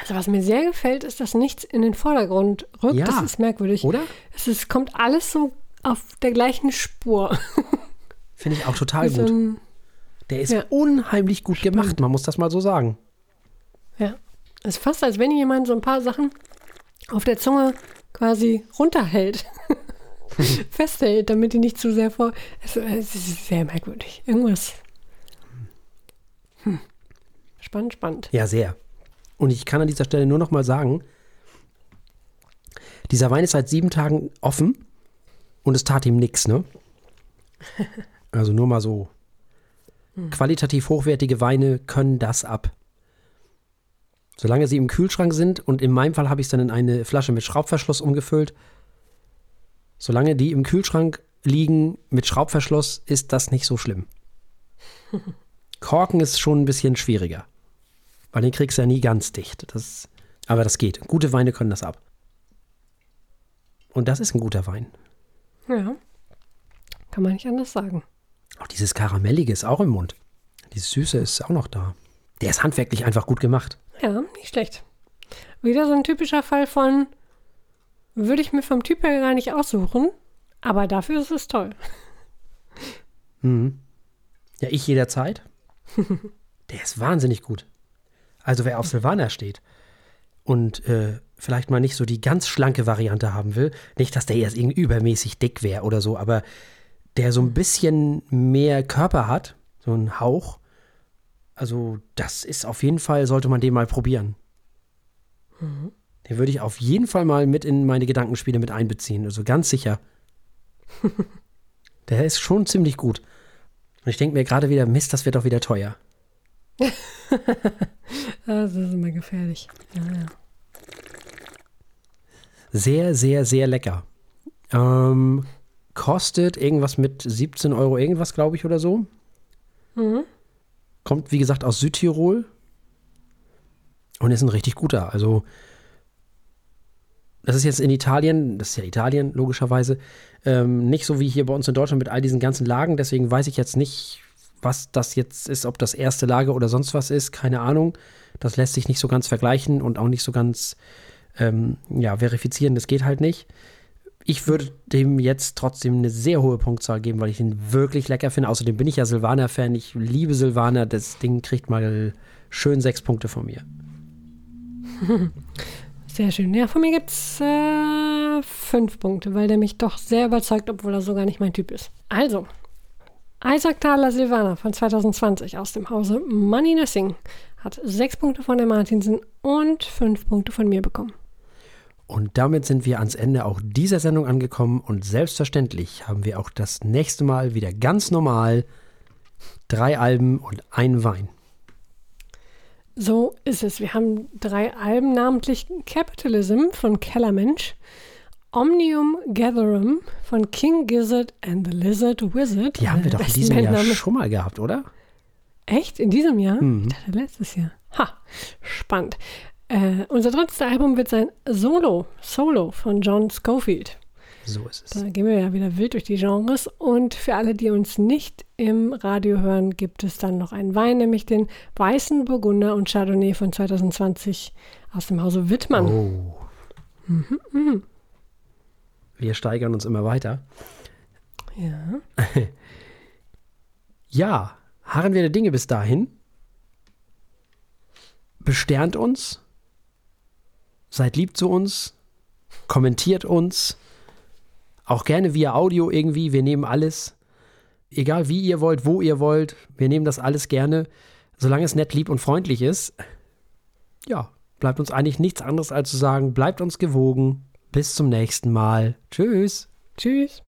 S2: Also, was mir sehr gefällt, ist, dass nichts in den Vordergrund rückt.
S1: Ja.
S2: Das ist merkwürdig.
S1: Oder?
S2: Es ist, kommt alles so auf der gleichen Spur.
S1: Finde ich auch total
S2: So
S1: gut. Der ist
S2: Ja.
S1: unheimlich gut gemacht, man muss das mal so sagen.
S2: ja. Es ist fast, als wenn jemand so ein paar Sachen auf der Zunge quasi runterhält. festhält, damit die nicht zu sehr vor. Es, es ist sehr merkwürdig. Irgendwas. Hm. Spannend, spannend.
S1: Ja, sehr. Und ich kann an dieser Stelle nur noch mal sagen, dieser Wein ist seit sieben Tagen offen und es tat ihm nichts, ne? Also nur mal so. Qualitativ hochwertige Weine können das ab. Solange sie im Kühlschrank sind und in meinem Fall habe ich es dann in eine Flasche mit Schraubverschluss umgefüllt, solange die im Kühlschrank liegen mit Schraubverschluss, ist das nicht so schlimm. Korken ist schon ein bisschen schwieriger, weil den kriegst du ja nie ganz dicht. Das, aber das geht. Gute Weine können das ab. Und das ist ein guter Wein.
S2: Ja. Kann man nicht anders sagen.
S1: Auch dieses Karamellige ist auch im Mund. Dieses Süße ist auch noch da. Der ist handwerklich einfach gut gemacht.
S2: Ja, nicht schlecht. Wieder so ein typischer Fall von, würde ich mir vom Typ her gar nicht aussuchen, aber dafür ist es toll.
S1: Mhm. Ja, ich jederzeit. Der ist wahnsinnig gut. Also wer auf Silvaner steht und äh, vielleicht mal nicht so die ganz schlanke Variante haben will, nicht, dass der erst irgendwie übermäßig dick wäre oder so, aber der so ein bisschen mehr Körper hat, so ein Hauch, also das ist auf jeden Fall, sollte man den mal probieren.
S2: Mhm.
S1: Den würde ich auf jeden Fall mal mit in meine Gedankenspiele mit einbeziehen, also ganz sicher. Der ist schon ziemlich gut. Und ich denke mir gerade wieder, Mist, das wird doch wieder teuer.
S2: Das ist immer gefährlich. Ja, ja.
S1: Sehr, sehr, sehr lecker. Ähm, kostet irgendwas mit 17 Euro irgendwas, glaube ich, oder so.
S2: Mhm.
S1: Kommt, wie gesagt, aus Südtirol. Und ist ein richtig guter. Also, das ist jetzt in Italien, das ist ja Italien, logischerweise, ähm, nicht so wie hier bei uns in Deutschland mit all diesen ganzen Lagen. Deswegen weiß ich jetzt nicht, was das jetzt ist, ob das erste Lage oder sonst was ist. Keine Ahnung. Das lässt sich nicht so ganz vergleichen und auch nicht so ganz ähm, ja, verifizieren. Das geht halt nicht. Ich würde dem jetzt trotzdem eine sehr hohe Punktzahl geben, weil ich ihn wirklich lecker finde. Außerdem bin ich ja Silvaner-Fan. Ich liebe Silvaner. Das Ding kriegt mal schön sechs Punkte von mir.
S2: Sehr schön. Ja, von mir gibt es äh, fünf Punkte, weil der mich doch sehr überzeugt, obwohl er so gar nicht mein Typ ist. Also, Isaac Thaler Silvaner von 2020 aus dem Hause Money Nothing hat sechs Punkte von der Martinsen und fünf Punkte von mir bekommen.
S1: Und damit sind wir ans Ende auch dieser Sendung angekommen und selbstverständlich haben wir auch das nächste Mal wieder ganz normal drei Alben und ein Wein.
S2: So ist es. Wir haben drei Alben, namentlich Capitalism von Kellermensch, Omnium Gatherum von King Gizzard and the Lizard Wizard.
S1: Die haben wir doch in diesem Jahr schon mal gehabt, oder?
S2: Echt? In diesem Jahr?
S1: Mhm.
S2: Ich dachte letztes Jahr. Ha, spannend. Äh, unser drittes Album wird sein Solo, Solo von John Schofield.
S1: So ist es.
S2: Da gehen wir ja wieder wild durch die Genres. Und für alle, die uns nicht im Radio hören, gibt es dann noch einen Wein, nämlich den Weißen Burgunder und Chardonnay von 2020 aus dem Hause Wittmann.
S1: Oh. Wir steigern uns immer weiter.
S2: Ja.
S1: Ja, harren wir der Dinge bis dahin. Besternt uns. Seid lieb zu uns. Kommentiert uns. Auch gerne via Audio irgendwie. Wir nehmen alles. Egal wie ihr wollt, wo ihr wollt. Wir nehmen das alles gerne. Solange es nett, lieb und freundlich ist. Ja, bleibt uns eigentlich nichts anderes als zu sagen, bleibt uns gewogen. Bis zum nächsten Mal. Tschüss.
S2: Tschüss.